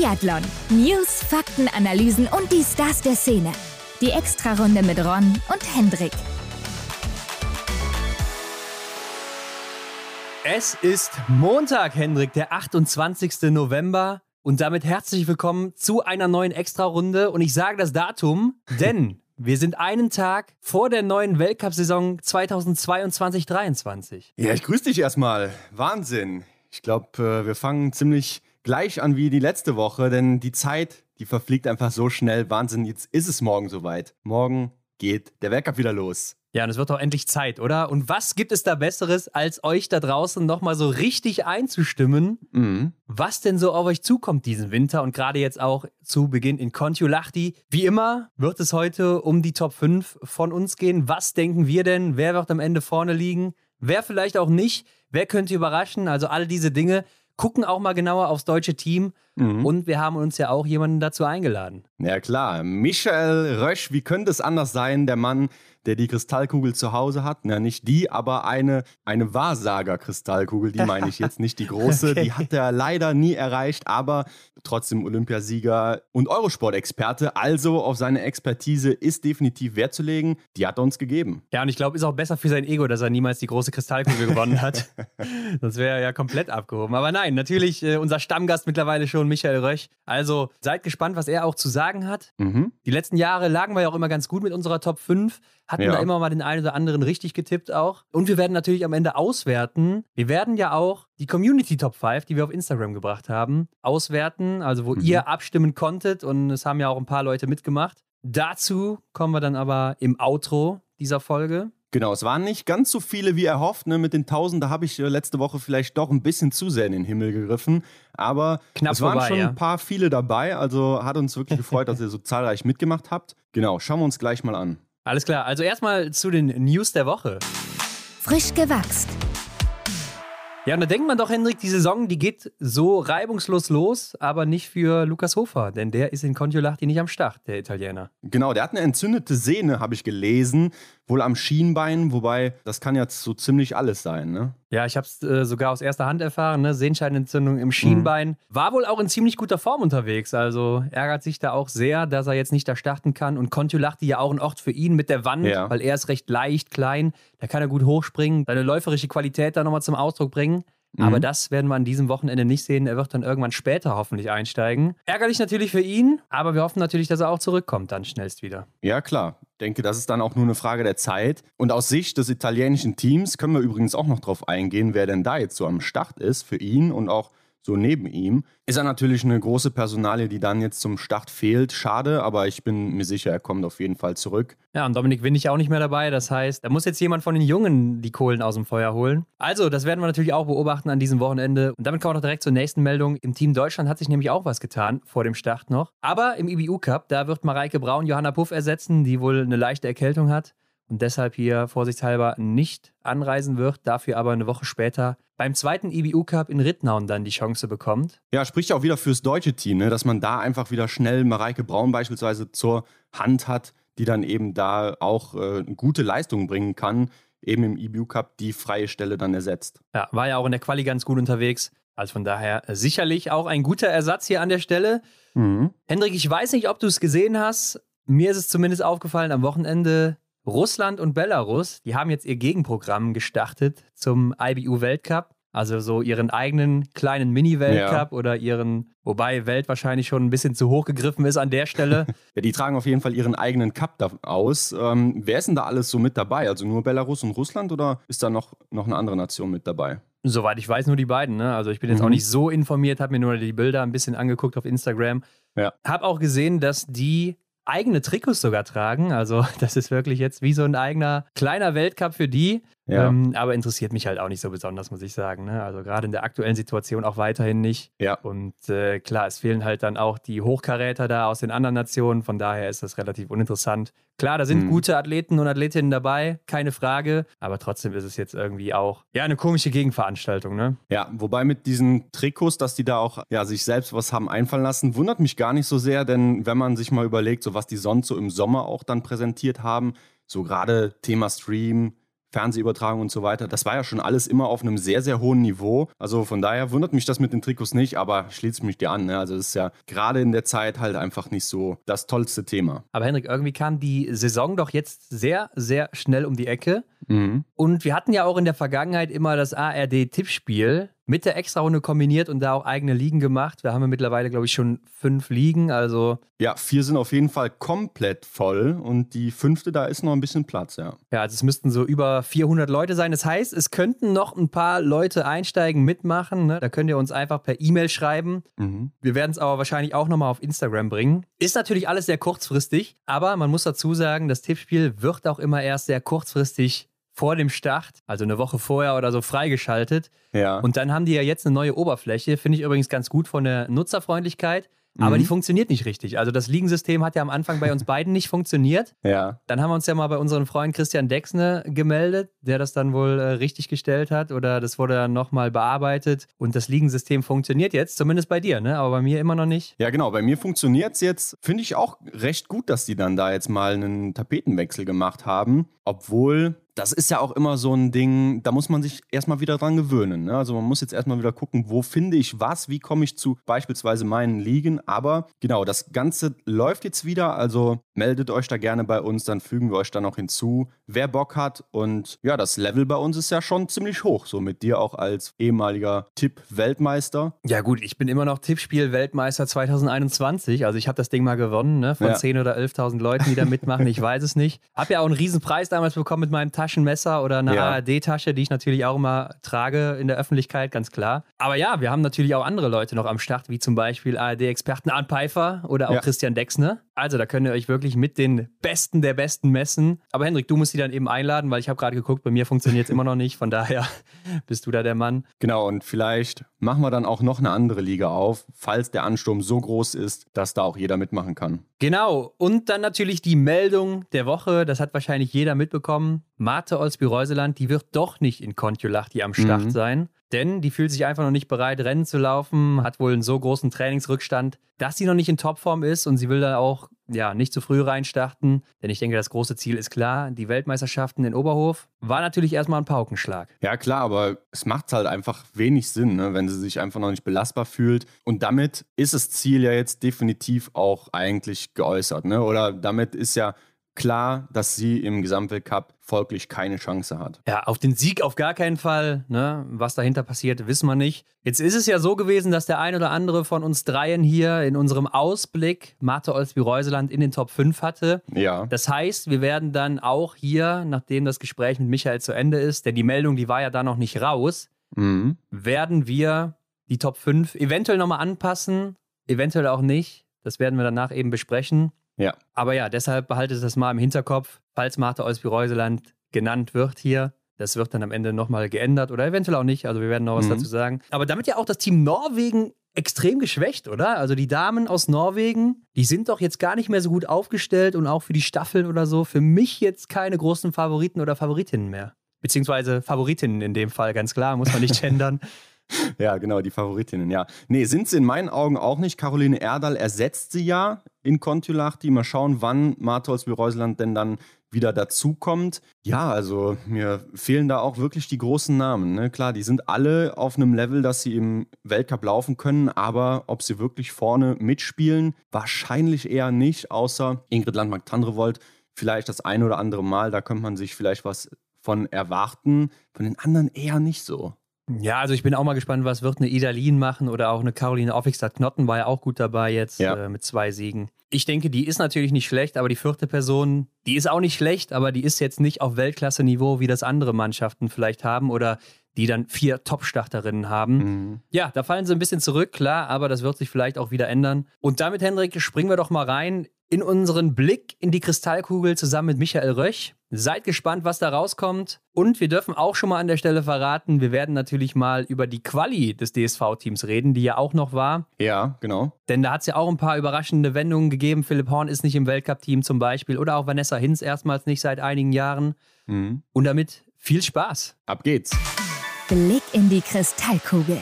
Biathlon. News, Fakten, Analysen und die Stars der Szene. Die Extrarunde mit Ron und Hendrik. Es ist Montag, Hendrik, der 28. November. Und damit herzlich willkommen zu einer neuen Extrarunde. Und ich sage das Datum, denn wir sind einen Tag vor der neuen Weltcup-Saison 2022-23. Ja, ich grüße dich erstmal. Wahnsinn. Ich glaube, äh, wir fangen ziemlich gleich an wie die letzte Woche, denn die Zeit, die verfliegt einfach so schnell. Wahnsinn, jetzt ist es morgen soweit. Morgen geht der Weltcup wieder los. Ja, und es wird doch endlich Zeit, oder? Und was gibt es da Besseres, als euch da draußen nochmal so richtig einzustimmen, Mhm. was denn so auf euch zukommt diesen Winter und gerade jetzt auch zu Beginn in Kontiolahti. Wie immer wird es heute um die Top 5 von uns gehen. Was denken wir denn? Wer wird am Ende vorne liegen? Wer vielleicht auch nicht? Wer könnte überraschen? Also all diese Dinge. Gucken auch mal genauer aufs deutsche Team. Mhm. Und wir haben uns ja auch jemanden dazu eingeladen. Ja klar, Michael Rösch, wie könnte es anders sein? Der Mann, der die Kristallkugel zu Hause hat. Na, nicht die, aber eine, eine Wahrsager-Kristallkugel, die meine ich jetzt, nicht die große. Okay. Die hat er leider nie erreicht, aber trotzdem Olympiasieger und Eurosport-Experte. Also auf seine Expertise ist definitiv Wert zu legen. Die hat er uns gegeben. Ja, und ich glaube, ist auch besser für sein Ego, dass er niemals die große Kristallkugel gewonnen hat. Sonst wäre er ja komplett abgehoben. Aber nein, natürlich äh, unser Stammgast mittlerweile schon, Michael Rösch. Also seid gespannt, was er auch zu sagen hat. Mhm. Die letzten Jahre lagen wir ja auch immer ganz gut mit unserer Top 5, hatten Ja. da immer mal den einen oder anderen richtig getippt auch. Und wir werden natürlich am Ende auswerten. Wir werden ja auch die Community Top 5, die wir auf Instagram gebracht haben, auswerten, also wo Mhm. ihr abstimmen konntet. Und es haben ja auch ein paar Leute mitgemacht. Dazu kommen wir dann aber im Outro dieser Folge. Genau, es waren nicht ganz so viele wie erhofft. Ne? Mit den 1000, da habe ich äh, letzte Woche vielleicht doch ein bisschen zu sehr in den Himmel gegriffen. Aber Knapp es waren vorbei, schon ja. ein paar viele dabei. Also hat uns wirklich gefreut, dass ihr so zahlreich mitgemacht habt. Genau, schauen wir uns gleich mal an. Alles klar, also erstmal zu den News der Woche. Frisch gewachst. Ja, und da denkt man doch, Hendrik, die Saison, die geht so reibungslos los, aber nicht für Lukas Hofer, denn der ist in Kontiolahti nicht am Start, der Italiener. Genau, der hat eine entzündete Sehne, habe ich gelesen. Wohl am Schienbein, wobei das kann jetzt so ziemlich alles sein. Ne? Ja, ich habe es äh, sogar aus erster Hand erfahren, ne? Sehenscheinentzündung im Schienbein. War wohl auch in ziemlich guter Form unterwegs, also ärgert sich da auch sehr, dass er jetzt nicht da starten kann. Und Kontiolahti ja auch ein Ort für ihn mit der Wand, Ja. weil er ist recht leicht, klein, da kann er gut hochspringen, seine läuferische Qualität da nochmal zum Ausdruck bringen. Aber das werden wir an diesem Wochenende nicht sehen. Er wird dann irgendwann später hoffentlich einsteigen. Ärgerlich natürlich für ihn, aber wir hoffen natürlich, dass er auch zurückkommt dann schnellst wieder. Ja, klar. Denke, das ist dann auch nur eine Frage der Zeit. Und aus Sicht des italienischen Teams können wir übrigens auch noch drauf eingehen, wer denn da jetzt so am Start ist für ihn und auch so neben ihm. Ist er natürlich eine große Personalie, die dann jetzt zum Start fehlt. Schade, aber ich bin mir sicher, er kommt auf jeden Fall zurück. Ja, und Dominik Winnig auch nicht mehr dabei. Das heißt, da muss jetzt jemand von den Jungen die Kohlen aus dem Feuer holen. Also, das werden wir natürlich auch beobachten an diesem Wochenende. Und damit kommen wir noch direkt zur nächsten Meldung. Im Team Deutschland hat sich nämlich auch was getan vor dem Start noch. Aber im IBU Cup, da wird Mareike Braun Johanna Puff ersetzen, die wohl eine leichte Erkältung hat und deshalb hier vorsichtshalber nicht anreisen wird, dafür aber eine Woche später beim zweiten IBU Cup in Rittnauen dann die Chance bekommt. Ja, spricht ja auch wieder fürs deutsche Team, ne? dass man da einfach wieder schnell Mareike Braun beispielsweise zur Hand hat, die dann eben da auch äh, gute Leistungen bringen kann, eben im EBU Cup die freie Stelle dann ersetzt. Ja, war ja auch in der Quali ganz gut unterwegs. Also von daher sicherlich auch ein guter Ersatz hier an der Stelle. Hendrik, ich weiß nicht, ob du es gesehen hast. Mir ist es zumindest aufgefallen am Wochenende. Russland und Belarus, die haben jetzt ihr Gegenprogramm gestartet zum IBU Weltcup. Also so ihren eigenen kleinen Mini-Weltcup oder ihren, wobei Welt wahrscheinlich schon ein bisschen zu hoch gegriffen ist an der Stelle. Ja, die tragen auf jeden Fall ihren eigenen Cup da aus. Ähm, wer ist denn da alles so mit dabei? Also nur Belarus und Russland oder ist da noch, noch eine andere Nation mit dabei? Soweit ich weiß, nur die beiden. Ne? Also ich bin jetzt Mhm. auch nicht so informiert, habe mir nur die Bilder ein bisschen angeguckt auf Instagram. Ja. Hab auch gesehen, dass die eigene Trikots sogar tragen. Also das ist wirklich jetzt wie so ein eigener kleiner Weltcup für die. Ja. Ähm, aber interessiert mich halt auch nicht so besonders, muss ich sagen. Ne? Also gerade in der aktuellen Situation auch weiterhin nicht. Ja. Und äh, klar, es fehlen halt dann auch die Hochkaräter da aus den anderen Nationen. Von daher ist das relativ uninteressant. Klar, da sind Mhm. gute Athleten und Athletinnen dabei, keine Frage. Aber trotzdem ist es jetzt irgendwie auch ja eine komische Gegenveranstaltung. Ne? Ja, wobei mit diesen Trikots, dass die da auch ja, sich selbst was haben einfallen lassen, wundert mich gar nicht so sehr, denn wenn man sich mal überlegt, so was die sonst so im Sommer auch dann präsentiert haben, so gerade Thema Stream, Fernsehübertragung und so weiter. Das war ja schon alles immer auf einem sehr, sehr hohen Niveau. Also von daher wundert mich das mit den Trikots nicht, aber schließt mich dir an. Ne? Also das ist ja gerade in der Zeit halt einfach nicht so das tollste Thema. Aber Henrik, irgendwie kam die Saison doch jetzt sehr, sehr schnell um die Ecke. Mhm. Und wir hatten ja auch in der Vergangenheit immer das ARD-Tippspiel mit der Extra-Runde kombiniert und da auch eigene Ligen gemacht. Wir haben ja mittlerweile, glaube ich, schon fünf Ligen. Also Ja, vier sind auf jeden Fall komplett voll und die fünfte, da ist noch ein bisschen Platz, ja. Ja, also es müssten so über 400 Leute sein. Das heißt, es könnten noch ein paar Leute einsteigen, mitmachen. Ne? Da könnt ihr uns einfach per E-Mail schreiben. Mhm. Wir werden es aber wahrscheinlich auch nochmal auf Instagram bringen. Ist natürlich alles sehr kurzfristig, aber man muss dazu sagen, das Tippspiel wird auch immer erst sehr kurzfristig vor dem Start, also eine Woche vorher oder so freigeschaltet. Ja. Und dann haben die ja jetzt eine neue Oberfläche, finde ich übrigens ganz gut von der Nutzerfreundlichkeit. Aber Mhm. die funktioniert nicht richtig. Also das Ligensystem hat ja am Anfang bei uns beiden nicht funktioniert. ja. Dann haben wir uns ja mal bei unserem Freund Christian Dexne gemeldet, der das dann wohl äh, richtig gestellt hat oder das wurde dann nochmal bearbeitet und das Ligensystem funktioniert jetzt, zumindest bei dir, ne? aber bei mir immer noch nicht. Ja, genau. Bei mir funktioniert es jetzt, finde ich auch recht gut, dass die dann da jetzt mal einen Tapetenwechsel gemacht haben. Obwohl, das ist ja auch immer so ein Ding, da muss man sich erstmal wieder dran gewöhnen. Ne? Also man muss jetzt erstmal wieder gucken, wo finde ich was, wie komme ich zu beispielsweise meinen Ligen. Aber genau, das Ganze läuft jetzt wieder. Also meldet euch da gerne bei uns, dann fügen wir euch da noch hinzu, wer Bock hat. Und ja, das Level bei uns ist ja schon ziemlich hoch. So mit dir auch als ehemaliger Tipp-Weltmeister. Ja gut, ich bin immer noch Tippspiel-Weltmeister 2021, also ich habe das Ding mal gewonnen, ne? von Ja. 10.000 oder 11.000 Leuten, die da mitmachen, ich weiß es nicht. Hab ja auch einen riesen Preis damals bekommen mit meinem Taschenmesser oder einer Ja. ARD-Tasche, die ich natürlich auch immer trage in der Öffentlichkeit, ganz klar. Aber ja, wir haben natürlich auch andere Leute noch am Start, wie zum Beispiel ARD-Experten Arndt Pfeiffer oder auch Ja. Christian Dexner. Also da könnt ihr euch wirklich mit den Besten der Besten messen. Aber Hendrik, du musst die dann eben einladen, weil ich habe gerade geguckt, bei mir funktioniert es immer noch nicht. Von daher bist du da der Mann. Genau, und vielleicht machen wir dann auch noch eine andere Liga auf, falls der Ansturm so groß ist, dass da auch jeder mitmachen kann. Genau, und dann natürlich die Meldung der Woche, das hat wahrscheinlich jeder mitbekommen. Marte Olsby-Reuseland, die wird doch nicht in Kontiolahti am Start Mhm. sein, denn die fühlt sich einfach noch nicht bereit, Rennen zu laufen, hat wohl einen so großen Trainingsrückstand, dass sie noch nicht in Topform ist und sie will da auch ja, nicht zu früh reinstarten, denn ich denke, das große Ziel ist klar, die Weltmeisterschaften in Oberhof war natürlich erstmal ein Paukenschlag. Ja, klar, aber es macht halt einfach wenig Sinn, ne, wenn sie sich einfach noch nicht belastbar fühlt. Und damit ist das Ziel ja jetzt definitiv auch eigentlich geäußert. Ne? Oder damit ist ja klar, dass sie im Gesamtweltcup folglich keine Chance hat. Ja, auf den Sieg auf gar keinen Fall. Ne? Was dahinter passiert, wissen wir nicht. Jetzt ist es ja so gewesen, dass der ein oder andere von uns dreien hier in unserem Ausblick Marte Olsby-Reuseland in den Top 5 hatte. Ja. Das heißt, wir werden dann auch hier, nachdem das Gespräch mit Michael zu Ende ist, denn die Meldung, die war ja da noch nicht raus, Mhm. werden wir die Top 5 eventuell nochmal anpassen, eventuell auch nicht. Das werden wir danach eben besprechen. Ja. Aber ja, deshalb behaltet das mal im Hinterkopf, falls Martha Olsby-Reuseland genannt wird hier. Das wird dann am Ende nochmal geändert oder eventuell auch nicht. Also wir werden noch was Mhm. dazu sagen. Aber damit ja auch das Team Norwegen extrem geschwächt, oder? Also die Damen aus Norwegen, die sind doch jetzt gar nicht mehr so gut aufgestellt und auch für die Staffeln oder so. Für mich jetzt keine großen Favoriten oder Favoritinnen mehr. Beziehungsweise Favoritinnen in dem Fall, ganz klar, muss man nicht gendern. Ja, genau, die Favoritinnen, ja. Nee, sind sie in meinen Augen auch nicht. Caroline Erdal ersetzt sie ja in Kontiolahti. Mal schauen, wann Martholz Reuseland denn dann wieder dazukommt. Ja, also mir fehlen da auch wirklich die großen Namen. Ne? Klar, die sind alle auf einem Level, dass sie im Weltcup laufen können, aber ob sie wirklich vorne mitspielen, wahrscheinlich eher nicht, außer Ingrid Landmark-Tandrevold vielleicht das ein oder andere Mal. Da könnte man sich vielleicht was von erwarten. Von den anderen eher nicht so. Ja, also ich bin auch mal gespannt, was wird eine Ida Lien machen oder auch eine Caroline Offigstadt-Knotten war ja auch gut dabei jetzt Ja. äh, mit zwei Siegen. Ich denke, die ist natürlich nicht schlecht, aber die vierte Person, die ist auch nicht schlecht, aber die ist jetzt nicht auf Weltklasse-Niveau, wie das andere Mannschaften vielleicht haben oder die dann vier Top-Starterinnen haben. Mhm. Ja, da fallen sie ein bisschen zurück, klar, aber das wird sich vielleicht auch wieder ändern. Und damit, Hendrik, springen wir doch mal rein in unseren Blick in die Kristallkugel zusammen mit Michael Röch. Seid gespannt, was da rauskommt. Und wir dürfen auch schon mal an der Stelle verraten, wir werden natürlich mal über die Quali des DSV-Teams reden, die ja auch noch war. Ja, genau. Denn da hat es ja auch ein paar überraschende Wendungen gegeben. Philipp Horn ist nicht im Weltcup-Team zum Beispiel oder auch Vanessa Hinz erstmals nicht seit einigen Jahren. Mhm. Und damit viel Spaß. Ab geht's. Blick in die Kristallkugel.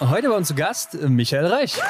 Heute bei uns zu Gast Michael Reich.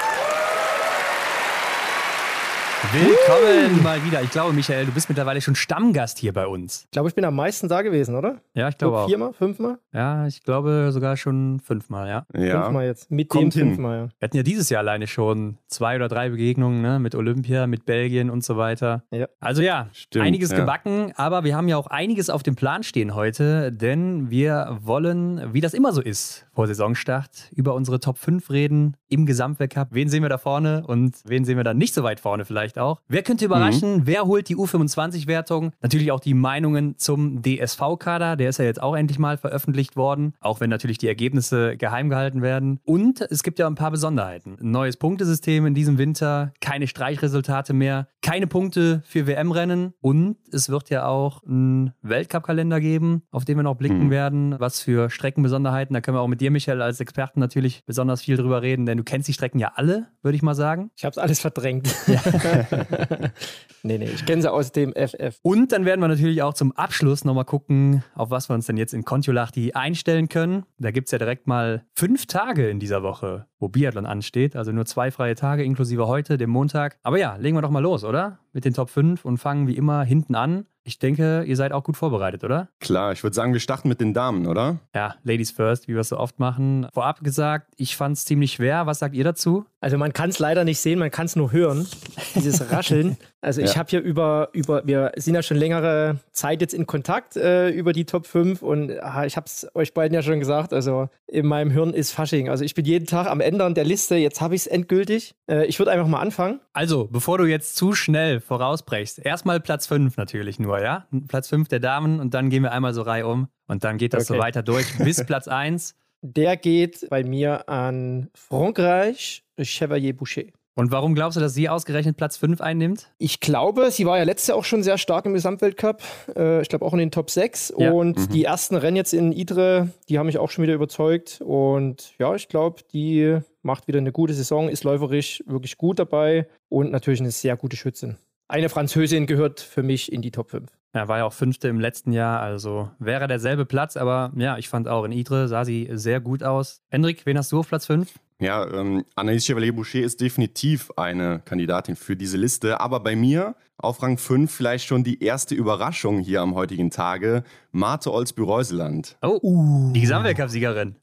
Willkommen mal wieder. Ich glaube, Michael, du bist mittlerweile schon Stammgast hier bei uns. Ich glaube, ich bin am meisten da gewesen, oder? Ja, ich glaube auch. Viermal, fünfmal? Ja, ich glaube sogar schon fünfmal, ja. Ja. Fünfmal jetzt. Mit Kommt dem hin. fünfmal, ja. Wir hatten ja dieses Jahr alleine schon zwei oder drei Begegnungen ne? mit Olympia, mit Belgien und so weiter. Ja. Also ja, Stimmt, einiges ja. gebacken, aber wir haben ja auch einiges auf dem Plan stehen heute, denn wir wollen, wie das immer so ist vor Saisonstart, über unsere Top 5 reden im Gesamtweltcup. Wen sehen wir da vorne und wen sehen wir dann nicht so weit vorne vielleicht auch? Wer könnte überraschen? Wer holt die U25-Wertung? Natürlich auch die Meinungen zum DSV-Kader, der ist ja jetzt auch endlich mal veröffentlicht worden, auch wenn natürlich die Ergebnisse geheim gehalten werden. Und es gibt ja ein paar Besonderheiten. Ein neues Punktesystem in diesem Winter, keine Streichresultate mehr, keine Punkte für WM-Rennen und es wird ja auch einen Weltcup-Kalender geben, auf den wir noch blicken Mhm. werden. Was für Streckenbesonderheiten, da können wir auch mit dir, Michael, als Experten natürlich besonders viel drüber reden, denn du kennst die Strecken ja alle, würde ich mal sagen. Ich habe es alles verdrängt. nee, nee, ich kenne sie aus dem FF. Und dann werden wir natürlich auch zum Abschluss nochmal gucken, auf was wir uns denn jetzt in Kontiolahti einstellen können. Da gibt es ja direkt mal fünf Tage in dieser Woche, wo Biathlon ansteht. Also nur zwei freie Tage, inklusive heute, dem Montag. Aber ja, legen wir doch mal los, oder? Mit den Top 5 und fangen wie immer hinten an. Ich denke, ihr seid auch gut vorbereitet, oder? Klar, ich würde sagen, wir starten mit den Damen, oder? Ja, Ladies first, wie wir es so oft machen. Vorab gesagt, ich fand es ziemlich schwer. Was sagt ihr dazu? Also man kann es leider nicht sehen, man kann es nur hören, dieses Rascheln. Also ich Ja. habe hier über, über, wir sind ja schon längere Zeit jetzt in Kontakt äh, über die Top 5 und ah, ich habe es euch beiden ja schon gesagt, also in meinem Hirn ist Fasching. Also ich bin jeden Tag am Ändern der Liste, jetzt habe ich es endgültig. Äh, ich würde einfach mal anfangen. Also, bevor du jetzt zu schnell vorausbrechst, erstmal Platz 5 natürlich nur, ja? Platz 5 der Damen und dann gehen wir einmal so reihum und dann geht das so Okay. weiter durch bis Platz 1. Der geht bei mir an Frankreich, Chevalier Boucher. Und warum glaubst du, dass sie ausgerechnet Platz 5 einnimmt? Ich glaube, sie war ja letztes Jahr auch schon sehr stark im Gesamtweltcup. Äh, ich glaube auch in den Top 6. Ja. Und die ersten Rennen jetzt in Idre, die haben mich auch schon wieder überzeugt. Und ja, ich glaube, die macht wieder eine gute Saison, ist läuferisch wirklich gut dabei und natürlich eine sehr gute Schützin. Eine Französin gehört für mich in die Top 5. Er war ja auch Fünfte im letzten Jahr, also wäre derselbe Platz, aber ja, ich fand auch in Idre sah sie sehr gut aus. Hendrik, wen hast du auf Platz 5? Ja, ähm, Anaïs Chevalier-Boucher ist definitiv eine Kandidatin für diese Liste. Aber bei mir auf Rang 5 vielleicht schon die erste Überraschung hier am heutigen Tage. Marte Olsby-Reuseland. Oh, die Gesamtweltcup-Siegerin.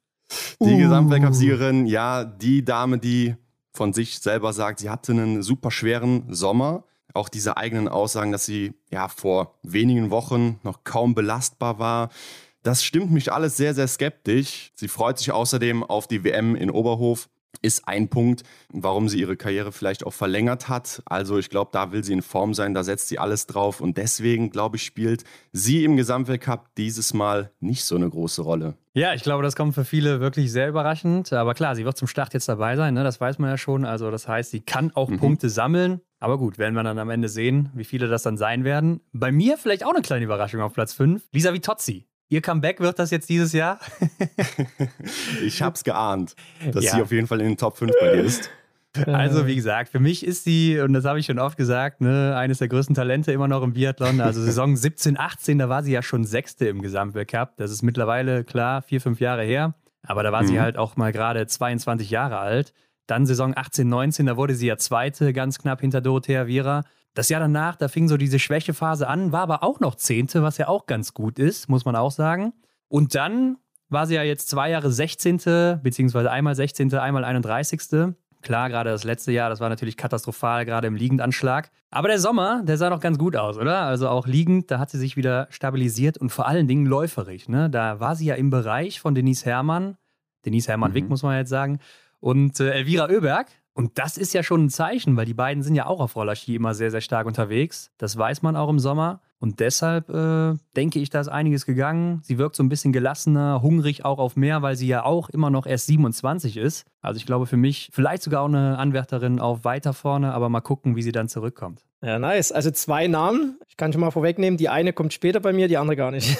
Die Gesamtweltcup-Siegerin, ja, die Dame, die von sich selber sagt, sie hatte einen super schweren Sommer. Auch diese eigenen Aussagen, dass sie ja vor wenigen Wochen noch kaum belastbar war. Das stimmt mich alles sehr, sehr skeptisch. Sie freut sich außerdem auf die WM in Oberhof. Ist ein Punkt, warum sie ihre Karriere vielleicht auch verlängert hat. Also ich glaube, da will sie in Form sein, da setzt sie alles drauf. Und deswegen, glaube ich, spielt sie im Gesamtweltcup dieses Mal nicht so eine große Rolle. Ja, ich glaube, das kommt für viele wirklich sehr überraschend. Aber klar, sie wird zum Start jetzt dabei sein, ne? das weiß man ja schon. Also das heißt, sie kann auch Punkte sammeln. Aber gut, werden wir dann am Ende sehen, wie viele das dann sein werden. Bei mir vielleicht auch eine kleine Überraschung auf Platz 5. Lisa Vitozzi. Ihr Comeback wird das jetzt dieses Jahr? Ich hab's geahnt, dass Ja. sie auf jeden Fall in den Top 5 bei dir ist. Also, wie gesagt, für mich ist sie, und das habe ich schon oft gesagt, ne, eines der größten Talente immer noch im Biathlon. Also Saison 17, 18, da war sie ja schon Sechste im Gesamtweltcup. Das ist mittlerweile, klar, vier, fünf Jahre her. Aber da war sie Mhm. halt auch mal gerade 22 Jahre alt. Dann Saison 18, 19, da wurde sie ja Zweite, ganz knapp hinter Dorothea Viera. Das Jahr danach, da fing so diese Schwächephase an, war aber auch noch Zehnte, was ja auch ganz gut ist, muss man auch sagen. Und dann war sie ja jetzt zwei Jahre 16., beziehungsweise einmal 16., einmal 31. Klar, gerade das letzte Jahr, das war natürlich katastrophal, gerade im Liegendanschlag. Aber der Sommer, der sah doch ganz gut aus, oder? Also auch liegend, da hat sie sich wieder stabilisiert und vor allen Dingen läuferig. Ne? Da war sie ja im Bereich von Denise Herrmann, Denise Herrmann-Wick, Mhm. muss man jetzt sagen, und äh, Elvira Oeberg. Und das ist ja schon ein Zeichen, weil die beiden sind ja auch auf Rollerski immer sehr, sehr stark unterwegs. Das weiß man auch im Sommer. Und deshalb äh, denke ich, da ist einiges gegangen. Sie wirkt so ein bisschen gelassener, hungrig auch auf mehr, weil sie ja auch immer noch erst 27 ist. Also ich glaube für mich vielleicht sogar auch eine Anwärterin auf weiter vorne, aber mal gucken, wie sie dann zurückkommt. Ja, nice. Also zwei Namen. Ich kann schon mal vorwegnehmen. Die eine kommt später bei mir, die andere gar nicht.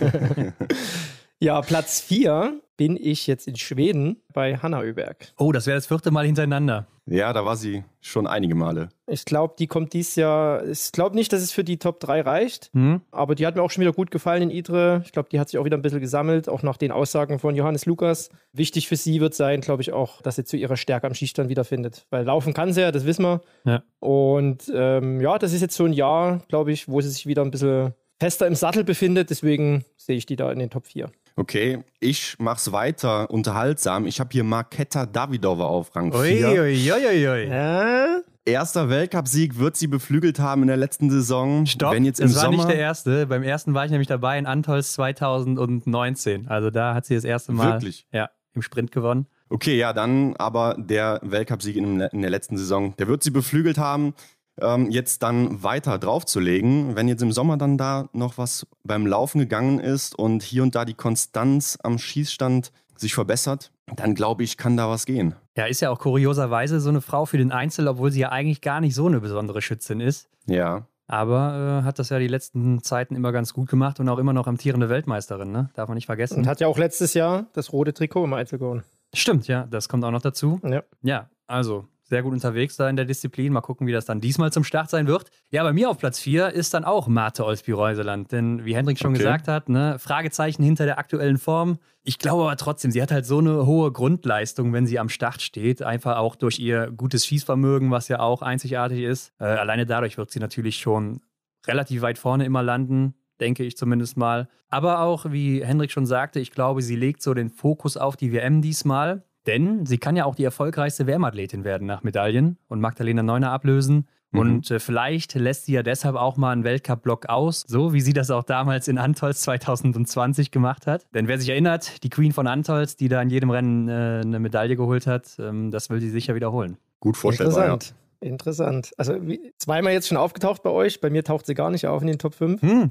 Ja, Platz 4 bin ich jetzt in Schweden bei Hanna Öberg. Oh, das wäre das vierte Mal hintereinander. Ja, da war sie schon einige Male. Ich glaube, die kommt dieses Jahr. Ich glaube nicht, dass es für die Top 3 reicht. Hm? Aber die hat mir auch schon wieder gut gefallen in Idre. Ich glaube, die hat sich auch wieder ein bisschen gesammelt, auch nach den Aussagen von Johannes Lukas. Wichtig für sie wird sein, glaube ich, auch, dass sie zu ihrer Stärke am Schießstand wiederfindet. Weil laufen kann sie ja, das wissen wir. Ja. Und ähm, ja, das ist jetzt so ein Jahr, glaube ich, wo sie sich wieder ein bisschen fester im Sattel befindet. Deswegen sehe ich die da in den Top 4. Okay, ich mach's weiter unterhaltsam. Ich habe hier Marketa Davidova auf Rang 4. Uiuiuiui. Ja, Erster Weltcupsieg wird sie beflügelt haben in der letzten Saison. Stopp, Wenn jetzt im das war Sommer nicht der erste. Beim ersten war ich nämlich dabei in Antols 2019. Also da hat sie das erste Mal Wirklich? Ja, im Sprint gewonnen. Okay, ja, dann aber der Weltcupsieg in, in der letzten Saison, der wird sie beflügelt haben, ähm, jetzt dann weiter draufzulegen. Wenn jetzt im Sommer dann da noch was beim Laufen gegangen ist und hier und da die Konstanz am Schießstand sich verbessert, dann glaube ich, kann da was gehen. Ja, ist ja auch kurioserweise so eine Frau für den Einzel, obwohl sie ja eigentlich gar nicht so eine besondere Schützin ist. Ja. Aber äh, hat das ja die letzten Zeiten immer ganz gut gemacht und auch immer noch amtierende Weltmeisterin, ne? Darf man nicht vergessen. und hat ja auch letztes Jahr das rote Trikot im Einzel gewonnen. Stimmt, ja, das kommt auch noch dazu. Ja. Ja, also sehr gut unterwegs da in der Disziplin. Mal gucken, wie das dann diesmal zum Start sein wird. Ja, bei mir auf Platz 4 ist dann auch Marte Olsby-Reuseland. Denn wie Hendrik schon Okay. gesagt hat, ne, Fragezeichen hinter der aktuellen Form. Ich glaube aber trotzdem, sie hat halt so eine hohe Grundleistung, wenn sie am Start steht. Einfach auch durch ihr gutes Schießvermögen, was ja auch einzigartig ist. Äh, alleine dadurch wird sie natürlich schon relativ weit vorne immer landen. Denke ich zumindest mal. Aber auch, wie Hendrik schon sagte, ich glaube, sie legt so den Fokus auf die WM diesmal. Denn sie kann ja auch die erfolgreichste WM-Athletin werden nach Medaillen und Magdalena Neuner ablösen. Mhm. Und äh, vielleicht lässt sie ja deshalb auch mal einen Weltcup-Block aus, so wie sie das auch damals in Antols 2020 gemacht hat. Denn wer sich erinnert, die Queen von Antols, die da in jedem Rennen äh, eine Medaille geholt hat, ähm, das will sie sicher wiederholen. Gut vorstellbar. Ja. Interessant. Interessant. Also wie, zweimal jetzt schon aufgetaucht bei euch. Bei mir taucht sie gar nicht auf in den Top 5. Hm.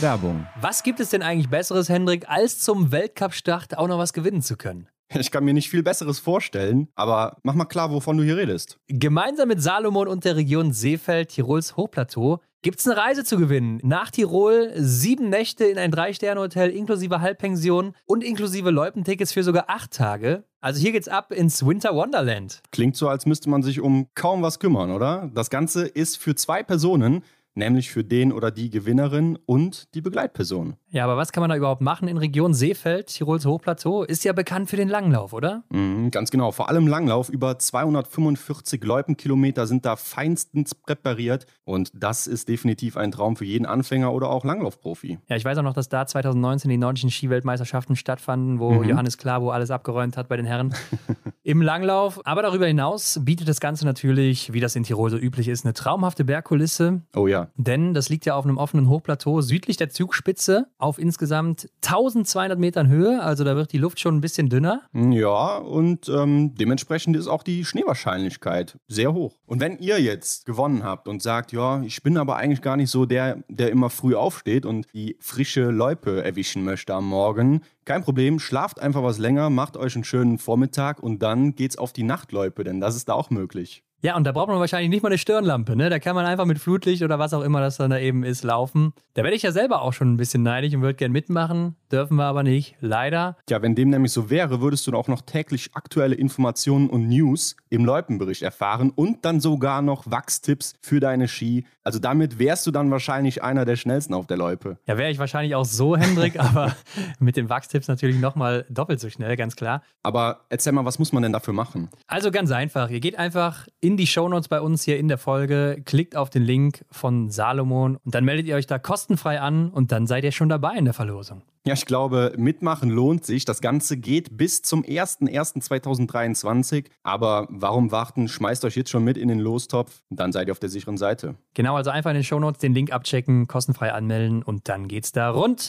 Werbung. Was gibt es denn eigentlich Besseres, Hendrik, als zum Weltcup-Start auch noch was gewinnen zu können? Ich kann mir nicht viel Besseres vorstellen, aber mach mal klar, wovon du hier redest. Gemeinsam mit Salomon und der Region Seefeld, Tirols Hochplateau, gibt es eine Reise zu gewinnen. Nach Tirol sieben Nächte in ein Drei-Sterne-Hotel inklusive Halbpension und inklusive Loipentickets für sogar acht Tage. Also hier geht's ab ins Winter Wonderland. Klingt so, als müsste man sich um kaum was kümmern, oder? Das Ganze ist für zwei Personen, nämlich für den oder die Gewinnerin und die Begleitperson. Ja, aber was kann man da überhaupt machen in Region Seefeld, Tirols Hochplateau? Ist ja bekannt für den Langlauf, oder? Mhm, ganz genau, vor allem Langlauf. Über 245 Loipenkilometer sind da feinstens präpariert und das ist definitiv ein Traum für jeden Anfänger oder auch Langlaufprofi. Ja, ich weiß auch noch, dass da 2019 die nordischen Skiweltmeisterschaften stattfanden, wo Mhm. Johannes Klabo alles abgeräumt hat bei den Herren im Langlauf. Aber darüber hinaus bietet das Ganze natürlich, wie das in Tirol so üblich ist, eine traumhafte Bergkulisse. Oh ja, Denn das liegt ja auf einem offenen Hochplateau südlich der Zugspitze auf insgesamt 1200 Metern Höhe. Also da wird die Luft schon ein bisschen dünner. Ja, und ähm, dementsprechend ist auch die Schneewahrscheinlichkeit sehr hoch. Und wenn ihr jetzt gewonnen habt und sagt, ja, ich bin aber eigentlich gar nicht so der, der immer früh aufsteht und die frische Loipe erwischen möchte am Morgen, kein Problem, schlaft einfach was länger, macht euch einen schönen Vormittag und dann geht's auf die Nachtloipe, denn das ist da auch möglich. Ja, und da braucht man wahrscheinlich nicht mal eine Stirnlampe, ne? Da kann man einfach mit Flutlicht oder was auch immer das dann da eben ist, laufen. Da werde ich ja selber auch schon ein bisschen neidisch und würde gern mitmachen. Dürfen wir aber nicht, leider. Tja, wenn dem nämlich so wäre, würdest du auch noch täglich aktuelle Informationen und News im Loipenbericht erfahren und dann sogar noch Wachstipps für deine Ski. Also damit wärst du dann wahrscheinlich einer der schnellsten auf der Loipe. Ja, wäre ich wahrscheinlich auch so, Hendrik, aber mit den Wachstipps natürlich nochmal doppelt so schnell, ganz klar. Aber erzähl mal, was muss man denn dafür machen? Also ganz einfach. Ihr geht einfach in die Shownotes bei uns hier in der Folge, klickt auf den Link von Salomon und dann meldet ihr euch da kostenfrei an und dann seid ihr schon dabei in der Verlosung. Ja, ich glaube, mitmachen lohnt sich. Das Ganze geht bis zum 01.01.2023. Aber warum warten? Schmeißt euch jetzt schon mit in den Lostopf, dann seid ihr auf der sicheren Seite. Genau, also einfach in den Shownotes den Link abchecken, kostenfrei anmelden und dann geht's da rund.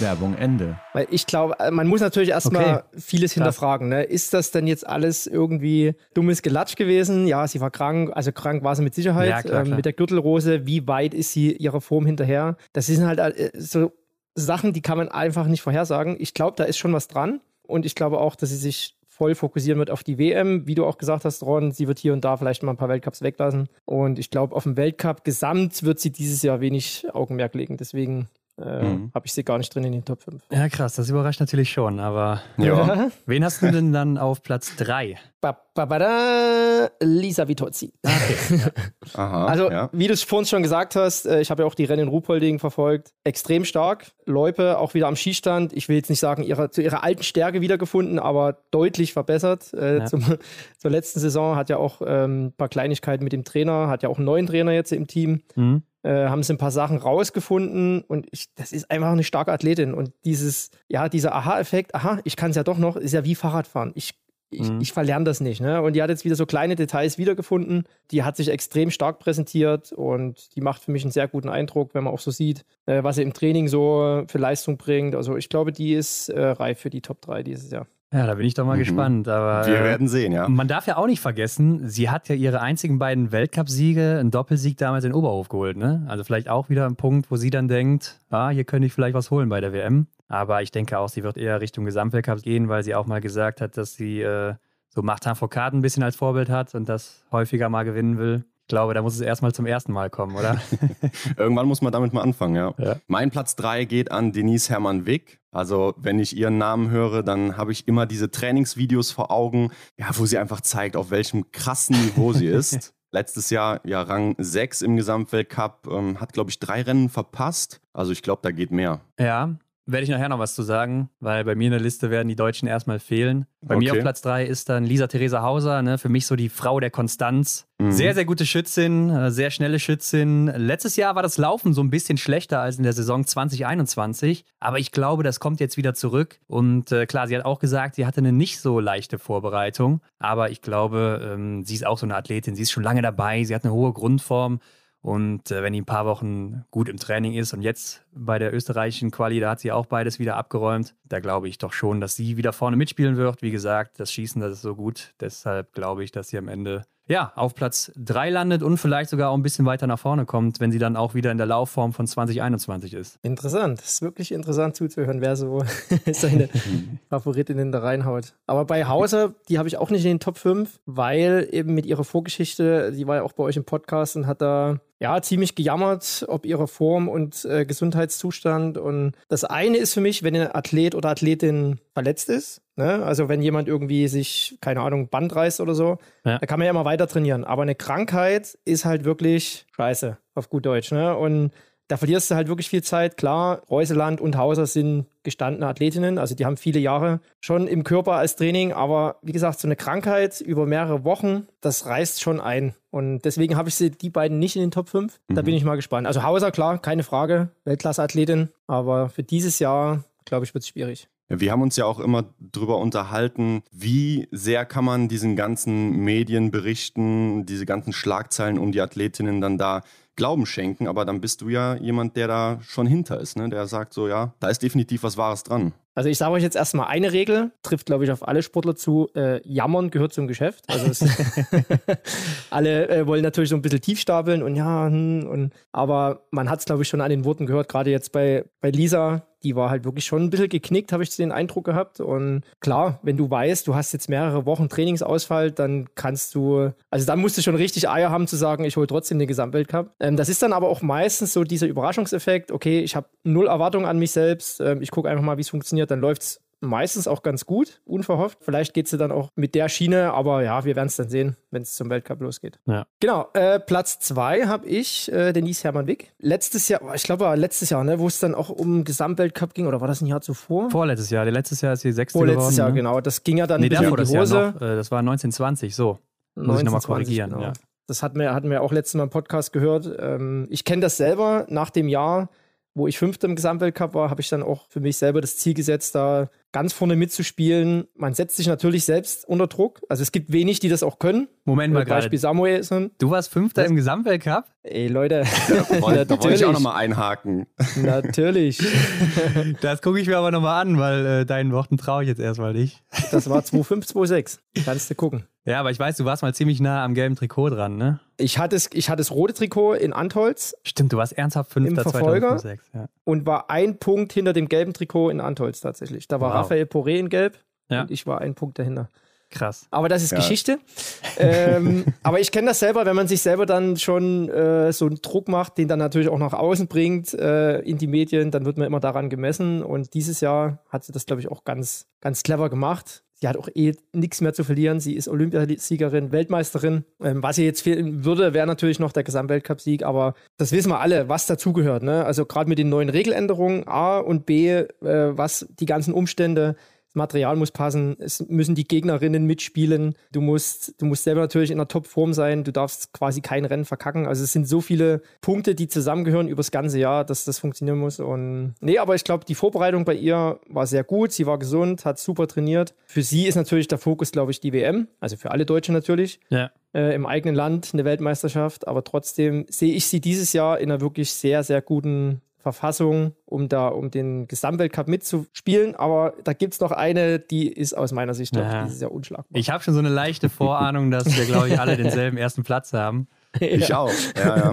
Werbung Ende. Weil ich glaube, äh, man muss natürlich erstmal Okay. vieles hinterfragen. Ne? Ist das denn jetzt alles irgendwie dummes Gelatsch gewesen? Ja, sie war krank, also krank war sie mit Sicherheit. Ja, klar, ähm, klar. mit der Gürtelrose, wie weit ist sie ihrer Form hinterher? Das sind halt äh, so Sachen, die kann man einfach nicht vorhersagen. Ich glaube, da ist schon was dran. Und ich glaube auch, dass sie sich voll fokussieren wird auf die WM. Wie du auch gesagt hast, Ron, sie wird hier und da vielleicht mal ein paar Weltcups weglassen. Und ich glaube, auf dem Weltcup gesamt wird sie dieses Jahr wenig Augenmerk legen. Deswegen äh, Mhm. habe ich sie gar nicht drin in den Top 5. Ja, krass, das überrascht natürlich schon. Aber Ja. wen hast du denn dann auf Platz 3? Ba, ba, ba, da, Lisa Vitozzi. Aha. Also, ja. wie du es vorhin schon gesagt hast, äh, ich habe ja auch die Rennen in Ruhpolding verfolgt. Extrem stark. Loipe auch wieder am Skistand. Ich will jetzt nicht sagen, ihre, zu ihrer alten Stärke wiedergefunden, aber deutlich verbessert. Äh, Ja. zum, zur letzten Saison hat ja auch ähm, ein paar Kleinigkeiten mit dem Trainer, hat ja auch einen neuen Trainer jetzt im Team. Hm? Äh, haben sie ein paar Sachen rausgefunden und ich, das ist einfach eine starke Athletin. Und dieses, ja, dieser Aha-Effekt, aha, ich kann es ja doch noch, ist ja wie Fahrradfahren. Ich, ich, Mhm. ich verlerne das nicht. Ne? Und die hat jetzt wieder so kleine Details wiedergefunden. Die hat sich extrem stark präsentiert und die macht für mich einen sehr guten Eindruck, wenn man auch so sieht, äh, was sie im Training so für Leistung bringt. Also ich glaube, die ist äh, reif für die Top 3 dieses Jahr. Ja, da bin ich doch mal Mhm. gespannt. Aber, Wir äh, werden sehen, ja. Man darf ja auch nicht vergessen, sie hat ja ihre einzigen beiden Weltcupsiege, einen Doppelsieg damals in Oberhof geholt. Ne? Also vielleicht auch wieder ein Punkt, wo sie dann denkt, ah, hier könnte ich vielleicht was holen bei der WM. Aber ich denke auch, sie wird eher Richtung Gesamtweltcup gehen, weil sie auch mal gesagt hat, dass sie äh, so Martin Foucault ein bisschen als Vorbild hat und das häufiger mal gewinnen will. Ich glaube, da muss es erstmal zum ersten Mal kommen, oder? Irgendwann muss man damit mal anfangen, ja. Ja. Mein Platz 3 geht an Denise Hermann Wick. Also, wenn ich ihren Namen höre, dann habe ich immer diese Trainingsvideos vor Augen, ja, wo sie einfach zeigt, auf welchem krassen Niveau sie ist. Letztes Jahr ja Rang 6 im Gesamtweltcup, ähm, hat, glaube ich, drei Rennen verpasst. Also, ich glaube, da geht mehr. Ja, werde ich nachher noch was zu sagen, weil bei mir in der Liste werden die Deutschen erstmal fehlen. Bei mir Okay. auf Platz 3 ist dann Lisa Theresa Hauser, ne, für mich so die Frau der Konstanz. Mhm. Sehr, sehr gute Schützin, äh, sehr schnelle Schützin. Letztes Jahr war das Laufen so ein bisschen schlechter als in der Saison 2021, aber ich glaube, das kommt jetzt wieder zurück. Und äh, klar, sie hat auch gesagt, sie hatte eine nicht so leichte Vorbereitung, aber ich glaube, ähm, sie ist auch so eine Athletin, sie ist schon lange dabei, sie hat eine hohe Grundform. Und äh, wenn die ein paar Wochen gut im Training ist und jetzt bei der österreichischen Quali, da hat sie auch beides wieder abgeräumt, da glaube ich doch schon, dass sie wieder vorne mitspielen wird. Wie gesagt, das Schießen, das ist so gut. Deshalb glaube ich, dass sie am Ende ja, auf Platz 3 landet und vielleicht sogar auch ein bisschen weiter nach vorne kommt, wenn sie dann auch wieder in der Laufform von 2021 ist. Interessant. Es ist wirklich interessant zuzuhören, wer so seine Favoritinnen da reinhaut. Aber bei Hauser, die habe ich auch nicht in den Top 5, weil eben mit ihrer Vorgeschichte, die war ja auch bei euch im Podcast und hat da ja ziemlich gejammert, ob ihre Form und äh, Gesundheitszustand. Und das eine ist für mich, wenn ein Athlet oder Athletin verletzt ist, ne? also wenn jemand irgendwie sich, keine Ahnung, Band reißt oder so, Ja. da kann man ja immer weiter trainieren. Aber eine Krankheit ist halt wirklich scheiße, auf gut Deutsch. Ne? Und da verlierst du halt wirklich viel Zeit. Klar, Reuseland und Hauser sind gestandene Athletinnen, also die haben viele Jahre schon im Körper als Training, aber wie gesagt, so eine Krankheit über mehrere Wochen, das reißt schon ein. Und deswegen habe ich sie, die beiden nicht in den Top 5. Da Mhm. bin ich mal gespannt. Also Hauser, klar, keine Frage, Weltklasse-Athletin, aber für dieses Jahr, glaube ich, wird es schwierig. Wir haben uns ja auch immer drüber unterhalten, wie sehr kann man diesen ganzen Medienberichten, diese ganzen Schlagzeilen um die Athletinnen dann da Glauben schenken. Aber dann bist du ja jemand, der da schon hinter ist, ne? der sagt so, ja, da ist definitiv was Wahres dran. Also ich sage euch jetzt erstmal eine Regel, trifft glaube ich auf alle Sportler zu, äh, jammern gehört zum Geschäft. Also es alle äh, wollen natürlich so ein bisschen tief stapeln und ja, hm, und, aber man hat es glaube ich schon an den Worten gehört, gerade jetzt bei, bei Lisa, die war halt wirklich schon ein bisschen geknickt, habe ich den Eindruck gehabt. Und klar, wenn du weißt, du hast jetzt mehrere Wochen Trainingsausfall, dann kannst du, also dann musst du schon richtig Eier haben zu sagen, ich hole trotzdem den Gesamtweltcup. Ähm, das ist dann aber auch meistens so dieser Überraschungseffekt, okay, ich habe null Erwartungen an mich selbst, ähm, ich gucke einfach mal, wie es funktioniert, dann läuft es meistens auch ganz gut, unverhofft. Vielleicht geht es dann auch mit der Schiene, aber ja, wir werden es dann sehen, wenn es zum Weltcup losgeht. Ja. Genau, äh, Platz zwei habe ich, äh, Denise Hermann-Wick. Letztes Jahr, ich glaube, war letztes Jahr, ne, wo es dann auch um Gesamtweltcup ging, oder war das ein Jahr zuvor? Vorletztes Jahr, letztes Jahr ist sie sechste Vorletztes geworden. Jahr, ne? genau. Das ging ja dann Nee, davor in die Hose. noch. Äh, Das war 1920, so. Muss ich nochmal 1920, korrigieren, genau. ja. Das hatten wir, hatten wir auch letztes Mal im Podcast gehört. Ähm, ich kenne das selber. Nach dem Jahr, wo ich Fünfter im Gesamtweltcup war, habe ich dann auch für mich selber das Ziel gesetzt, da ganz vorne mitzuspielen. Man setzt sich natürlich selbst unter Druck. Also es gibt wenig, die das auch können. Moment mal Beispiel gerade. Samuelson. Du warst Fünfter Was? im Gesamtweltcup? Ey, Leute. Da wollte, da wollte ich auch nochmal einhaken. natürlich. Das gucke ich mir aber nochmal an, weil äh, deinen Worten traue ich jetzt erstmal nicht. Das war 2,5, 2,6. Kannst du gucken. Ja, aber ich weiß, du warst mal ziemlich nah am gelben Trikot dran, ne? Ich hatte, es, ich hatte das rote Trikot in Antholz Stimmt, du warst ernsthaft Fünfter Im Verfolger? 2006. Ja. und war ein Punkt hinter dem gelben Trikot in Antholz tatsächlich. Da war Wow. Raphael Poré in gelb Ja. und ich war ein Punkt dahinter. Krass. Aber das ist Ja. Geschichte. ähm, aber ich kenne das selber, wenn man sich selber dann schon äh, so einen Druck macht, den dann natürlich auch nach außen bringt äh, in die Medien, dann wird man immer daran gemessen. Und dieses Jahr hat sie das, glaube ich, auch ganz, ganz clever gemacht. Sie hat auch eh nichts mehr zu verlieren. Sie ist Olympiasiegerin, Weltmeisterin. Ähm, was ihr jetzt fehlen würde, wäre natürlich noch der Gesamtweltcup-Sieg, aber das wissen wir alle, was dazugehört. Ne? Also gerade mit den neuen Regeländerungen, A und B, äh, was die ganzen Umstände, Material muss passen, es müssen die Gegnerinnen mitspielen. Du musst, du musst selber natürlich in der Topform sein, du darfst quasi kein Rennen verkacken. Also es sind so viele Punkte, die zusammengehören übers ganze Jahr, dass das funktionieren muss. Und nee, aber ich glaube, die Vorbereitung bei ihr war sehr gut. Sie war gesund, hat super trainiert. Für sie ist natürlich der Fokus, glaube ich, die WM. Also für alle Deutschen natürlich Ja. äh, im eigenen Land eine Weltmeisterschaft, aber trotzdem sehe ich sie dieses Jahr in einer wirklich sehr, sehr guten Verfassung, um da um den Gesamtweltcup mitzuspielen. Aber da gibt es noch eine, die ist aus meiner Sicht doch Ja. dieses Jahr unschlagbar. Ich habe schon so eine leichte Vorahnung, dass wir, glaube ich, alle denselben ersten Platz haben. Ich auch. Ja, ja.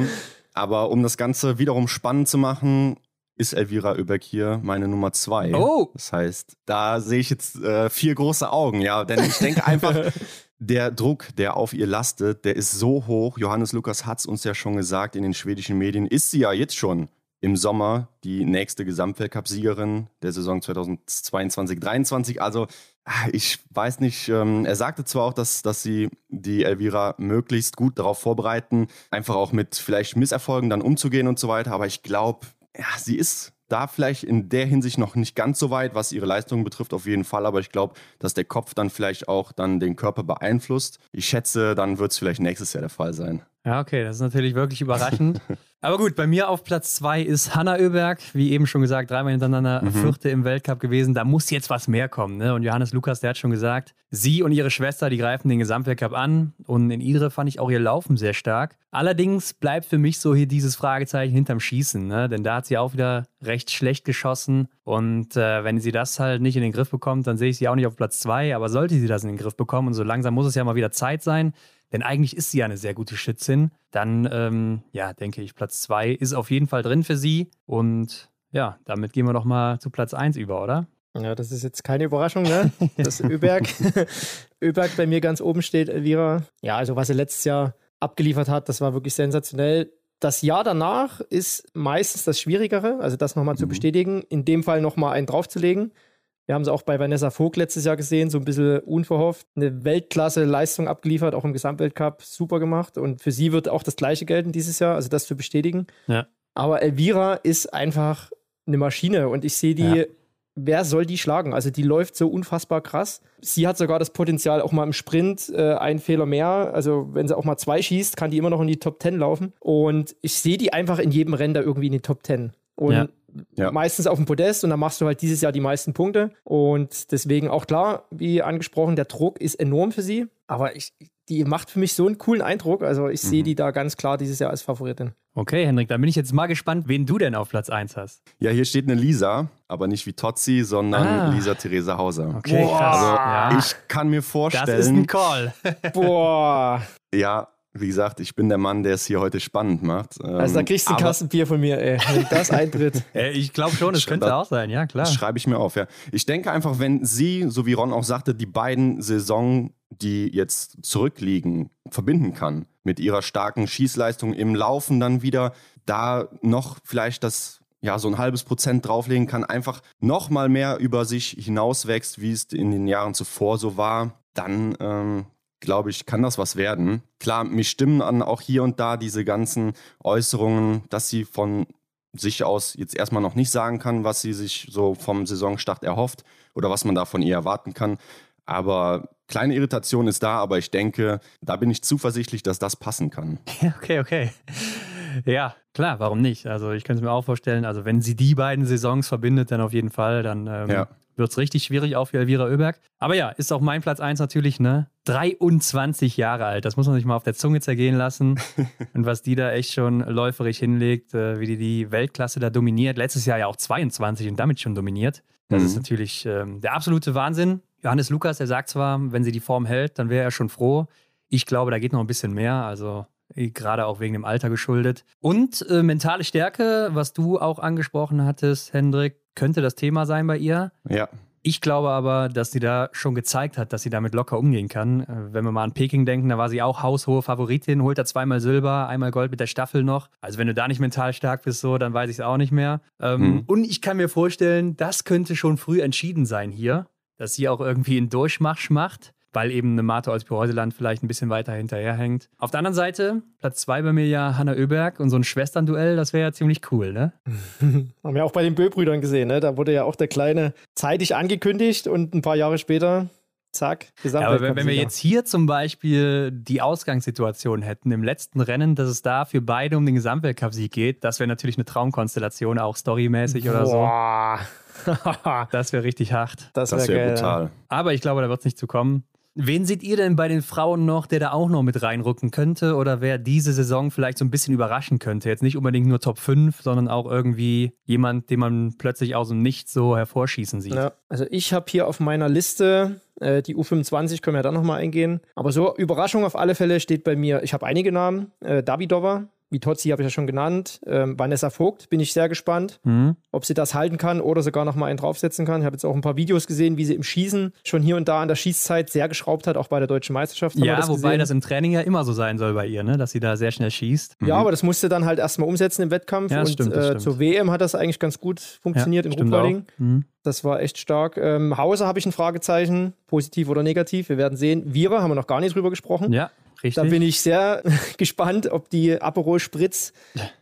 Aber um das Ganze wiederum spannend zu machen, ist Elvira Oeberg hier meine Nummer zwei. Oh. Das heißt, da sehe ich jetzt äh, vier große Augen, ja. Denn ich denke einfach, der Druck, der auf ihr lastet, der ist so hoch. Johannes Lukas hat es uns ja schon gesagt in den schwedischen Medien, ist sie ja jetzt schon im Sommer die nächste Gesamtweltcup-Siegerin der Saison 2022-23. Also ah, ich weiß nicht, ähm, er sagte zwar auch, dass, dass sie die Elvira möglichst gut darauf vorbereiten, einfach auch mit vielleicht Misserfolgen dann umzugehen und so weiter, aber ich glaube, ja, sie ist da vielleicht in der Hinsicht noch nicht ganz so weit, was ihre Leistungen betrifft, auf jeden Fall. Aber ich glaube, dass der Kopf dann vielleicht auch dann den Körper beeinflusst. Ich schätze, dann wird es vielleicht nächstes Jahr der Fall sein. Ja, okay, das ist natürlich wirklich überraschend. Aber gut, bei mir auf Platz zwei ist Hanna Oeberg, wie eben schon gesagt, dreimal hintereinander Vierte im Weltcup gewesen. Da muss jetzt was mehr kommen. Ne? Und Johannes Lukas, der hat schon gesagt, sie und ihre Schwester, die greifen den Gesamtweltcup an. Und in ihre fand ich auch ihr Laufen sehr stark. Allerdings bleibt für mich so hier dieses Fragezeichen hinterm Schießen. Ne? Denn da hat sie auch wieder recht schlecht geschossen. Und äh, wenn sie das halt nicht in den Griff bekommt, dann sehe ich sie auch nicht auf Platz zwei. Aber sollte sie das in den Griff bekommen, und so langsam muss es ja mal wieder Zeit sein, denn eigentlich ist sie ja eine sehr gute Schützin. Dann, ähm, ja, denke ich, Platz zwei ist auf jeden Fall drin für sie. Und ja, damit gehen wir doch mal zu Platz eins über, oder? Ja, das ist jetzt keine Überraschung, ne? Dass Öberg, Öberg bei mir ganz oben steht, Elvira. Ja, also was er letztes Jahr abgeliefert hat, das war wirklich sensationell. Das Jahr danach ist meistens das Schwierigere, also das nochmal zu Mhm. bestätigen, in dem Fall nochmal einen draufzulegen. Wir haben es auch bei Vanessa Vogt letztes Jahr gesehen, so ein bisschen unverhofft. Eine Weltklasse-Leistung abgeliefert, auch im Gesamtweltcup, super gemacht. Und für sie wird auch das Gleiche gelten dieses Jahr, also das zu bestätigen. Ja. Aber Elvira ist einfach eine Maschine und ich sehe die, Ja. wer soll die schlagen? Also die läuft so unfassbar krass. Sie hat sogar das Potenzial, auch mal im Sprint äh, einen Fehler mehr. Also wenn sie auch mal zwei schießt, kann die immer noch in die Top 10 laufen. Und ich sehe die einfach in jedem Rennen da irgendwie in die Top 10. Und Ja. Ja. meistens auf dem Podest und dann machst du halt dieses Jahr die meisten Punkte. Und deswegen auch klar, wie angesprochen, der Druck ist enorm für sie. Aber ich, die macht für mich so einen coolen Eindruck. Also ich sehe die da ganz klar dieses Jahr als Favoritin. Okay, Hendrik, dann bin ich jetzt mal gespannt, wen du denn auf Platz eins hast. Ja, hier steht eine Lisa, aber nicht wie Totzi, sondern Ah. Lisa Theresa Hauser. Okay, krass. Also ja, ich kann mir das ist ein vorstellen, Call. Boah, ja, wie gesagt, ich bin der Mann, der es hier heute spannend macht. also da Ähm, kriegst du einen aber- Kasten Bier von mir, ey. Wenn das eintritt. Ich glaube schon, es könnte auch sein, ja, klar. Das schreibe ich mir auf, ja. Ich denke einfach, wenn sie, so wie Ron auch sagte, die beiden Saison, die jetzt zurückliegen, verbinden kann mit ihrer starken Schießleistung im Laufen dann wieder, da noch vielleicht das ja, so ein halbes Prozent drauflegen kann, einfach noch mal mehr über sich hinauswächst, wie es in den Jahren zuvor so war, dann ähm, glaube ich, kann das was werden. Klar, mich stimmen an auch hier und da diese ganzen Äußerungen, dass sie von sich aus jetzt erstmal noch nicht sagen kann, was sie sich so vom Saisonstart erhofft oder was man da von ihr erwarten kann. Aber kleine Irritation ist da, aber ich denke, da bin ich zuversichtlich, dass das passen kann. Ja, okay, okay. Ja, klar, warum nicht? Also ich könnte es mir auch vorstellen, also wenn sie die beiden Saisons verbindet, dann auf jeden Fall, dann ähm, Ja. Wird es richtig schwierig auch für Elvira Oeberg. Aber ja, ist auch mein Platz 1 natürlich, ne? 23 Jahre alt, das muss man sich mal auf der Zunge zergehen lassen. Und was die da echt schon läuferisch hinlegt, äh, wie die die Weltklasse da dominiert. Letztes Jahr ja auch 22 und damit schon dominiert. Das Mhm. ist natürlich ähm, der absolute Wahnsinn. Johannes Lukas, der sagt zwar, wenn sie die Form hält, dann wäre er schon froh. Ich glaube, da geht noch ein bisschen mehr. Also eh, gerade auch wegen dem Alter geschuldet. Und äh, mentale Stärke, was du auch angesprochen hattest, Hendrik, könnte das Thema sein bei ihr. Ja, Ich glaube aber, dass sie da schon gezeigt hat, dass sie damit locker umgehen kann. Äh, wenn wir mal an Peking denken, da war sie auch haushohe Favoritin, holt da zweimal Silber, einmal Gold mit der Staffel noch. Also wenn du da nicht mental stark bist, so, dann weiß ich es auch nicht mehr. Ähm, mhm. Und ich kann mir vorstellen, das könnte schon früh entschieden sein hier, dass sie auch irgendwie einen Durchmarsch macht weil eben eine Mate als Reuseland vielleicht ein bisschen weiter hinterherhängt. Auf der anderen Seite, Platz zwei bei mir ja Hanna Oeberg und so ein Schwesternduell, das wäre ja ziemlich cool, ne? Haben wir auch bei den Böll-Brüdern gesehen, ne? Da wurde ja auch der Kleine zeitig angekündigt und ein paar Jahre später Zack, ja, aber wenn, wenn wir jetzt hier zum Beispiel die Ausgangssituation hätten im letzten Rennen, dass es da für beide um den Gesamtweltcup-Sieg geht, das wäre natürlich eine Traumkonstellation, auch storymäßig oder Boah. so. das wäre richtig hart. Das wäre wär brutal. Aber ich glaube, da wird es nicht zu kommen. Wen seht ihr denn bei den Frauen noch, der da auch noch mit reinrücken könnte oder wer diese Saison vielleicht so ein bisschen überraschen könnte? Jetzt nicht unbedingt nur Top 5, sondern auch irgendwie jemand, den man plötzlich aus dem Nichts so hervorschießen sieht. Ja, also ich habe hier auf meiner Liste äh, die U25, können wir da nochmal eingehen. Aber so Überraschung auf alle Fälle steht bei mir, ich habe einige Namen. Äh, Davidova, Vitozzi habe ich ja schon genannt. Ähm, Vanessa Vogt bin ich sehr gespannt, mhm. ob sie das halten kann oder sogar noch mal einen draufsetzen kann. Ich habe jetzt auch ein paar Videos gesehen, wie sie im Schießen schon hier und da an der Schießzeit sehr geschraubt hat, auch bei der deutschen Meisterschaft. Ja, das wobei gesehen. das im Training ja immer so sein soll bei ihr, ne? dass sie da sehr schnell schießt. Mhm. Ja, aber das musste dann halt erstmal umsetzen im Wettkampf. Ja, und stimmt, äh, zur WM hat das eigentlich ganz gut funktioniert ja, im Ruperding. Mhm. Das war echt stark. Ähm, Hause habe ich ein Fragezeichen, positiv oder negativ. Wir werden sehen. Vira haben wir noch gar nicht drüber gesprochen. Ja, Richtig. Da bin ich sehr gespannt, ob die Aperol Spritz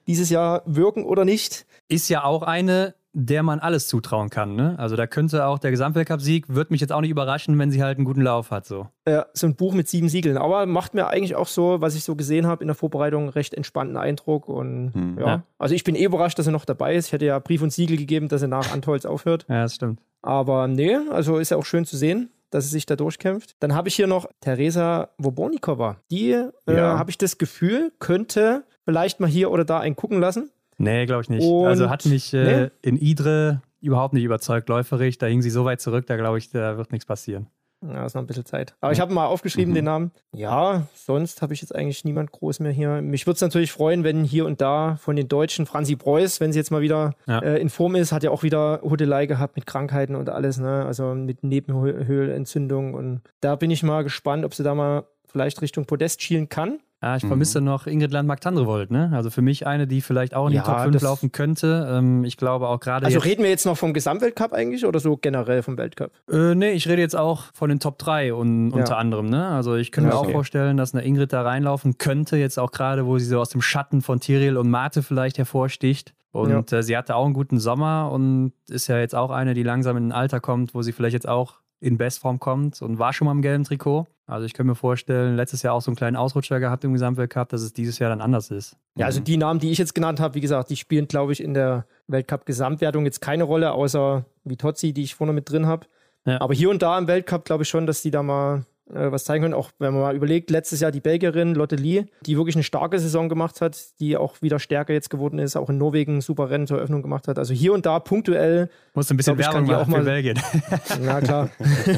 dieses Jahr wirken oder nicht. Ist ja auch eine, der man alles zutrauen kann. Ne? Also da könnte auch der Gesamtweltcup-Sieg, würde mich jetzt auch nicht überraschen, wenn sie halt einen guten Lauf hat. So. Ja, so ein Buch mit sieben Siegeln. Aber macht mir eigentlich auch so, was ich so gesehen habe in der Vorbereitung, recht entspannten Eindruck. Und hm. ja. ja. Also ich bin eh überrascht, dass er noch dabei ist. Ich hätte ja Brief und Siegel gegeben, dass er nach Antolz aufhört. Ja, das stimmt. Aber nee, also ist ja auch schön zu sehen dass sie sich da durchkämpft. Dann habe ich hier noch Teresa Wobornikova. Die, äh, ja. habe ich das Gefühl, könnte vielleicht mal hier oder da einen gucken lassen. Nee, glaube ich nicht. Und also hat mich äh, nee. in Idre überhaupt nicht überzeugt, läuferig. Da hing sie so weit zurück, da glaube ich, da wird nichts passieren. Ja, ist noch ein bisschen Zeit. Aber ich habe mal aufgeschrieben, mhm. den Namen. Ja, sonst habe ich jetzt eigentlich niemand groß mehr hier. Mich würde es natürlich freuen, wenn hier und da von den Deutschen Franzi Preuß, wenn sie jetzt mal wieder ja. äh, in Form ist, hat ja auch wieder Hudelei gehabt mit Krankheiten und alles, ne? Also mit Nebenhöhlenentzündung. Und da bin ich mal gespannt, ob sie da mal vielleicht Richtung Podest schielen kann. Ah, ich vermisse mhm. noch Ingrid Landmark-Tandrevold, ne? Also für mich eine, die vielleicht auch in ja, die Top 5 laufen könnte. Ähm, ich glaube auch gerade. Also reden wir jetzt noch vom Gesamtweltcup eigentlich oder so generell vom Weltcup? Äh, nee, ich rede jetzt auch von den Top 3 und, ja. unter anderem, ne? Also ich könnte ja, mir okay. auch vorstellen, dass eine Ingrid da reinlaufen könnte, jetzt auch gerade, wo sie so aus dem Schatten von Tyrell und Mate vielleicht hervorsticht. Und äh, sie hatte auch einen guten Sommer und ist ja jetzt auch eine, die langsam in ein Alter kommt, wo sie vielleicht jetzt auch in Bestform kommt und war schon mal im gelben Trikot. Also ich könnte mir vorstellen, letztes Jahr auch so einen kleinen Ausrutscher gehabt im Gesamtweltcup, dass es dieses Jahr dann anders ist. Ja, also die Namen, die ich jetzt genannt habe, wie gesagt, die spielen, glaube ich, in der Weltcup-Gesamtwertung jetzt keine Rolle, außer Vitozzi, die ich vorne mit drin habe. Ja. Aber hier und da im Weltcup glaube ich schon, dass die da mal äh, was zeigen können. Auch wenn man mal überlegt, letztes Jahr die Belgierin Lotte Lee, die wirklich eine starke Saison gemacht hat, die auch wieder stärker jetzt geworden ist, auch in Norwegen super Rennen zur Eröffnung gemacht hat. Also hier und da punktuell. Muss ein bisschen glaub, Werbung machen auch mal, für Belgien. Ja, klar.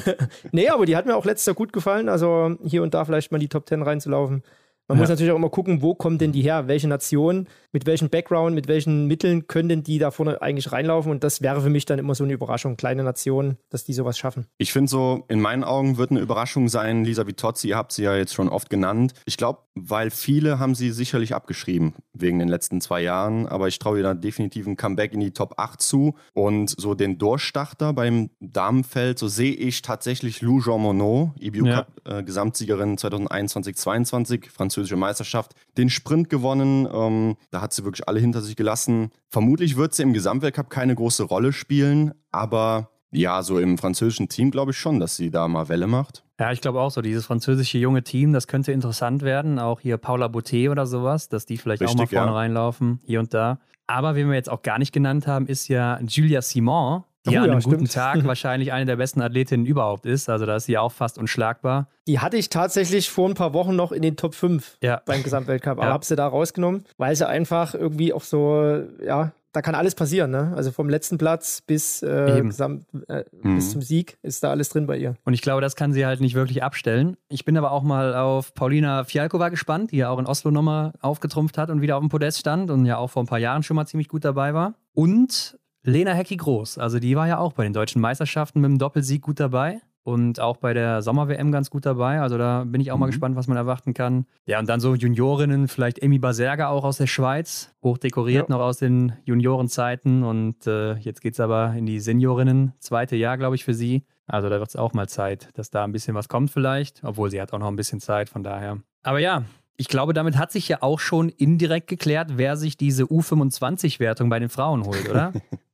nee, aber die hat mir auch letztes Jahr gut gefallen. Also hier und da vielleicht mal in die Top 10 reinzulaufen. Man ja. muss natürlich auch immer gucken, wo kommen denn die her? Welche Nation, mit welchem Background, mit welchen Mitteln können denn die da vorne eigentlich reinlaufen? Und das wäre für mich dann immer so eine Überraschung. Kleine Nationen, dass die sowas schaffen. Ich finde so, in meinen Augen wird eine Überraschung sein, Lisa Vitozzi, ihr habt sie ja jetzt schon oft genannt. Ich glaube, weil viele haben sie sicherlich abgeschrieben wegen den letzten zwei Jahren, aber ich traue ihr da definitiv ein Comeback in die Top 8 zu. Und so den Durchstarter beim Damenfeld, so sehe ich tatsächlich Lou Jean Monod, IBU ja. Äh, Gesamtsiegerin 2021-22, französische Meisterschaft, den Sprint gewonnen. Ähm, da hat sie wirklich alle hinter sich gelassen. Vermutlich wird sie im Gesamtweltcup keine große Rolle spielen, aber ja, so im französischen Team glaube ich schon, dass sie da mal Welle macht. Ja, ich glaube auch so, dieses französische junge Team, das könnte interessant werden. Auch hier Paula Boutet oder sowas, dass die vielleicht Richtig, auch mal vorne ja. reinlaufen, hier und da. Aber wen wir jetzt auch gar nicht genannt haben, ist ja Julia Simon, die oh, an einem ja, guten Tag wahrscheinlich eine der besten Athletinnen überhaupt ist. Also da ist sie auch fast unschlagbar. Die hatte ich tatsächlich vor ein paar Wochen noch in den Top 5 ja. beim Gesamtweltcup, aber ja. habe sie da rausgenommen, weil sie einfach irgendwie auch so, ja, da kann alles passieren, ne? Also vom letzten Platz bis, äh, gesamt, äh, mhm. bis zum Sieg ist da alles drin bei ihr. Und ich glaube, das kann sie halt nicht wirklich abstellen. Ich bin aber auch mal auf Paulina Fialkova gespannt, die ja auch in Oslo nochmal aufgetrumpft hat und wieder auf dem Podest stand und ja auch vor ein paar Jahren schon mal ziemlich gut dabei war. Und Lena Hecki-Groß. Also die war ja auch bei den deutschen Meisterschaften mit dem Doppelsieg gut dabei und auch bei der Sommer-WM ganz gut dabei. Also da bin ich auch mal Mhm. gespannt, was man erwarten kann. Ja, und dann so Juniorinnen, vielleicht Amy Baserga auch aus der Schweiz, hochdekoriert Ja. noch aus den Juniorenzeiten. Und äh, jetzt geht es aber in die Seniorinnen, zweite Jahr, glaube ich, für sie. Also da wird es auch mal Zeit, dass da ein bisschen was kommt vielleicht, obwohl sie hat auch noch ein bisschen Zeit, von daher. Aber ja, ich glaube, damit hat sich ja auch schon indirekt geklärt, wer sich diese U25-Wertung bei den Frauen holt, oder?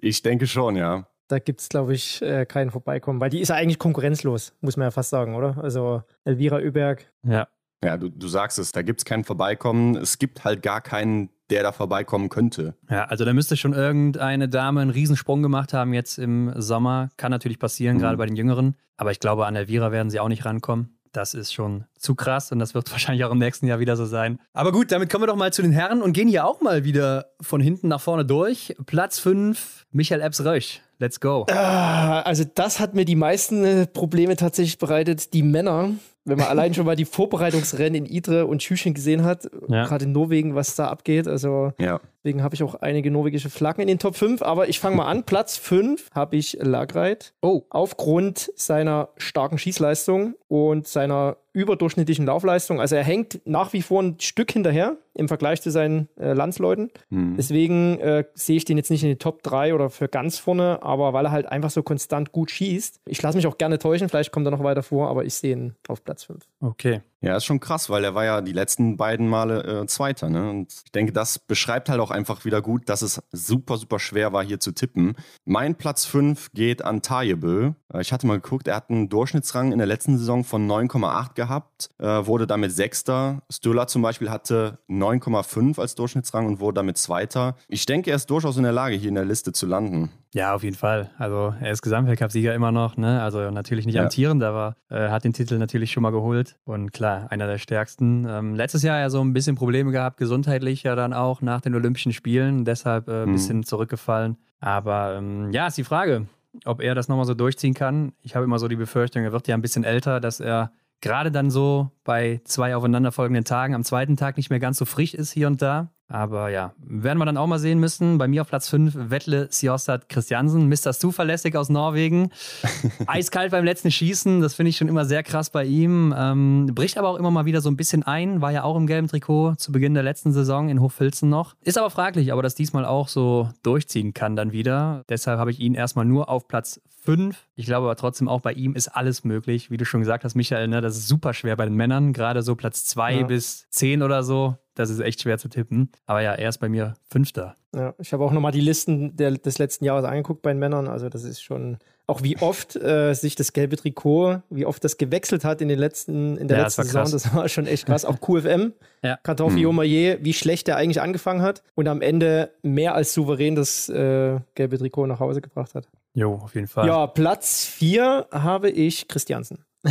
Ich denke schon, ja. Da gibt es, glaube ich, äh, keinen Vorbeikommen, weil die ist ja eigentlich konkurrenzlos, muss man ja fast sagen, oder? Also Elvira Überg. ja. Ja, du, du sagst es, da gibt es kein Vorbeikommen. Es gibt halt gar keinen, der da vorbeikommen könnte. Ja, also da müsste schon irgendeine Dame einen Riesensprung gemacht haben jetzt im Sommer. Kann natürlich passieren, Mhm. gerade bei den Jüngeren. Aber ich glaube, an Elvira werden sie auch nicht rankommen. Das ist schon zu krass und das wird wahrscheinlich auch im nächsten Jahr wieder so sein. Aber gut, damit kommen wir doch mal zu den Herren und gehen hier auch mal wieder von hinten nach vorne durch. Platz 5, Michael Epps-Rösch. Let's go. Ah, also das hat mir die meisten äh, Probleme tatsächlich bereitet. Die Männer, wenn man allein schon mal die Vorbereitungsrennen in Idre und Tschüchen gesehen hat, Ja. gerade in Norwegen, was da abgeht. Also Ja. Deswegen habe ich auch einige norwegische Flaggen in den Top 5. Aber ich fange mal an. Platz 5 habe ich Lagreit. Oh, Aufgrund seiner starken Schießleistung und seiner überdurchschnittlichen Laufleistung. Also er hängt nach wie vor ein Stück hinterher im Vergleich zu seinen äh, Landsleuten. Hm. Deswegen äh, sehe ich den jetzt nicht in den Top 3 oder für ganz vorne, aber weil er halt einfach so konstant gut schießt. Ich lasse mich auch gerne täuschen, vielleicht kommt er noch weiter vor, aber ich sehe ihn auf Platz 5. okay. Ja, ist schon krass, weil er war ja die letzten beiden Male äh, Zweiter. Ne? Und ich denke, das beschreibt halt auch einfach wieder gut, dass es super, super schwer war, hier zu tippen. Mein Platz 5 geht an Tajebö. Äh, ich hatte mal geguckt, er hat einen Durchschnittsrang in der letzten Saison von 9,8 gehabt, äh, wurde damit Sechster. Stöller zum Beispiel hatte 9,5 als Durchschnittsrang und wurde damit Zweiter. Ich denke, er ist durchaus in der Lage, hier in der Liste zu landen. Ja, auf jeden Fall. Also er ist Gesamtweltcup-Sieger immer noch, ne? Also natürlich nicht Ja. amtierend, aber äh, hat den Titel natürlich schon mal geholt. Und klar, einer der stärksten. Ähm, letztes Jahr ja so ein bisschen Probleme gehabt, gesundheitlich ja dann auch nach den Olympischen Spielen, deshalb äh, ein Mhm. bisschen zurückgefallen. Aber ähm, ja, ist die Frage, ob er das nochmal so durchziehen kann. Ich habe immer so die Befürchtung, er wird ja ein bisschen älter, dass er gerade dann so bei zwei aufeinanderfolgenden Tagen am zweiten Tag nicht mehr ganz so frisch ist hier und da. Aber ja, werden wir dann auch mal sehen müssen. Bei mir auf Platz 5 Wettle Sjostad Christiansen, Mr. Zuverlässig aus Norwegen. Eiskalt beim letzten Schießen, das finde ich schon immer sehr krass bei ihm. Ähm, bricht aber auch immer mal wieder so ein bisschen ein, war ja auch im gelben Trikot zu Beginn der letzten Saison in Hochfilzen noch. Ist aber fraglich, aber das diesmal auch so durchziehen kann dann wieder. Deshalb habe ich ihn erstmal nur auf Platz 5. Ich glaube aber trotzdem auch bei ihm ist alles möglich. Wie du schon gesagt hast, Michael, ne, das ist super schwer bei den Männern. Gerade so Platz 2 Ja. bis 10 oder so. Das ist echt schwer zu tippen. Aber ja, er ist bei mir Fünfter. Ja, ich habe auch nochmal die Listen der, des letzten Jahres angeguckt bei den Männern. Also das ist schon, auch wie oft äh, sich das gelbe Trikot, wie oft das gewechselt hat in den letzten, in der Ja, das letzten war Saison. krass. Das war schon echt krass. Auch QFM, Ja. Kartoffi Omaye, wie schlecht der eigentlich angefangen hat und am Ende mehr als souverän das äh, gelbe Trikot nach Hause gebracht hat. Jo, auf jeden Fall. Ja, Platz 4 habe ich Christiansen.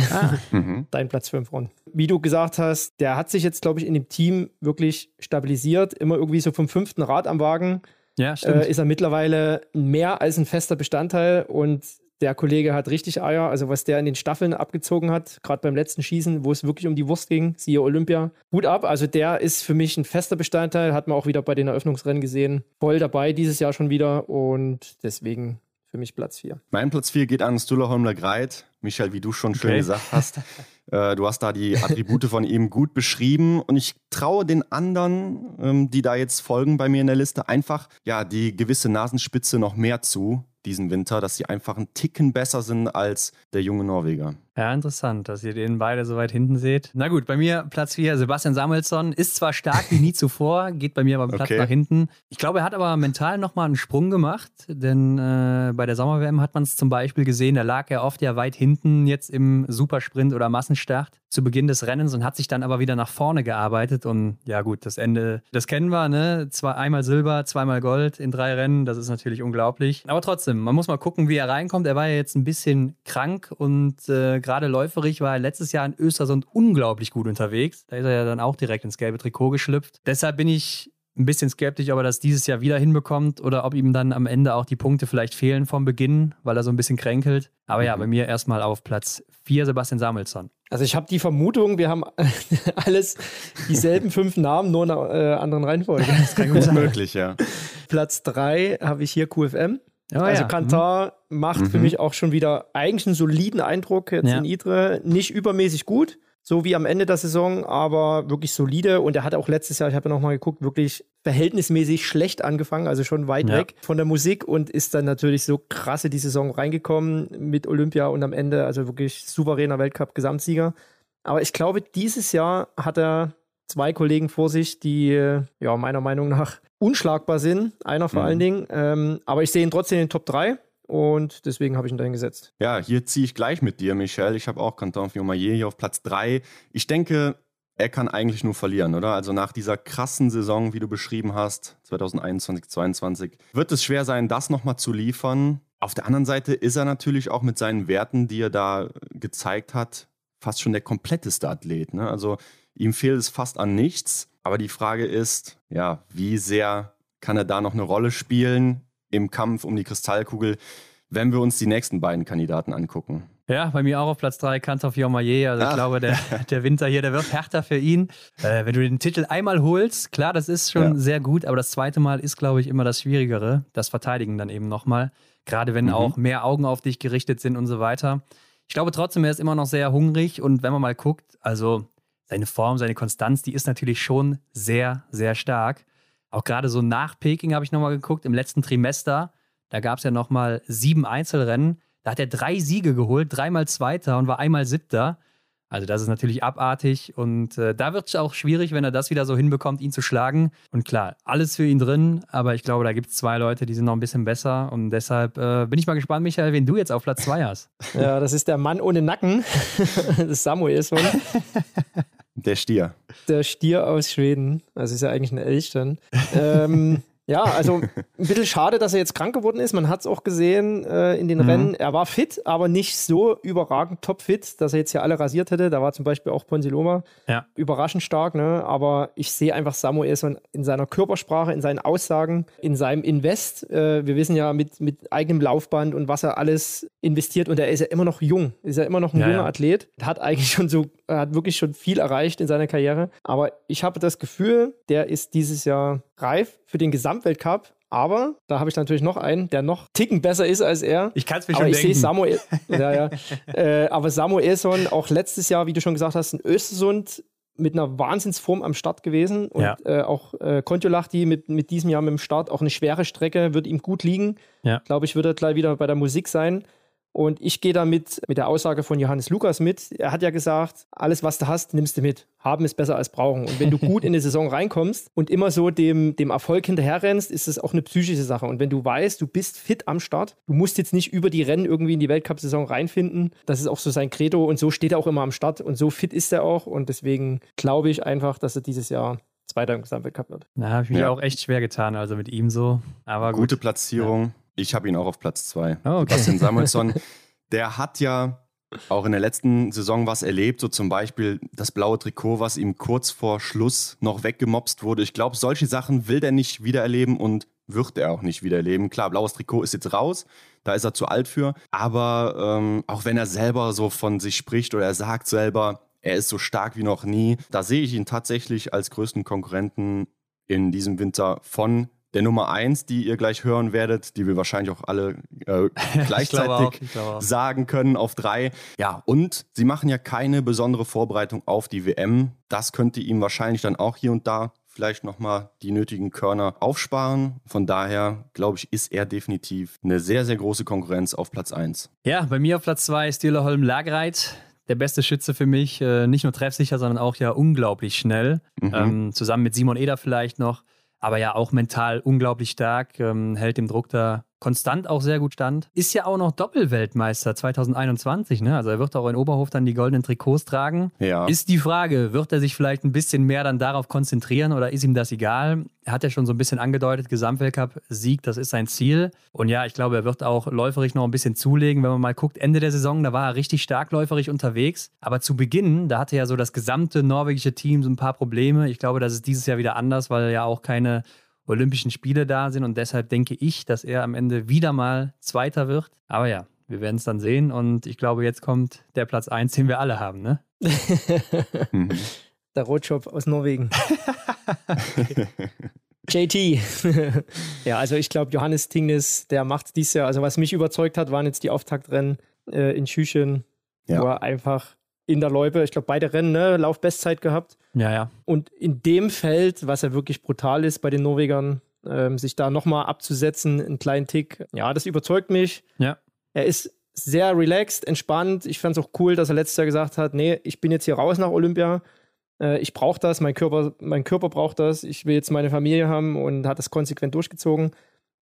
Mhm. Dein Platz 5 Ron. Wie du gesagt hast, der hat sich jetzt, glaube ich, in dem Team wirklich stabilisiert. Immer irgendwie so vom fünften Rad am Wagen Ja, stimmt. äh, ist er mittlerweile mehr als ein fester Bestandteil und der Kollege hat richtig Eier. Also was der in den Staffeln abgezogen hat, gerade beim letzten Schießen, wo es wirklich um die Wurst ging, siehe Olympia. Hut ab, also der ist für mich ein fester Bestandteil, hat man auch wieder bei den Eröffnungsrennen gesehen. Voll dabei dieses Jahr schon wieder und deswegen für mich Platz 4. Mein Platz 4 geht an Stulla Holmler Greit. Michael, wie du schon schön Okay. gesagt hast, äh, du hast da die Attribute von ihm gut beschrieben und ich traue den anderen, ähm, die da jetzt folgen bei mir in der Liste, einfach ja die gewisse Nasenspitze noch mehr zu diesen Winter, dass sie einfach einen Ticken besser sind als der junge Norweger. Ja, interessant, dass ihr den beide so weit hinten seht. Na gut, bei mir Platz 4, Sebastian Samuelsson. Ist zwar stark wie nie zuvor, geht bei mir aber Platz Okay. nach hinten. Ich glaube, er hat aber mental nochmal einen Sprung gemacht, denn äh, bei der Sommer-WM hat man es zum Beispiel gesehen, da lag er oft ja weit hinten jetzt im Supersprint oder Massenstart zu Beginn des Rennens und hat sich dann aber wieder nach vorne gearbeitet. Und ja gut, das Ende, das kennen wir, ne? Zwei, einmal Silber, zweimal Gold in drei Rennen, das ist natürlich unglaublich. Aber trotzdem, man muss mal gucken, wie er reinkommt. Er war ja jetzt ein bisschen krank und äh, gerade läuferig war er letztes Jahr in Östersund unglaublich gut unterwegs. Da ist er ja dann auch direkt ins gelbe Trikot geschlüpft. Deshalb bin ich ein bisschen skeptisch, ob er das dieses Jahr wieder hinbekommt oder ob ihm dann am Ende auch die Punkte vielleicht fehlen vom Beginn, weil er so ein bisschen kränkelt. Aber ja, Mhm. bei mir erstmal auf Platz 4 Sebastian Samuelsson. Also ich habe die Vermutung, wir haben alles dieselben fünf Namen, nur in einer äh, anderen Reihenfolge. Das kann Gut möglich, ja. Platz 3 habe ich hier QFM. Oh, also ja. Kantar macht für Mhm. mich auch schon wieder eigentlich einen soliden Eindruck jetzt Ja. in Idre. Nicht übermäßig gut, so wie am Ende der Saison, aber wirklich solide. Und er hat auch letztes Jahr, ich habe ja nochmal geguckt, wirklich verhältnismäßig schlecht angefangen, also schon weit Ja. weg von der Musik und ist dann natürlich so krass in die Saison reingekommen mit Olympia und am Ende, also wirklich souveräner Weltcup-Gesamtsieger. Aber ich glaube, dieses Jahr hat er zwei Kollegen vor sich, die ja meiner Meinung nach unschlagbar sind. Einer vor Mhm. allen Dingen. Ähm, aber ich sehe ihn trotzdem in den Top 3 und deswegen habe ich ihn dahin gesetzt. Ja, hier ziehe ich gleich mit dir, Michel. Ich habe auch Canton Fiomayer hier auf Platz 3. Ich denke, er kann eigentlich nur verlieren, oder? Also nach dieser krassen Saison, wie du beschrieben hast, 2021, 2022, wird es schwer sein, das nochmal zu liefern. Auf der anderen Seite ist er natürlich auch mit seinen Werten, die er da gezeigt hat, fast schon der kompletteste Athlet. Ne? Also ihm fehlt es fast an nichts. Aber die Frage ist, ja, wie sehr kann er da noch eine Rolle spielen im Kampf um die Kristallkugel? wenn wir uns die nächsten beiden Kandidaten angucken. Ja, bei mir auch auf Platz 3 Kantor Fiormaillet. Also ich Ah. glaube, der, der Winter hier, der wird härter für ihn. Äh, wenn du den Titel einmal holst, klar, das ist schon Ja. sehr gut, aber das zweite Mal ist, glaube ich, immer das Schwierigere. Das Verteidigen dann eben nochmal. Gerade wenn Mhm. auch mehr Augen auf dich gerichtet sind und so weiter. Ich glaube trotzdem, er ist immer noch sehr hungrig und wenn man mal guckt, also seine Form, seine Konstanz, die ist natürlich schon sehr, sehr stark. Auch gerade so nach Peking habe ich nochmal geguckt, im letzten Trimester, da gab es ja nochmal sieben Einzelrennen. Da hat er drei Siege geholt, dreimal Zweiter und war einmal Siebter. Also das ist natürlich abartig und äh, da wird es auch schwierig, wenn er das wieder so hinbekommt, ihn zu schlagen. Und klar, alles für ihn drin, aber ich glaube, da gibt es zwei Leute, die sind noch ein bisschen besser und deshalb äh, bin ich mal gespannt, Michael, wen du jetzt auf Platz zwei hast. Ja, das ist der Mann ohne Nacken. das ist Samuelsson, Der Stier. der Stier aus Schweden. Also ist ja eigentlich ein Elch dann. ähm, ja, also ein bisschen schade, dass er jetzt krank geworden ist. Man hat es auch gesehen äh, in den Mhm. Rennen. Er war fit, aber nicht so überragend topfit, dass er jetzt hier alle rasiert hätte. Da war zum Beispiel auch Ponsiloma Ja. überraschend stark, ne? Aber ich sehe einfach Samuelson in seiner Körpersprache, in seinen Aussagen, in seinem Invest. Äh, wir wissen ja mit, mit eigenem Laufband und was er alles investiert und er ist ja immer noch jung, ist ja immer noch ein Ja, junger ja. Athlet. Hat eigentlich schon so, hat wirklich schon viel erreicht in seiner Karriere. Aber ich habe das Gefühl, der ist dieses Jahr reif für den Gesamtweltcup. Aber da habe ich natürlich noch einen, der noch ticken besser ist als er. Ich kann es mir Aber schon ich denken. Samuel, ja, ja. Äh, aber Samuelson auch letztes Jahr, wie du schon gesagt hast, in Östersund mit einer Wahnsinnsform am Start gewesen. Und Ja. äh, auch äh, Kontiolahti mit, mit diesem Jahr mit dem Start auch eine schwere Strecke, wird ihm gut liegen. Ja. Glaube ich, wird er gleich wieder bei der Musik sein. Und ich gehe damit mit der Aussage von Johannes Lukas mit. Er hat ja gesagt, alles, was du hast, nimmst du mit. Haben ist besser als brauchen. Und wenn du gut in die Saison reinkommst und immer so dem, dem Erfolg hinterherrennst, ist es auch eine psychische Sache. Und wenn du weißt, du bist fit am Start, du musst jetzt nicht über die Rennen irgendwie in die Weltcup-Saison reinfinden. Das ist auch so sein Credo und so steht er auch immer am Start und so fit ist er auch. Und deswegen glaube ich einfach, dass er dieses Jahr Zweiter im Gesamtweltcup wird. Da habe ich mich Ja. auch echt schwer getan, also mit ihm so. Aber gut. Gute Platzierung. Ich habe ihn auch auf Platz zwei. Oh, okay. Sebastian Samuelsson, der hat ja auch in der letzten Saison was erlebt, so zum Beispiel das blaue Trikot, was ihm kurz vor Schluss noch weggemobst wurde. Ich glaube, solche Sachen will der nicht wiedererleben und wird er auch nicht wiedererleben. Klar, blaues Trikot ist jetzt raus, da ist er zu alt für. Aber ähm, auch wenn er selber so von sich spricht oder er sagt selber, er ist so stark wie noch nie, da sehe ich ihn tatsächlich als größten Konkurrenten in diesem Winter von der Nummer 1, die ihr gleich hören werdet, die wir wahrscheinlich auch alle äh, gleichzeitig auch, sagen können auf drei. Ja, und sie machen ja keine besondere Vorbereitung auf die WM. Das könnte ihm wahrscheinlich dann auch hier und da vielleicht nochmal die nötigen Körner aufsparen. Von daher, glaube ich, ist er definitiv eine sehr, sehr große Konkurrenz auf Platz 1. Ja, bei mir auf Platz 2 ist Holm Lagreit. Der beste Schütze für mich. Äh, nicht nur treffsicher, sondern auch ja unglaublich schnell. Mhm. Ähm, zusammen mit Simon Eder vielleicht noch. Aber ja auch mental unglaublich stark. Ähm, hält dem Druck da konstant auch sehr gut stand. Ist ja auch noch Doppelweltmeister 2021. Ne? Also er wird auch in Oberhof dann die goldenen Trikots tragen. Ja. Ist die Frage, wird er sich vielleicht ein bisschen mehr dann darauf konzentrieren oder ist ihm das egal? Er hat ja schon so ein bisschen angedeutet, Gesamtweltcup-Sieg, das ist sein Ziel. Und ja, ich glaube, er wird auch läuferisch noch ein bisschen zulegen. Wenn man mal guckt, Ende der Saison, da war er richtig stark läuferisch unterwegs. Aber zu Beginn, da hatte ja so das gesamte norwegische Team so ein paar Probleme. Ich glaube, das ist dieses Jahr wieder anders, weil ja auch keine Olympischen Spiele da sind und deshalb denke ich, dass er am Ende wieder mal Zweiter wird. Aber ja, wir werden es dann sehen und ich glaube, jetzt kommt der Platz 1, den wir alle haben, ne? Mhm. Der Rotschopf aus Norwegen. JT. ja, also ich glaube, Johannes Tingnes, der macht dies Jahr. Also was mich überzeugt hat, waren jetzt die Auftaktrennen äh, in Schüchen, Ja. wo er einfach in der Loipe, ich glaube, beide Rennen, ne, Laufbestzeit gehabt. Ja, ja. Und in dem Feld, was ja wirklich brutal ist bei den Norwegern, ähm, sich da nochmal abzusetzen, einen kleinen Tick, ja, das überzeugt mich. Ja. Er ist sehr relaxed, entspannt. Ich fand es auch cool, dass er letztes Jahr gesagt hat, nee, ich bin jetzt hier raus nach Olympia. Äh, ich brauche das, mein Körper, mein Körper braucht das. Ich will jetzt meine Familie haben und hat das konsequent durchgezogen.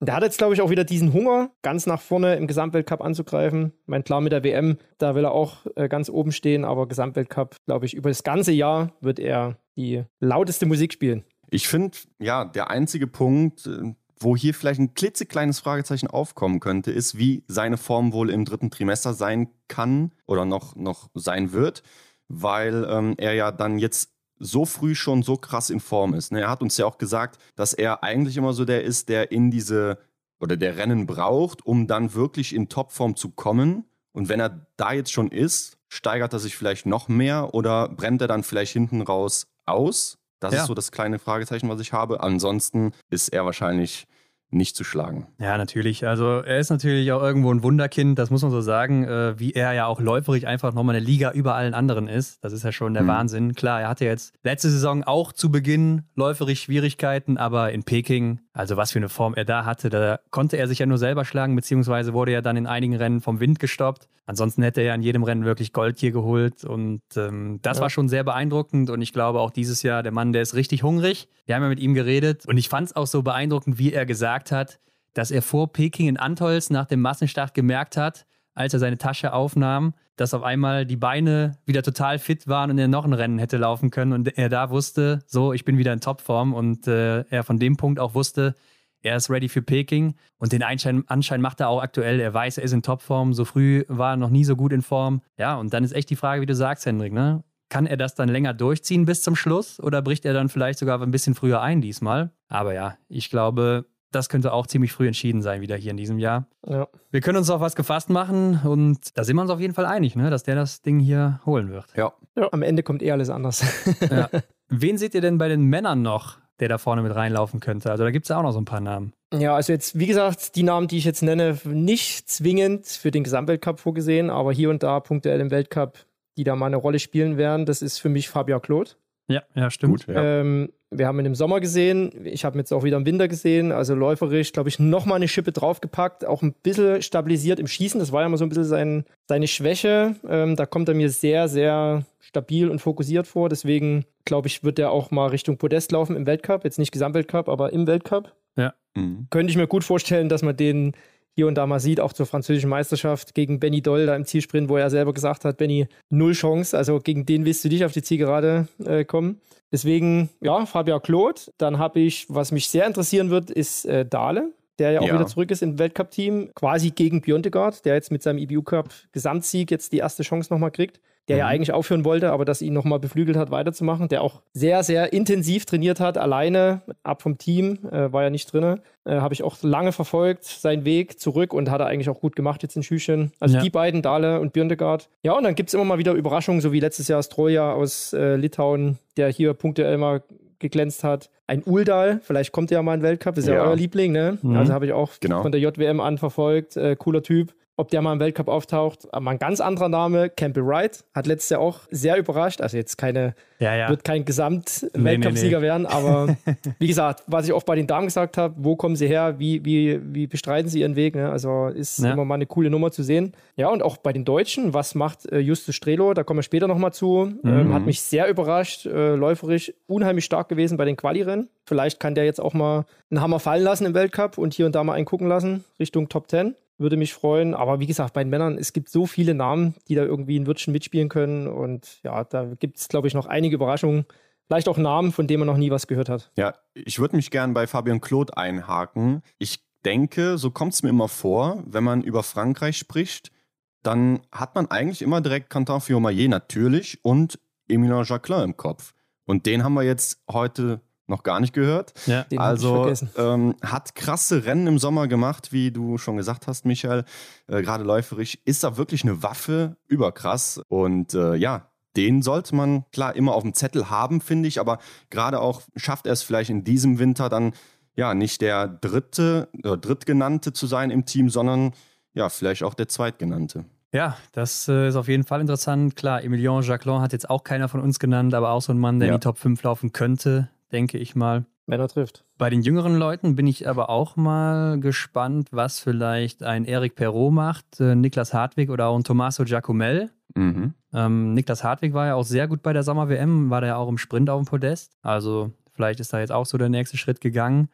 Der hat jetzt, glaube ich, auch wieder diesen Hunger, ganz nach vorne im Gesamtweltcup anzugreifen. Ich meine, klar, mit der WM, da will er auch äh, ganz oben stehen, aber Gesamtweltcup, glaube ich, über das ganze Jahr wird er die lauteste Musik spielen. Ich finde, ja, der einzige Punkt, äh, wo hier vielleicht ein klitzekleines Fragezeichen aufkommen könnte, ist, wie seine Form wohl im dritten Trimester sein kann oder noch, noch sein wird, weil ähm, er ja dann jetzt so früh schon so krass in Form ist. Ne? Er hat uns ja auch gesagt, dass er eigentlich immer so der ist, der in diese oder der Rennen braucht, um dann wirklich in Topform zu kommen. Und wenn er da jetzt schon ist, steigert er sich vielleicht noch mehr oder brennt er dann vielleicht hinten raus aus? Das Ja. ist so das kleine Fragezeichen, was ich habe. Ansonsten ist er wahrscheinlich nicht zu schlagen. Ja, natürlich. Also er ist natürlich auch irgendwo ein Wunderkind, das muss man so sagen, äh, wie er ja auch läuferig einfach nochmal eine Liga über allen anderen ist. Das ist ja schon der Mhm. Wahnsinn. Klar, er hatte jetzt letzte Saison auch zu Beginn läuferisch Schwierigkeiten, aber in Peking, also was für eine Form er da hatte, da konnte er sich ja nur selber schlagen, beziehungsweise wurde er dann in einigen Rennen vom Wind gestoppt. Ansonsten hätte er ja in jedem Rennen wirklich Gold hier geholt und ähm, das Ja. war schon sehr beeindruckend und ich glaube auch dieses Jahr, der Mann, der ist richtig hungrig. Wir haben ja mit ihm geredet und ich fand es auch so beeindruckend, wie er gesagt hat, dass er vor Peking in Antolz nach dem Massenstart gemerkt hat, als er seine Tasche aufnahm, dass auf einmal die Beine wieder total fit waren und er noch ein Rennen hätte laufen können und er da wusste, so, ich bin wieder in Topform und äh, er von dem Punkt auch wusste, er ist ready für Peking und den Einschein, Anschein macht er auch aktuell. Er weiß, er ist in Topform. So früh war er noch nie so gut in Form. Ja, und dann ist echt die Frage, wie du sagst, Hendrik, ne? Kann er das dann länger durchziehen bis zum Schluss oder bricht er dann vielleicht sogar ein bisschen früher ein diesmal? Aber ja, ich glaube, das könnte auch ziemlich früh entschieden sein, wieder hier in diesem Jahr. Ja. Wir können uns auf was gefasst machen und da sind wir uns auf jeden Fall einig, ne, dass der das Ding hier holen wird. Ja. Ja, am Ende kommt eh alles anders. Ja. Wen seht ihr denn bei den Männern noch, der da vorne mit reinlaufen könnte? Also da gibt es ja auch noch so ein paar Namen. Ja, also jetzt, wie gesagt, die Namen, die ich jetzt nenne, nicht zwingend für den Gesamtweltcup vorgesehen, aber hier und da punktuell im Weltcup, die da mal eine Rolle spielen werden. Das ist für mich Fabian Claude. Ja, ja, stimmt. Gut, ja. Ähm, wir haben ihn im Sommer gesehen, ich habe ihn jetzt auch wieder im Winter gesehen, also läuferisch, glaube ich, nochmal eine Schippe draufgepackt, auch ein bisschen stabilisiert im Schießen, das war ja immer so ein bisschen sein, seine Schwäche. Ähm, da kommt er mir sehr, sehr stabil und fokussiert vor, deswegen glaube ich, wird er auch mal Richtung Podest laufen im Weltcup, jetzt nicht Gesamtweltcup, aber im Weltcup. Mhm. könnte ich mir gut vorstellen, dass man den hier und da mal sieht, auch zur französischen Meisterschaft gegen Benny Doll da im Zielsprint, wo er selber gesagt hat, Benny, null Chance, also gegen den willst du nicht auf die Zielgerade äh, kommen. Deswegen, ja, Fabian Claude. Dann habe ich, was mich sehr interessieren wird, ist äh, Dahle, der ja auch Ja. wieder zurück ist im Weltcup-Team, quasi gegen Biontegard, der jetzt mit seinem IBU-Cup Gesamtsieg jetzt die erste Chance nochmal kriegt. Der ja Mhm. eigentlich aufhören wollte, aber das ihn nochmal beflügelt hat, weiterzumachen. Der auch sehr, sehr intensiv trainiert hat, alleine, ab vom Team, äh, war ja nicht drin. Äh, Habe ich auch lange verfolgt, seinen Weg zurück und hat er eigentlich auch gut gemacht jetzt in Schüchen. Also Ja. die beiden, Dahle und Björndegard. Ja, und dann gibt es immer mal wieder Überraschungen, so wie letztes Jahr Stroja aus äh, Litauen, der hier punktuell mal geglänzt hat. Ein Uldal, vielleicht kommt er ja mal in den Weltcup, ist ja, Ja. euer Liebling, ne? Mhm. Also habe ich auch Genau. von der JWM anverfolgt. Äh, cooler Typ. Ob der mal im Weltcup auftaucht, aber ein ganz anderer Name, Campbell Wright, hat letztes Jahr auch sehr überrascht. Also jetzt keine, Ja, ja. wird kein Gesamt-Weltcup-Sieger nee, werden, aber wie gesagt, was ich auch bei den Damen gesagt habe, wo kommen sie her, wie, wie, wie bestreiten sie ihren Weg, ne? Also ist Ja. immer mal eine coole Nummer zu sehen. Ja, und auch bei den Deutschen, was macht äh, Justus Strelo, da kommen wir später nochmal zu, ähm, Mhm. hat mich sehr überrascht, äh, läuferisch unheimlich stark gewesen bei den Quali-Rennen. Vielleicht kann der jetzt auch mal einen Hammer fallen lassen im Weltcup und hier und da mal einen gucken lassen, Richtung Top 10. Würde mich freuen. Aber wie gesagt, bei den Männern, es gibt so viele Namen, die da irgendwie ein Wörtchen mitspielen können. Und ja, da gibt es, glaube ich, noch einige Überraschungen. Vielleicht auch Namen, von denen man noch nie was gehört hat. Ja, ich würde mich gern bei Fabian Claude einhaken. Ich denke, so kommt es mir immer vor, wenn man über Frankreich spricht, dann hat man eigentlich immer direkt Quentin Fillon-Maillet natürlich und Emilien Jacquelin im Kopf. Und den haben wir jetzt heute noch gar nicht gehört. ja. Den also vergessen. ähm, hat krasse Rennen im Sommer gemacht, wie du schon gesagt hast, Michael. Äh, Gerade läuferisch ist da wirklich eine Waffe, überkrass. Und äh, ja, den sollte man klar immer auf dem Zettel haben, finde ich. Aber gerade auch schafft er es vielleicht in diesem Winter dann ja, nicht der dritte oder drittgenannte zu sein im Team, sondern ja, vielleicht auch der zweitgenannte. Ja, das äh, ist auf jeden Fall interessant. Klar, Emilien Jacquelin hat jetzt auch keiner von uns genannt, aber auch so ein Mann, der Ja. in die Top 5 laufen könnte, denke ich mal. Wenn er trifft. Bei den jüngeren Leuten bin ich aber auch mal gespannt, was vielleicht ein Eric Perrault macht, äh, Niklas Hartwig oder auch ein Tommaso Giacomel. Mhm. Ähm, Niklas Hartwig war ja auch sehr gut bei der Sommer-WM, war der ja auch im Sprint auf dem Podest. Also vielleicht ist da jetzt auch so der nächste Schritt gegangen.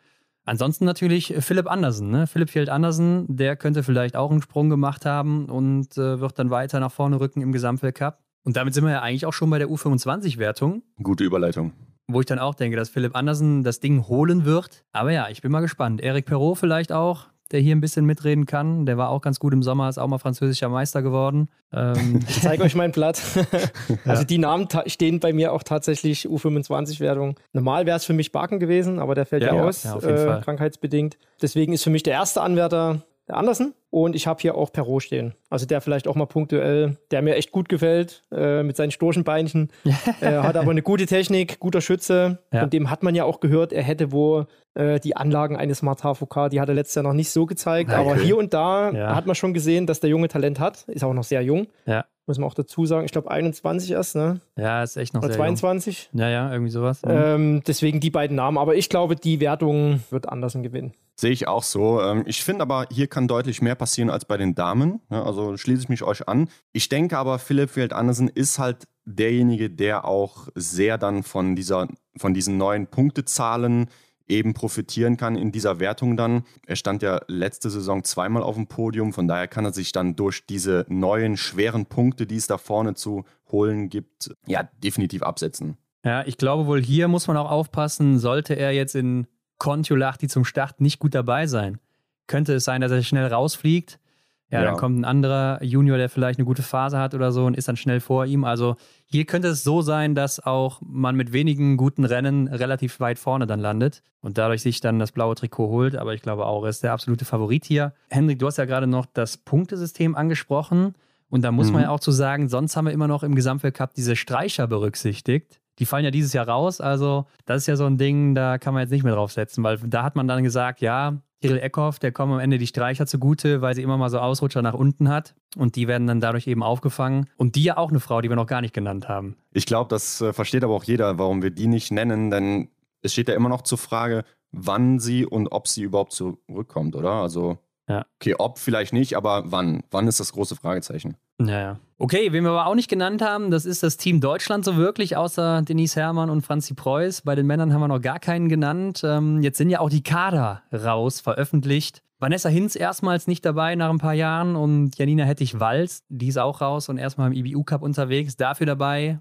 Ansonsten natürlich Philipp Andersen. Ne? Philipp Fjeld Andersen, der könnte vielleicht auch einen Sprung gemacht haben und äh, wird dann weiter nach vorne rücken im Gesamtweltcup. Und damit sind wir ja eigentlich auch schon bei der U25-Wertung, Gute Überleitung. Wo ich dann auch denke, dass Philipp Andersen das Ding holen wird. Aber ja, ich bin mal gespannt. Eric Perrault vielleicht auch, der hier ein bisschen mitreden kann. Der war auch ganz gut im Sommer, ist auch mal französischer Meister geworden. Ähm, Ich zeige euch mein Blatt. also die Namen stehen bei mir auch tatsächlich U25-Wertung. Normal wäre es für mich Baken gewesen, aber der fällt ja, Ja, aus, ja, auf jeden äh, Fall. krankheitsbedingt. Deswegen ist für mich der erste Anwärter Andersen. Und ich habe hier auch Perrault stehen. Also der vielleicht auch mal punktuell, der mir echt gut gefällt, äh, mit seinen Storchenbeinchen. äh, hat aber eine gute Technik, guter Schütze. Ja. Von dem hat man ja auch gehört, er hätte wo äh, die Anlagen eines Martin Foucault, die hat er letztes Jahr noch nicht so gezeigt. Okay. Aber hier und da Ja. hat man schon gesehen, dass der Junge Talent hat. Ist auch noch sehr jung. ja. Muss man auch dazu sagen. Ich glaube 21 erst, ne? ja, ist echt noch Oder sehr jung. 22. Ja, ja, irgendwie sowas. Mhm. Ähm, deswegen die beiden Namen. Aber ich glaube, die Wertung wird Andersen gewinnen. Sehe ich auch so. Ähm, Ich finde aber, hier kann deutlich mehr passieren als bei den Damen. Ja, Also schließe ich mich euch an. Ich denke aber, Philipp Feld Andersen ist halt derjenige, der auch sehr dann von, dieser, von diesen neuen Punktezahlen eben profitieren kann in dieser Wertung dann. Er stand ja letzte Saison zweimal auf dem Podium, von daher kann er sich dann durch diese neuen schweren Punkte, die es da vorne zu holen gibt, ja, definitiv absetzen. Ja, ich glaube wohl hier muss man auch aufpassen, sollte er jetzt in Kontiolahti zum Start nicht gut dabei sein. Könnte es sein, dass er schnell rausfliegt. Ja, Ja. dann kommt ein anderer Junior, der vielleicht eine gute Phase hat oder so und ist dann schnell vor ihm. Also hier könnte es so sein, dass auch man mit wenigen guten Rennen relativ weit vorne dann landet und dadurch sich dann das blaue Trikot holt. Aber ich glaube auch, er ist der absolute Favorit hier. Hendrik, du hast ja gerade noch das Punktesystem angesprochen. Und da muss man Mhm. ja auch zu sagen, sonst haben wir immer noch im Gesamtweltcup diese Streicher berücksichtigt. Die fallen ja dieses Jahr raus, also das ist ja so ein Ding, da kann man jetzt nicht mehr draufsetzen, weil da hat man dann gesagt, ja, Kirill Eckhoff, der kommt am Ende die Streicher zugute, weil sie immer mal so Ausrutscher nach unten hat und die werden dann dadurch eben aufgefangen. Und die ja auch eine Frau, die wir noch gar nicht genannt haben. Ich glaube, das äh, versteht aber auch jeder, warum wir die nicht nennen, denn es steht ja immer noch zur Frage, wann sie und ob sie überhaupt zurückkommt, oder? Also, Ja. okay, ob vielleicht nicht, aber wann? Wann ist das große Fragezeichen? Naja. Okay, wen wir aber auch nicht genannt haben, das ist das Team Deutschland so wirklich, außer Denise Herrmann und Franzi Preuß. Bei den Männern haben wir noch gar keinen genannt. Ähm, jetzt sind ja auch die Kader raus, veröffentlicht. Vanessa Hinz erstmals nicht dabei nach ein paar Jahren und Janina Hettich-Walz, die ist auch raus und erstmal im IBU-Cup unterwegs. Dafür dabei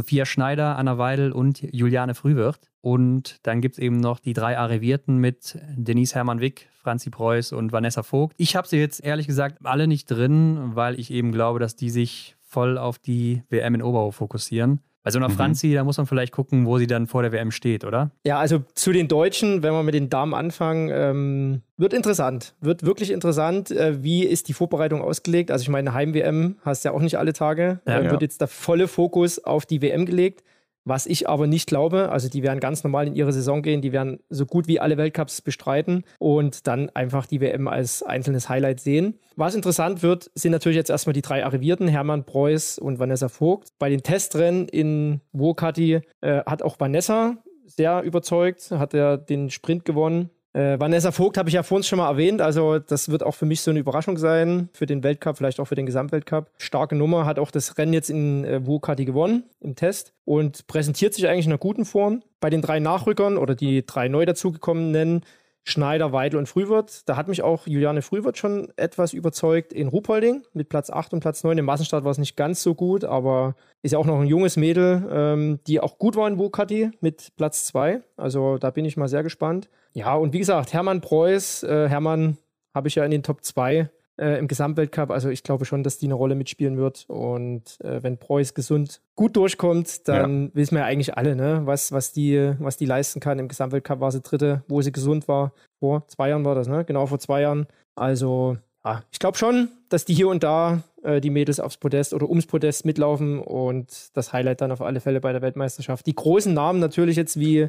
Sophia Schneider, Anna Weidel und Juliane Frühwirth. Und dann gibt es eben noch die drei Arrivierten mit Denise Hermann-Wick, Franzi Preuß und Vanessa Vogt. Ich habe sie jetzt ehrlich gesagt alle nicht drin, weil ich eben glaube, dass die sich voll auf die WM in Oberhof fokussieren. Bei so einer Mhm. Franzi, da muss man vielleicht gucken, wo sie dann vor der WM steht, oder? Ja, also zu den Deutschen, wenn wir mit den Damen anfangen, ähm, wird interessant. Wird wirklich interessant. Äh, wie ist die Vorbereitung ausgelegt? Also ich meine, Heim-WM hast ja auch nicht alle Tage. Ja. äh, Ja. Wird jetzt der volle Fokus auf die WM gelegt. Was ich aber nicht glaube, also die werden ganz normal in ihre Saison gehen, die werden so gut wie alle Weltcups bestreiten und dann einfach die WM als einzelnes Highlight sehen. Was interessant wird, sind natürlich jetzt erstmal die drei Arrivierten, Hermann Preuß und Vanessa Vogt. Bei den Testrennen in Wokati äh, hat auch Vanessa sehr überzeugt, hat er den Sprint gewonnen. Äh, Vanessa Vogt habe ich ja vorhin schon mal erwähnt, also das wird auch für mich so eine Überraschung sein, für den Weltcup, vielleicht auch für den Gesamtweltcup. Starke Nummer, hat auch das Rennen jetzt in äh, Wokati gewonnen im Test und präsentiert sich eigentlich in einer guten Form. Bei den drei Nachrückern oder die drei neu dazugekommenen, Schneider, Weidel und Frühwirth, da hat mich auch Juliane Frühwirth schon etwas überzeugt in Ruhpolding mit Platz 8 und Platz 9. Im Massenstart war es nicht ganz so gut, aber ist ja auch noch ein junges Mädel, ähm, die auch gut war in Wokati mit Platz 2. Also da bin ich mal sehr gespannt. Ja, und wie gesagt, Hermann Preuß, äh, Hermann habe ich ja in den Top 2 äh, im Gesamtweltcup. Also ich glaube schon, dass die eine Rolle mitspielen wird. Und äh, wenn Preuß gesund gut durchkommt, dann wissen wir ja eigentlich alle, ne, was, was, die, was die leisten kann. Im Gesamtweltcup war sie dritte, wo sie gesund war. Vor zwei Jahren war das, ne? Genau, vor zwei Jahren. Also, ja, ich glaube schon, dass die hier und da äh, die Mädels aufs Podest oder ums Podest mitlaufen und das Highlight dann auf alle Fälle bei der Weltmeisterschaft. Die großen Namen natürlich jetzt wie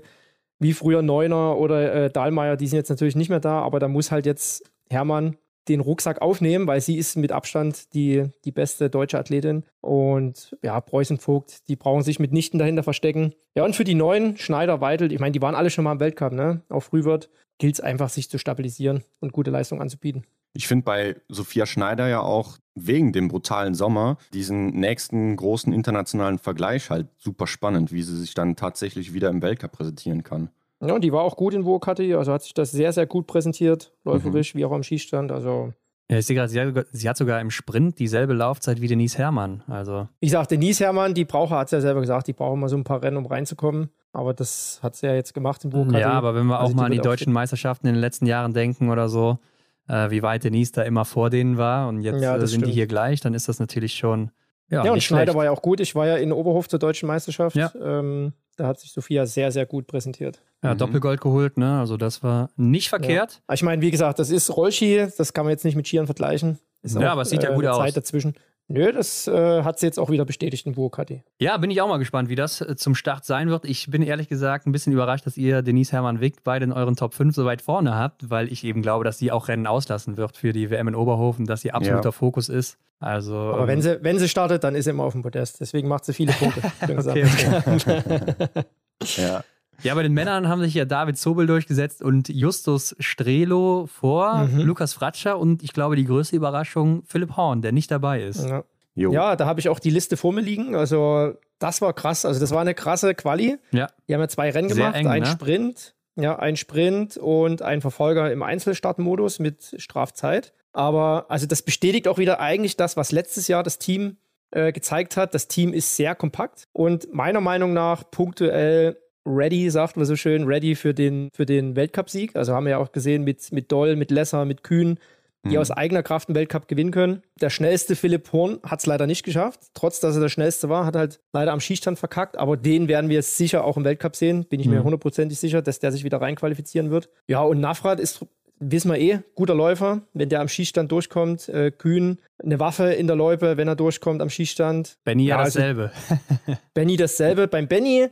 wie früher Neuner oder äh, Dahlmeier, die sind jetzt natürlich nicht mehr da, aber da muss halt jetzt Hermann den Rucksack aufnehmen, weil sie ist mit Abstand die, die beste deutsche Athletin. Und ja, Preußen Vogt, die brauchen sich mitnichten dahinter verstecken. Ja, und für die Neuen, Schneider, Weidel, ich meine, die waren alle schon mal im Weltcup, ne? Auf Frühwirt gilt es einfach, sich zu stabilisieren und gute Leistung anzubieten. Ich finde bei Sophia Schneider ja auch wegen dem brutalen Sommer diesen nächsten großen internationalen Vergleich halt super spannend, wie sie sich dann tatsächlich wieder im Weltcup präsentieren kann. Ja, und die war auch gut in Vokati, also hat sich das sehr, sehr gut präsentiert, läuferisch, mhm. wie auch am Schießstand. Also ja, ich sehe gerade, sie, sie, hat sogar im Sprint dieselbe Laufzeit wie Denise Herrmann. Also. Ich sage, Denise Herrmann, die braucht, hat sie ja selber gesagt, die braucht mal so ein paar Rennen, um reinzukommen. Aber das hat sie ja jetzt gemacht im Vokati. Ja, aber wenn wir also auch mal an die deutschen Meisterschaften in den letzten Jahren denken oder so, äh, wie weit Denise da immer vor denen war und jetzt ja, äh, sind stimmt. die hier gleich, dann ist das natürlich schon. Ja, ja und Schneider schlecht. war ja auch gut. Ich war ja in Oberhof zur deutschen Meisterschaft. Ja. Ähm, da hat sich Sophia sehr, sehr gut präsentiert. Ja, mhm. Doppelgold geholt, ne? Also das war nicht verkehrt. Ja. Ich meine, wie gesagt, das ist Rollski, das kann man jetzt nicht mit Skiern vergleichen. Ist ja, auch, aber es sieht ja gut äh, Zeit aus. dazwischen. Nö, das äh, hat sie jetzt auch wieder bestätigt in Burkhardt. Ja, bin ich auch mal gespannt, wie das äh, zum Start sein wird. Ich bin ehrlich gesagt ein bisschen überrascht, dass ihr Denise Hermann Wick beide in euren Top 5 so weit vorne habt, weil ich eben glaube, dass sie auch Rennen auslassen wird für die WM in Oberhofen, dass sie absoluter ja. Fokus ist. Also, Aber ähm, wenn, sie, wenn sie startet, dann ist sie immer auf dem Podest. Deswegen macht sie viele Punkte. okay, okay. ja. Ja, bei den Männern haben sich ja David Zobel durchgesetzt und Justus Strelo vor mhm. Lukas Fratscher und ich glaube die größte Überraschung Philipp Horn, der nicht dabei ist. Ja, ja da habe ich auch die Liste vor mir liegen. Also das war krass. Also das war eine krasse Quali. Ja. Die haben ja zwei Rennen Sehr gemacht, eng, ein ne? Sprint, ja, ein Sprint und ein Verfolger im Einzelstartmodus mit Strafzeit. Aber also das bestätigt auch wieder eigentlich das, was letztes Jahr das Team äh, gezeigt hat. Das Team ist sehr kompakt und meiner Meinung nach punktuell ready, sagt man so schön, ready für den, für den Weltcupsieg. Also haben wir ja auch gesehen mit, mit Doll, mit Lesser, mit Kühn, die mhm. aus eigener Kraft einen Weltcup gewinnen können. Der schnellste Philipp Horn hat es leider nicht geschafft. Trotz, dass er der schnellste war, hat halt leider am Schießstand verkackt. Aber den werden wir sicher auch im Weltcup sehen. Bin ich mhm. mir hundertprozentig sicher, dass der sich wieder reinqualifizieren wird. Ja, und Nafrat ist wissen wir eh, guter Läufer, wenn der am Schießstand durchkommt, äh, Kühn, eine Waffe in der Loipe, wenn er durchkommt am Schießstand. Benny ja, also dasselbe. Benny dasselbe. Beim Benny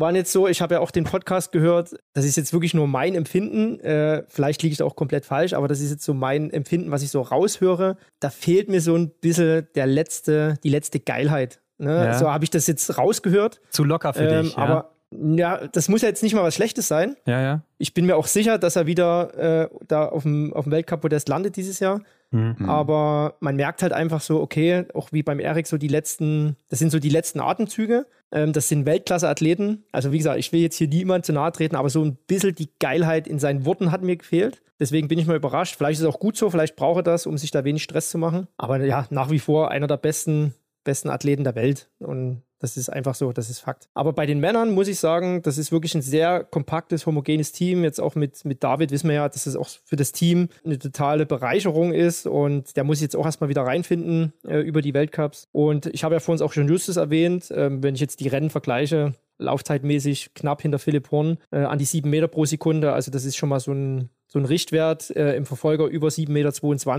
waren jetzt so, ich habe ja auch den Podcast gehört, das ist jetzt wirklich nur mein Empfinden, äh, vielleicht liege ich da auch komplett falsch, aber das ist jetzt so mein Empfinden, was ich so raushöre. Da fehlt mir so ein bisschen der letzte, die letzte Geilheit. Ne? Ja. So habe ich das jetzt rausgehört. Zu locker für ähm, dich. Ja. Aber ja, das muss ja jetzt nicht mal was Schlechtes sein. Ja, ja. Ich bin mir auch sicher, dass er wieder äh, da auf dem, auf dem Weltcup-Podest landet dieses Jahr. Mhm. Aber man merkt halt einfach so, okay, auch wie beim Erik, so die letzten, das sind so die letzten Atemzüge. Ähm, das sind Weltklasse-Athleten. Also wie gesagt, ich will jetzt hier niemand zu nahe treten, aber so ein bisschen die Geilheit in seinen Worten hat mir gefehlt. Deswegen bin ich mal überrascht. Vielleicht ist es auch gut so, vielleicht braucht er das, um sich da wenig Stress zu machen. Aber ja, nach wie vor einer der besten, besten Athleten der Welt. Und das ist einfach so, das ist Fakt. Aber bei den Männern muss ich sagen, das ist wirklich ein sehr kompaktes, homogenes Team. Jetzt auch mit, mit David wissen wir ja, dass es auch für das Team eine totale Bereicherung ist und der muss jetzt auch erstmal wieder reinfinden äh, über die Weltcups. Und ich habe ja vor uns auch schon Justus erwähnt, äh, wenn ich jetzt die Rennen vergleiche, laufzeitmäßig knapp hinter Philipp Horn äh, an die sieben Meter pro Sekunde. Also das ist schon mal so ein, so ein Richtwert äh, im Verfolger über 7,22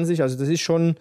Meter. Also das ist schon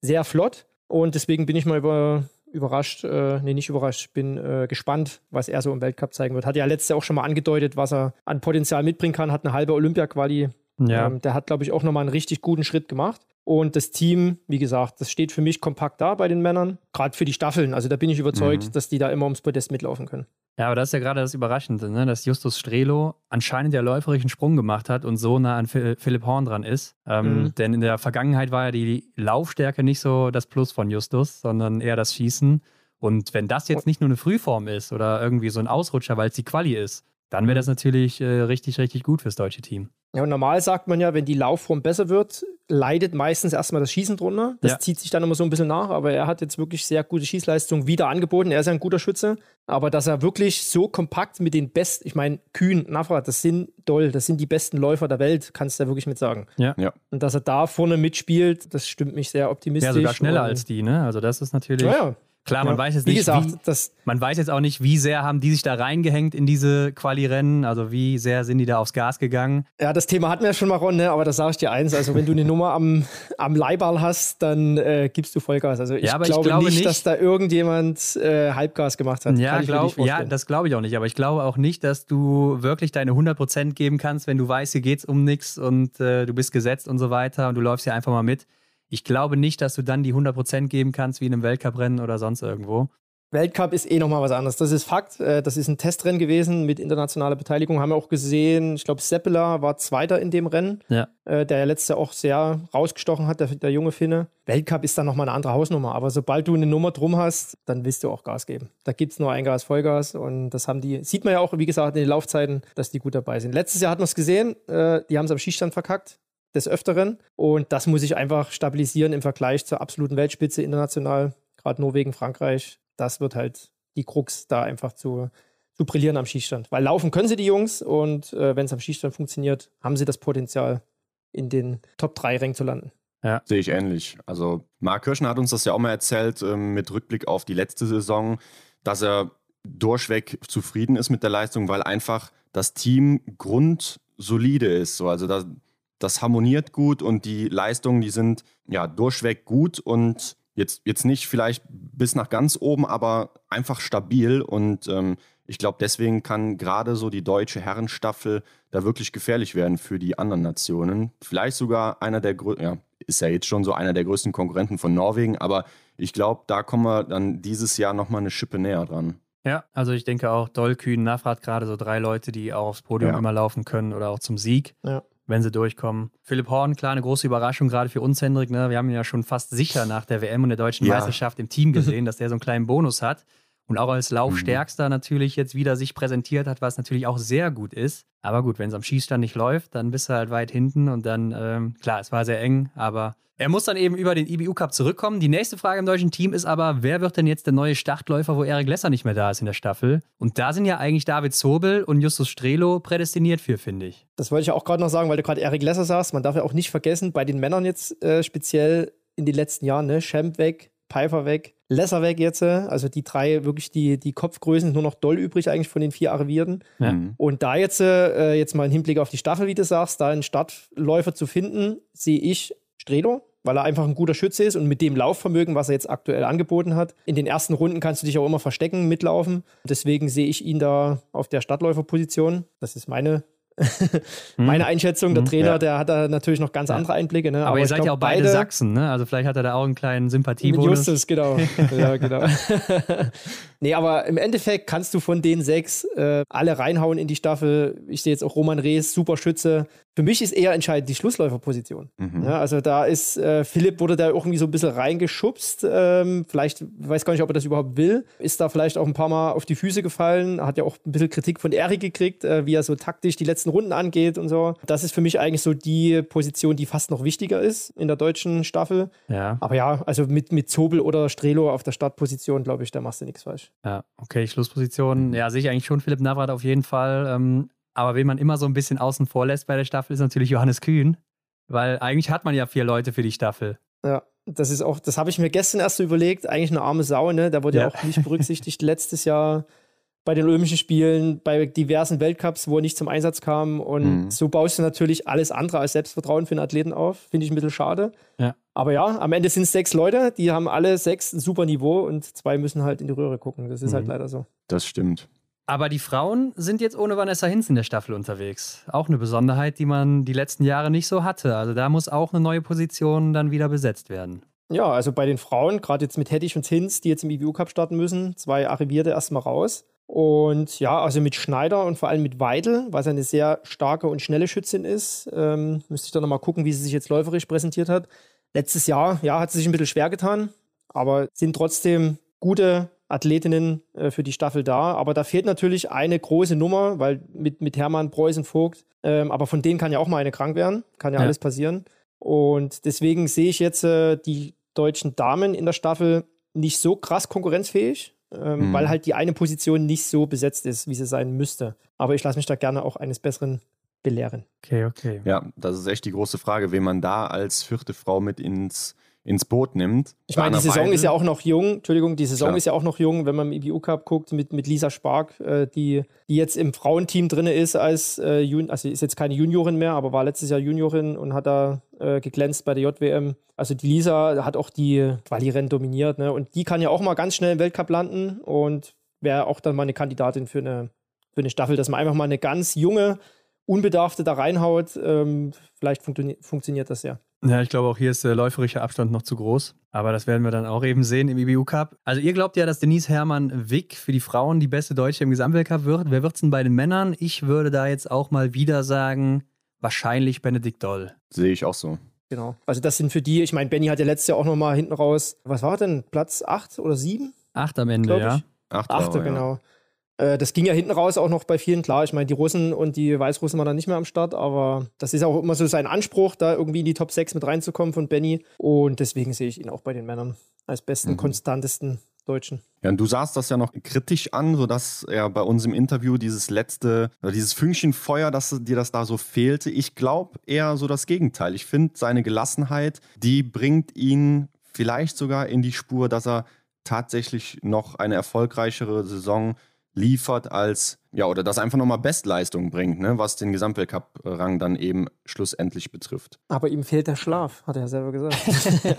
sehr flott. Und deswegen bin ich mal über, überrascht, äh, nee, nicht überrascht, bin äh, gespannt, was er so im Weltcup zeigen wird. Hat ja letztes Jahr auch schon mal angedeutet, was er an Potenzial mitbringen kann, hat eine halbe Olympia-Quali. Ja. Ähm, der hat, glaube ich, auch nochmal einen richtig guten Schritt gemacht. Und das Team, wie gesagt, das steht für mich kompakt da bei den Männern. Gerade für die Staffeln. Also da bin ich überzeugt, mhm. dass die da immer ums Podest mitlaufen können. Ja, aber das ist ja gerade das Überraschende, ne? dass Justus Strelo anscheinend der läuferischen Sprung gemacht hat und so nah an Philipp Horn dran ist. Ähm, mhm. Denn in der Vergangenheit war ja die Laufstärke nicht so das Plus von Justus, sondern eher das Schießen. Und wenn das jetzt nicht nur eine Frühform ist oder irgendwie so ein Ausrutscher, weil es die Quali ist, dann wäre das natürlich äh, richtig, richtig gut fürs deutsche Team. Ja, und normal sagt man ja, wenn die Laufform besser wird, leidet meistens erstmal das Schießen drunter. Das ja. zieht sich dann immer so ein bisschen nach, aber er hat jetzt wirklich sehr gute Schießleistung wieder angeboten. Er ist ja ein guter Schütze, aber dass er wirklich so kompakt mit den besten, ich meine, Kühn, Navrat, das sind doll, das sind die besten Läufer der Welt, kannst du ja wirklich mit sagen. Ja. ja. Und dass er da vorne mitspielt, das stimmt mich sehr optimistisch. Ja, sogar schneller als die, ne? Also das ist natürlich. Ja, ja. Klar, man Ja. weiß jetzt Wie nicht, gesagt, wie, das- man weiß jetzt auch nicht, wie sehr haben die sich da reingehängt in diese Quali-Rennen, also wie sehr sind die da aufs Gas gegangen. Ja, das Thema hatten wir ja schon mal, Ron, ne? aber da sage ich dir eins, also wenn du eine Nummer am, am Leihball hast, dann äh, gibst du Vollgas. Also ich, Ja, aber ich glaube, glaube nicht, nicht- dass da irgendjemand äh, Halbgas gemacht hat. Ja, glaub, nicht ja, das glaube ich auch nicht. Aber ich glaube auch nicht, dass du wirklich deine 100% geben kannst, wenn du weißt, hier geht es um nichts und äh, du bist gesetzt und so weiter und du läufst hier einfach mal mit. Ich glaube nicht, dass du dann die 100% geben kannst wie in einem Weltcuprennen oder sonst irgendwo. Weltcup ist eh nochmal was anderes. Das ist Fakt. Äh, Das ist ein Testrennen gewesen mit internationaler Beteiligung. Haben wir auch gesehen. Ich glaube, Seppela war Zweiter in dem Rennen, Ja. äh, der ja letztes Jahr auch sehr rausgestochen hat, der, der junge Finne. Weltcup ist dann nochmal eine andere Hausnummer. Aber sobald du eine Nummer drum hast, dann willst du auch Gas geben. Da gibt es nur ein Gas, Vollgas. Und das haben die, sieht man ja auch, wie gesagt, in den Laufzeiten, dass die gut dabei sind. Letztes Jahr hat man es gesehen. äh, Die haben es am Schießstand verkackt. Des Öfteren. Und das muss ich einfach stabilisieren im Vergleich zur absoluten Weltspitze international. Gerade Norwegen, Frankreich. Das wird halt die Krux, da einfach zu, zu brillieren am Schießstand. Weil laufen können sie die Jungs und äh, wenn es am Schießstand funktioniert, haben sie das Potenzial, in den Top 3 Rängen zu landen. Sehe ich ähnlich. Also Marc Kirschner hat uns das ja auch mal erzählt ähm, mit Rückblick auf die letzte Saison, dass er durchweg zufrieden ist mit der Leistung, weil einfach das Team grundsolide ist. So, also das, das harmoniert gut und die Leistungen, die sind ja durchweg gut und jetzt, jetzt nicht vielleicht bis nach ganz oben, aber einfach stabil und ähm, ich glaube, deswegen kann gerade so die deutsche Herrenstaffel da wirklich gefährlich werden für die anderen Nationen. Vielleicht sogar einer der größten, ja, ist ja jetzt schon so einer der größten Konkurrenten von Norwegen, aber ich glaube, da kommen wir dann dieses Jahr nochmal eine Schippe näher dran. Ja, also ich denke auch Doll, Kühn, Nafrat, gerade so drei Leute, die auch aufs Podium Ja. immer laufen können oder auch zum Sieg, Ja. Wenn sie durchkommen. Philipp Horn, klar, eine große Überraschung gerade für uns, Hendrik. Ne? Wir haben ihn ja schon fast sicher nach der WM und der deutschen Ja. Meisterschaft im Team gesehen, dass der so einen kleinen Bonus hat. Und auch als Laufstärkster natürlich jetzt wieder sich präsentiert hat, was natürlich auch sehr gut ist. Aber gut, wenn es am Schießstand nicht läuft, dann bist du halt weit hinten und dann, ähm, klar, es war sehr eng, aber er muss dann eben über den IBU Cup zurückkommen. Die nächste Frage im deutschen Team ist aber, wer wird denn jetzt der neue Startläufer, wo Erik Lesser nicht mehr da ist in der Staffel? Und da sind ja eigentlich David Zobel und Justus Strelo prädestiniert für, finde ich. Das wollte ich auch gerade noch sagen, weil du gerade Erik Lesser sagst. Man darf ja auch nicht vergessen, bei den Männern jetzt äh, speziell in den letzten Jahren, ne? Schemp weg, Pfeiffer weg, Lesser weg jetzt. äh, Also die drei wirklich die, die Kopfgrößen, nur noch doll übrig eigentlich von den vier Arrivierten. Ja. Mhm. Und da jetzt, äh, jetzt mal im Hinblick auf die Staffel, wie du sagst, da einen Startläufer zu finden, sehe ich Strelo, weil er einfach ein guter Schütze ist und mit dem Laufvermögen, was er jetzt aktuell angeboten hat. In den ersten Runden kannst du dich auch immer verstecken, mitlaufen. Deswegen sehe ich ihn da auf der Startläuferposition. Das ist meine, meine Einschätzung. Der Mhm. Trainer, Ja. der hat da natürlich noch ganz andere Einblicke. Ne? Aber, ihr ich seid glaub, ja auch beide, Sachsen, ne? Also vielleicht hat er da auch einen kleinen Sympathiebonus. Justus, genau. ja, genau. nee, aber im Endeffekt kannst du von den sechs äh, alle reinhauen in die Staffel. Ich sehe jetzt auch Roman Rees, super Schütze. Für mich ist eher entscheidend die Schlussläuferposition. Mhm. Ja, also da ist äh, Philipp wurde da irgendwie so ein bisschen reingeschubst. Ähm, vielleicht, ich weiß gar nicht, ob er das überhaupt will. Ist da vielleicht auch ein paar Mal auf die Füße gefallen. Hat ja auch ein bisschen Kritik von Erik gekriegt, äh, wie er so taktisch die letzten Runden angeht und so. Das ist für mich eigentlich so die Position, die fast noch wichtiger ist in der deutschen Staffel. Ja, Aber ja, also mit, mit Zobel oder Strelo auf der Startposition, glaube ich, da machst du nichts falsch. ja, okay, Schlussposition. Ja, sehe ich eigentlich schon Philipp Navrat auf jeden Fall. Ähm, aber wen man immer so ein bisschen außen vor lässt bei der Staffel, ist natürlich Johannes Kühn. Weil eigentlich hat man ja vier Leute für die Staffel. Ja, das ist auch, das habe ich mir gestern erst so überlegt, eigentlich eine arme Sau, ne? Da wurde ja, Ja. auch nicht berücksichtigt letztes Jahr bei den Olympischen Spielen, bei diversen Weltcups, wo er nicht zum Einsatz kam. Und Mhm. so baust du natürlich alles andere als Selbstvertrauen für einen Athleten auf. Finde ich ein bisschen schade. Ja. Aber ja, am Ende sind es sechs Leute, die haben alle sechs ein super Niveau und zwei müssen halt in die Röhre gucken. Das ist halt Mhm. leider so. Das stimmt. Aber die Frauen sind jetzt ohne Vanessa Hinz in der Staffel unterwegs. Auch eine Besonderheit, die man die letzten Jahre nicht so hatte. Also da muss auch eine neue Position dann wieder besetzt werden. Ja, also bei den Frauen, gerade jetzt mit Hettich und Hinz, die jetzt im IBU Cup starten müssen, zwei Arrivierte erstmal raus. Und ja, also mit Schneider und vor allem mit Weidel, was eine sehr starke und schnelle Schützin ist, ähm, müsste ich da nochmal gucken, wie sie sich jetzt läuferisch präsentiert hat. Letztes Jahr, ja, hat sie sich ein bisschen schwer getan, aber sind trotzdem gute Athletinnen äh, für die Staffel da. Aber da fehlt natürlich eine große Nummer, weil mit, mit Hermann, Preußen, Vogt, ähm, aber von denen kann ja auch mal eine krank werden, kann ja, Ja. alles passieren. Und deswegen sehe ich jetzt äh, die deutschen Damen in der Staffel nicht so krass konkurrenzfähig, ähm, Mhm. weil halt die eine Position nicht so besetzt ist, wie sie sein müsste. Aber ich lasse mich da gerne auch eines Besseren belehren. Okay, okay. Ja, das ist echt die große Frage, wen man da als vierte Frau mit ins, ins Boot nimmt. Ich meine, die Saison ist ja auch noch jung. Entschuldigung, die Saison Klar. ist ja auch noch jung, wenn man im IBU Cup guckt mit, mit Lisa Spark, äh, die, die jetzt im Frauenteam drin ist als äh, Jun also ist jetzt keine Juniorin mehr, aber war letztes Jahr Juniorin und hat da äh, geglänzt bei der JWM. Also die Lisa hat auch die Quali-Rennen dominiert, ne? Und die kann ja auch mal ganz schnell im Weltcup landen und wäre auch dann mal eine Kandidatin für eine, für eine Staffel, dass man einfach mal eine ganz junge, unbedarfte da reinhaut. Ähm, vielleicht funktio funktioniert das ja. Ja, ich glaube, auch hier ist der läuferische Abstand noch zu groß. Aber das werden wir dann auch eben sehen im IBU Cup. Also, ihr glaubt ja, dass Denise Hermann Wick für die Frauen die beste Deutsche im Gesamtweltcup wird. Wer wird es denn bei den Männern? Ich würde da jetzt auch mal wieder sagen, wahrscheinlich Benedikt Doll. Sehe ich auch so. Genau. Also, das sind für die, ich meine, Benny hat ja letztes Jahr auch nochmal hinten raus, was war denn? Platz 8 oder 7? 8 am Ende, ja. Achte, Achte genau. Ja. Äh, das ging ja hinten raus auch noch bei vielen klar. Ich meine, die Russen und die Weißrussen waren dann nicht mehr am Start, aber das ist auch immer so sein Anspruch, da irgendwie in die Top 6 mit reinzukommen von Benny. Und deswegen sehe ich ihn auch bei den Männern als besten, mhm. konstantesten Deutschen. Ja, und du sahst das ja noch kritisch an, sodass er bei uns im Interview dieses letzte, dieses Fünkchen Feuer, dass dir das da so fehlte. Ich glaube eher so das Gegenteil. Ich finde, seine Gelassenheit, die bringt ihn vielleicht sogar in die Spur, dass er tatsächlich noch eine erfolgreichere Saison liefert als, ja, oder das einfach nochmal Bestleistung bringt, ne, was den Gesamtweltcup-Rang dann eben schlussendlich betrifft. Aber ihm fehlt der Schlaf, hat er ja selber gesagt.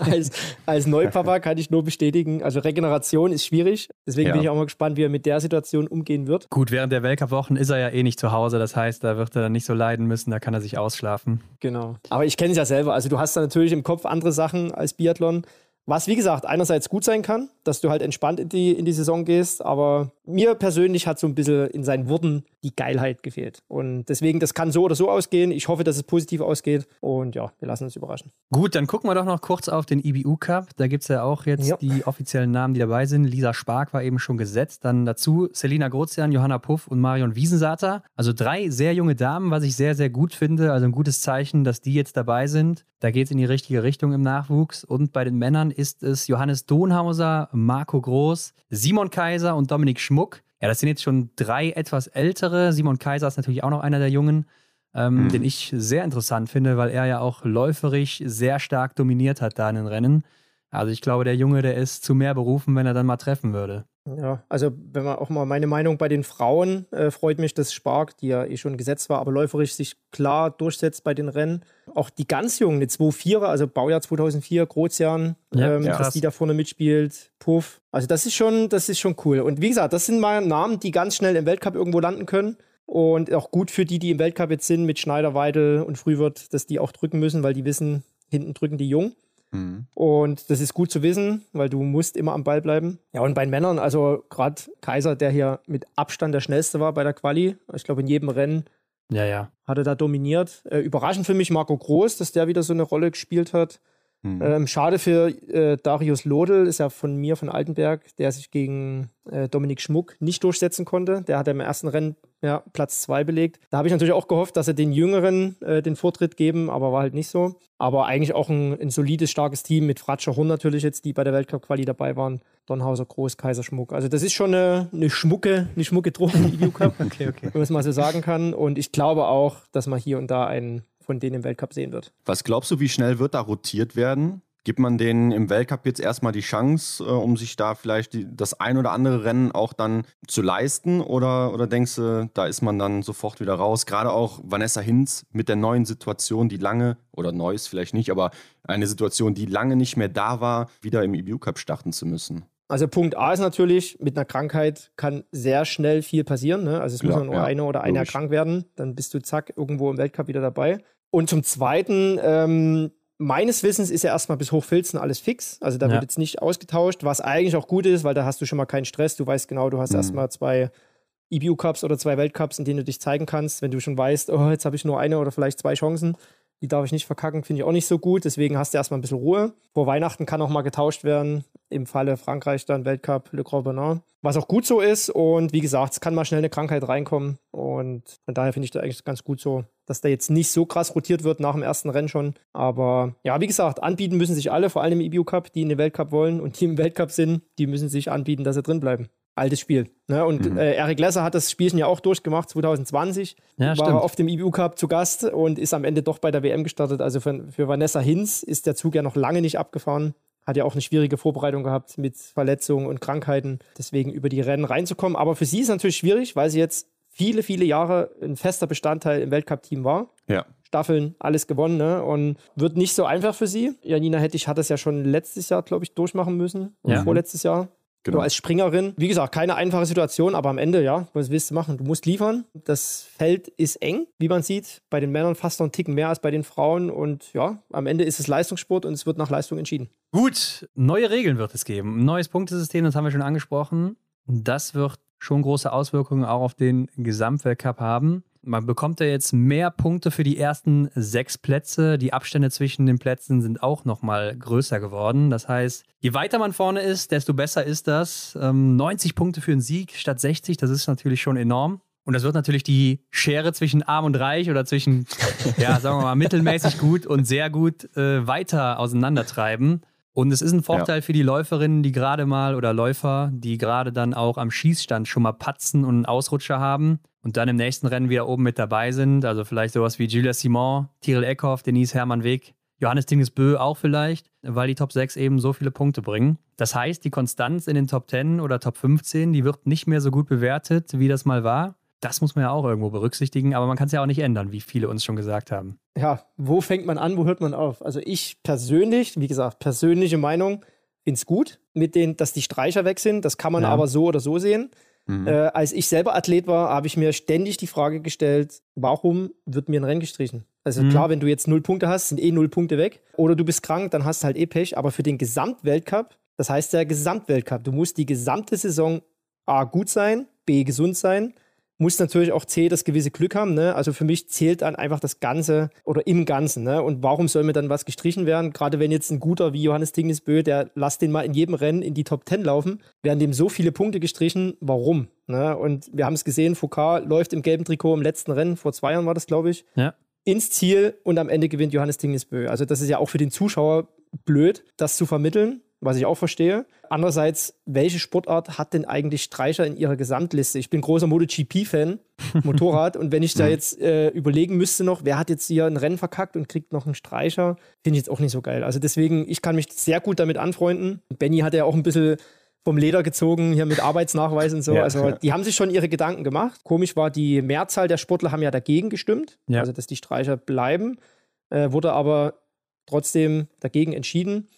als, als Neupapa kann ich nur bestätigen, also Regeneration ist schwierig. Deswegen ja. bin ich auch mal gespannt, wie er mit der Situation umgehen wird. Gut, während der Weltcup-Wochen ist er ja eh nicht zu Hause, das heißt, da wird er dann nicht so leiden müssen, da kann er sich ausschlafen. Genau. Aber ich kenne es ja selber, also du hast da natürlich im Kopf andere Sachen als Biathlon. Was, wie gesagt, einerseits gut sein kann, dass du halt entspannt in die, in die Saison gehst, aber mir persönlich hat so ein bisschen in seinen Worten die Geilheit gefehlt. Und deswegen, das kann so oder so ausgehen. Ich hoffe, dass es positiv ausgeht. Und ja, wir lassen uns überraschen. Gut, dann gucken wir doch noch kurz auf den IBU Cup. Da gibt es ja auch jetzt ja. die offiziellen Namen, die dabei sind. Lisa Spark war eben schon gesetzt. Dann dazu Selina Grozian, Johanna Puff und Marion Wiesensater. Also drei sehr junge Damen, was ich sehr, sehr gut finde. Also ein gutes Zeichen, dass die jetzt dabei sind. Da geht es in die richtige Richtung im Nachwuchs. Und bei den Männern ist es Johannes Donhauser, Marco Groß, Simon Kaiser und Dominik Schmuck. Ja, das sind jetzt schon drei etwas ältere. Simon Kaiser ist natürlich auch noch einer der Jungen, ähm, mhm. den ich sehr interessant finde, weil er ja auch läuferisch sehr stark dominiert hat da in den Rennen. Also ich glaube, der Junge, der ist zu mehr berufen, wenn er dann mal treffen würde. Ja, also wenn man auch mal meine Meinung bei den Frauen äh, freut mich, dass Spark, die ja eh schon gesetzt war, aber läuferisch sich klar durchsetzt bei den Rennen. Auch die ganz Jungen, die 2-4er, also Baujahr 2004, Grozian, ja, ähm, dass die da vorne mitspielt, Puff. Also das ist schon, das ist schon cool. Und wie gesagt, das sind mal Namen, die ganz schnell im Weltcup irgendwo landen können. Und auch gut für die, die im Weltcup jetzt sind, mit Schneider, Weidel und Frühwirt, dass die auch drücken müssen, weil die wissen, hinten drücken die Jung. Mhm. Und das ist gut zu wissen, weil du musst immer am Ball bleiben. Ja, und bei den Männern, also gerade Kaiser, der hier mit Abstand der schnellste war bei der Quali. Ich glaube, in jedem Rennen ja, ja. hat er da dominiert. Äh, überraschend für mich Marco Groß, dass der wieder so eine Rolle gespielt hat. Mhm. Ähm, schade für äh, Darius Lodel, ist ja von mir, von Altenberg, der sich gegen äh, Dominik Schmuck nicht durchsetzen konnte. Der hat im ersten Rennen ja, Platz zwei belegt. Da habe ich natürlich auch gehofft, dass er den Jüngeren äh, den Vortritt geben, aber war halt nicht so. Aber eigentlich auch ein, ein solides, starkes Team mit Fratscher Horn natürlich jetzt, die bei der Weltcup-Quali dabei waren. Donhauser, Groß, Kaiser, Schmuck. Also das ist schon eine, eine schmucke, eine schmucke Truppe im EU Cup, okay, okay. wenn man es mal so sagen kann. Und ich glaube auch, dass man hier und da einen von denen im Weltcup sehen wird. Was glaubst du, wie schnell wird da rotiert werden? Gibt man denen im Weltcup jetzt erstmal die Chance, äh, um sich da vielleicht die, das ein oder andere Rennen auch dann zu leisten? Oder, oder denkst du, da ist man dann sofort wieder raus? Gerade auch Vanessa Hinz mit der neuen Situation, die lange, oder neues vielleicht nicht, aber eine Situation, die lange nicht mehr da war, wieder im EBU Cup starten zu müssen. Also Punkt A ist natürlich, mit einer Krankheit kann sehr schnell viel passieren. Ne? Also es Klar, muss nur ja, eine oder eine erkrankt werden, dann bist du zack irgendwo im Weltcup wieder dabei. Und zum Zweiten, ähm, meines Wissens ist ja erstmal bis Hochfilzen alles fix. Also da ja. wird jetzt nicht ausgetauscht, was eigentlich auch gut ist, weil da hast du schon mal keinen Stress. Du weißt genau, du hast mhm. erstmal zwei EBU-Cups oder zwei Weltcups, in denen du dich zeigen kannst. Wenn du schon weißt, oh, jetzt habe ich nur eine oder vielleicht zwei Chancen, die darf ich nicht verkacken, finde ich auch nicht so gut. Deswegen hast du erstmal ein bisschen Ruhe. Vor Weihnachten kann auch mal getauscht werden. Im Falle Frankreich dann Weltcup Le Grand Bernard. Was auch gut so ist. Und wie gesagt, es kann mal schnell eine Krankheit reinkommen. Und von daher finde ich das eigentlich ganz gut so, dass da jetzt nicht so krass rotiert wird nach dem ersten Rennen schon. Aber ja, wie gesagt, anbieten müssen sich alle, vor allem im EBU Cup, die in den Weltcup wollen und die im Weltcup sind, die müssen sich anbieten, dass sie drin bleiben. Altes Spiel. Ne? Und Mhm. äh, Eric Lesser hat das Spielchen ja auch durchgemacht, 2020. Ja, war stimmt. auf dem IBU Cup zu Gast und ist am Ende doch bei der WM gestartet. Also für, für Vanessa Hinz ist der Zug ja noch lange nicht abgefahren. Hat ja auch eine schwierige Vorbereitung gehabt mit Verletzungen und Krankheiten. Deswegen über die Rennen reinzukommen. Aber für sie ist es natürlich schwierig, weil sie jetzt viele, viele Jahre ein fester Bestandteil im Weltcup-Team war. Ja. Staffeln, alles gewonnen, ne? Und wird nicht so einfach für sie. Janina Hettich hat das ja schon letztes Jahr, glaube ich, durchmachen müssen. Ja. vorletztes Jahr. Genau. So als Springerin. Wie gesagt, keine einfache Situation, aber am Ende, ja, was willst du machen? Du musst liefern. Das Feld ist eng, wie man sieht. Bei den Männern fast noch einen Ticken mehr als bei den Frauen. Und ja, am Ende ist es Leistungssport und es wird nach Leistung entschieden. Gut, neue Regeln wird es geben. Ein neues Punktesystem, das haben wir schon angesprochen. Das wird schon große Auswirkungen auch auf den Gesamtweltcup haben. Man bekommt ja jetzt mehr Punkte für die ersten sechs Plätze. Die Abstände zwischen den Plätzen sind auch nochmal größer geworden. Das heißt, je weiter man vorne ist, desto besser ist das. Ähm, 90 Punkte für einen Sieg statt 60, das ist natürlich schon enorm. Und das wird natürlich die Schere zwischen arm und reich oder zwischen, ja, sagen wir mal, mittelmäßig gut und sehr gut äh, weiter auseinandertreiben. Und es ist ein Vorteil für die Läuferinnen, die gerade mal oder Läufer, die gerade dann auch am Schießstand schon mal patzen und einen Ausrutscher haben und dann im nächsten Rennen wieder oben mit dabei sind. Also vielleicht sowas wie Julia Simon, Tyrell Eckhoff, Denise Hermann Weg, Johannes Dingesbö auch vielleicht, weil die Top 6 eben so viele Punkte bringen. Das heißt, die Konstanz in den Top 10 oder Top 15, die wird nicht mehr so gut bewertet, wie das mal war. Das muss man ja auch irgendwo berücksichtigen, aber man kann es ja auch nicht ändern, wie viele uns schon gesagt haben. Ja, wo fängt man an, wo hört man auf? Also ich persönlich, wie gesagt, persönliche Meinung, finde es gut, mit den, dass die Streicher weg sind. Das kann man Ja. aber so oder so sehen. Mhm. Äh, als ich selber Athlet war, habe ich mir ständig die Frage gestellt, warum wird mir ein Rennen gestrichen? Also Mhm. klar, wenn du jetzt null Punkte hast, sind eh null Punkte weg. Oder du bist krank, dann hast du halt eh Pech. Aber für den Gesamtweltcup, das heißt der Gesamtweltcup, du musst die gesamte Saison A gut sein, B gesund sein, musst natürlich auch C das gewisse Glück haben. Ne? Also für mich zählt dann einfach das Ganze oder im Ganzen. Ne? Und warum soll mir dann was gestrichen werden? Gerade wenn jetzt ein guter wie Johannes Dingesbö, der lasst den mal in jedem Rennen in die Top 10 laufen, werden dem so viele Punkte gestrichen. Warum? Ne? Und wir haben es gesehen, Foucault läuft im gelben Trikot im letzten Rennen, vor zwei Jahren war das, glaube ich, Ja. ins Ziel und am Ende gewinnt Johannes Dingesbö. Also das ist ja auch für den Zuschauer blöd, das zu vermitteln, was ich auch verstehe. Andererseits, welche Sportart hat denn eigentlich Streicher in ihrer Gesamtliste? Ich bin großer MotoGP-Fan, Motorrad, und wenn ich da jetzt äh, überlegen müsste noch, wer hat jetzt hier ein Rennen verkackt und kriegt noch einen Streicher, finde ich jetzt auch nicht so geil. Also deswegen, ich kann mich sehr gut damit anfreunden. Benny hat ja auch ein bisschen vom Leder gezogen, hier mit Arbeitsnachweis und so. Ja. Also die haben sich schon ihre Gedanken gemacht. Komisch war, die Mehrzahl der Sportler haben ja dagegen gestimmt, Ja. also dass die Streicher bleiben, äh, wurde aber trotzdem dagegen entschieden.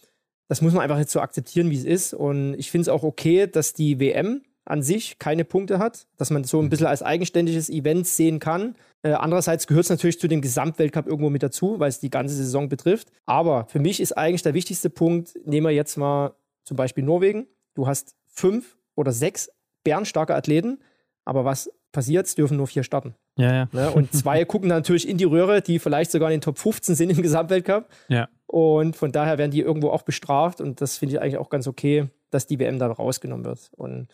Das muss man einfach jetzt so akzeptieren, wie es ist. Und ich finde es auch okay, dass die WM an sich keine Punkte hat, dass man so ein bisschen als eigenständiges Event sehen kann. Äh, andererseits gehört es natürlich zu dem Gesamtweltcup irgendwo mit dazu, weil es die ganze Saison betrifft. Aber für mich ist eigentlich der wichtigste Punkt, nehmen wir jetzt mal zum Beispiel Norwegen. Du hast fünf oder sechs bärenstarke Athleten, aber was passiert? Es dürfen nur vier starten. Ja, ja. Ne? Und zwei gucken natürlich in die Röhre, die vielleicht sogar in den Top 15 sind im Gesamtweltcup. Ja. Und von daher werden die irgendwo auch bestraft. Und das finde ich eigentlich auch ganz okay, dass die WM da rausgenommen wird. Und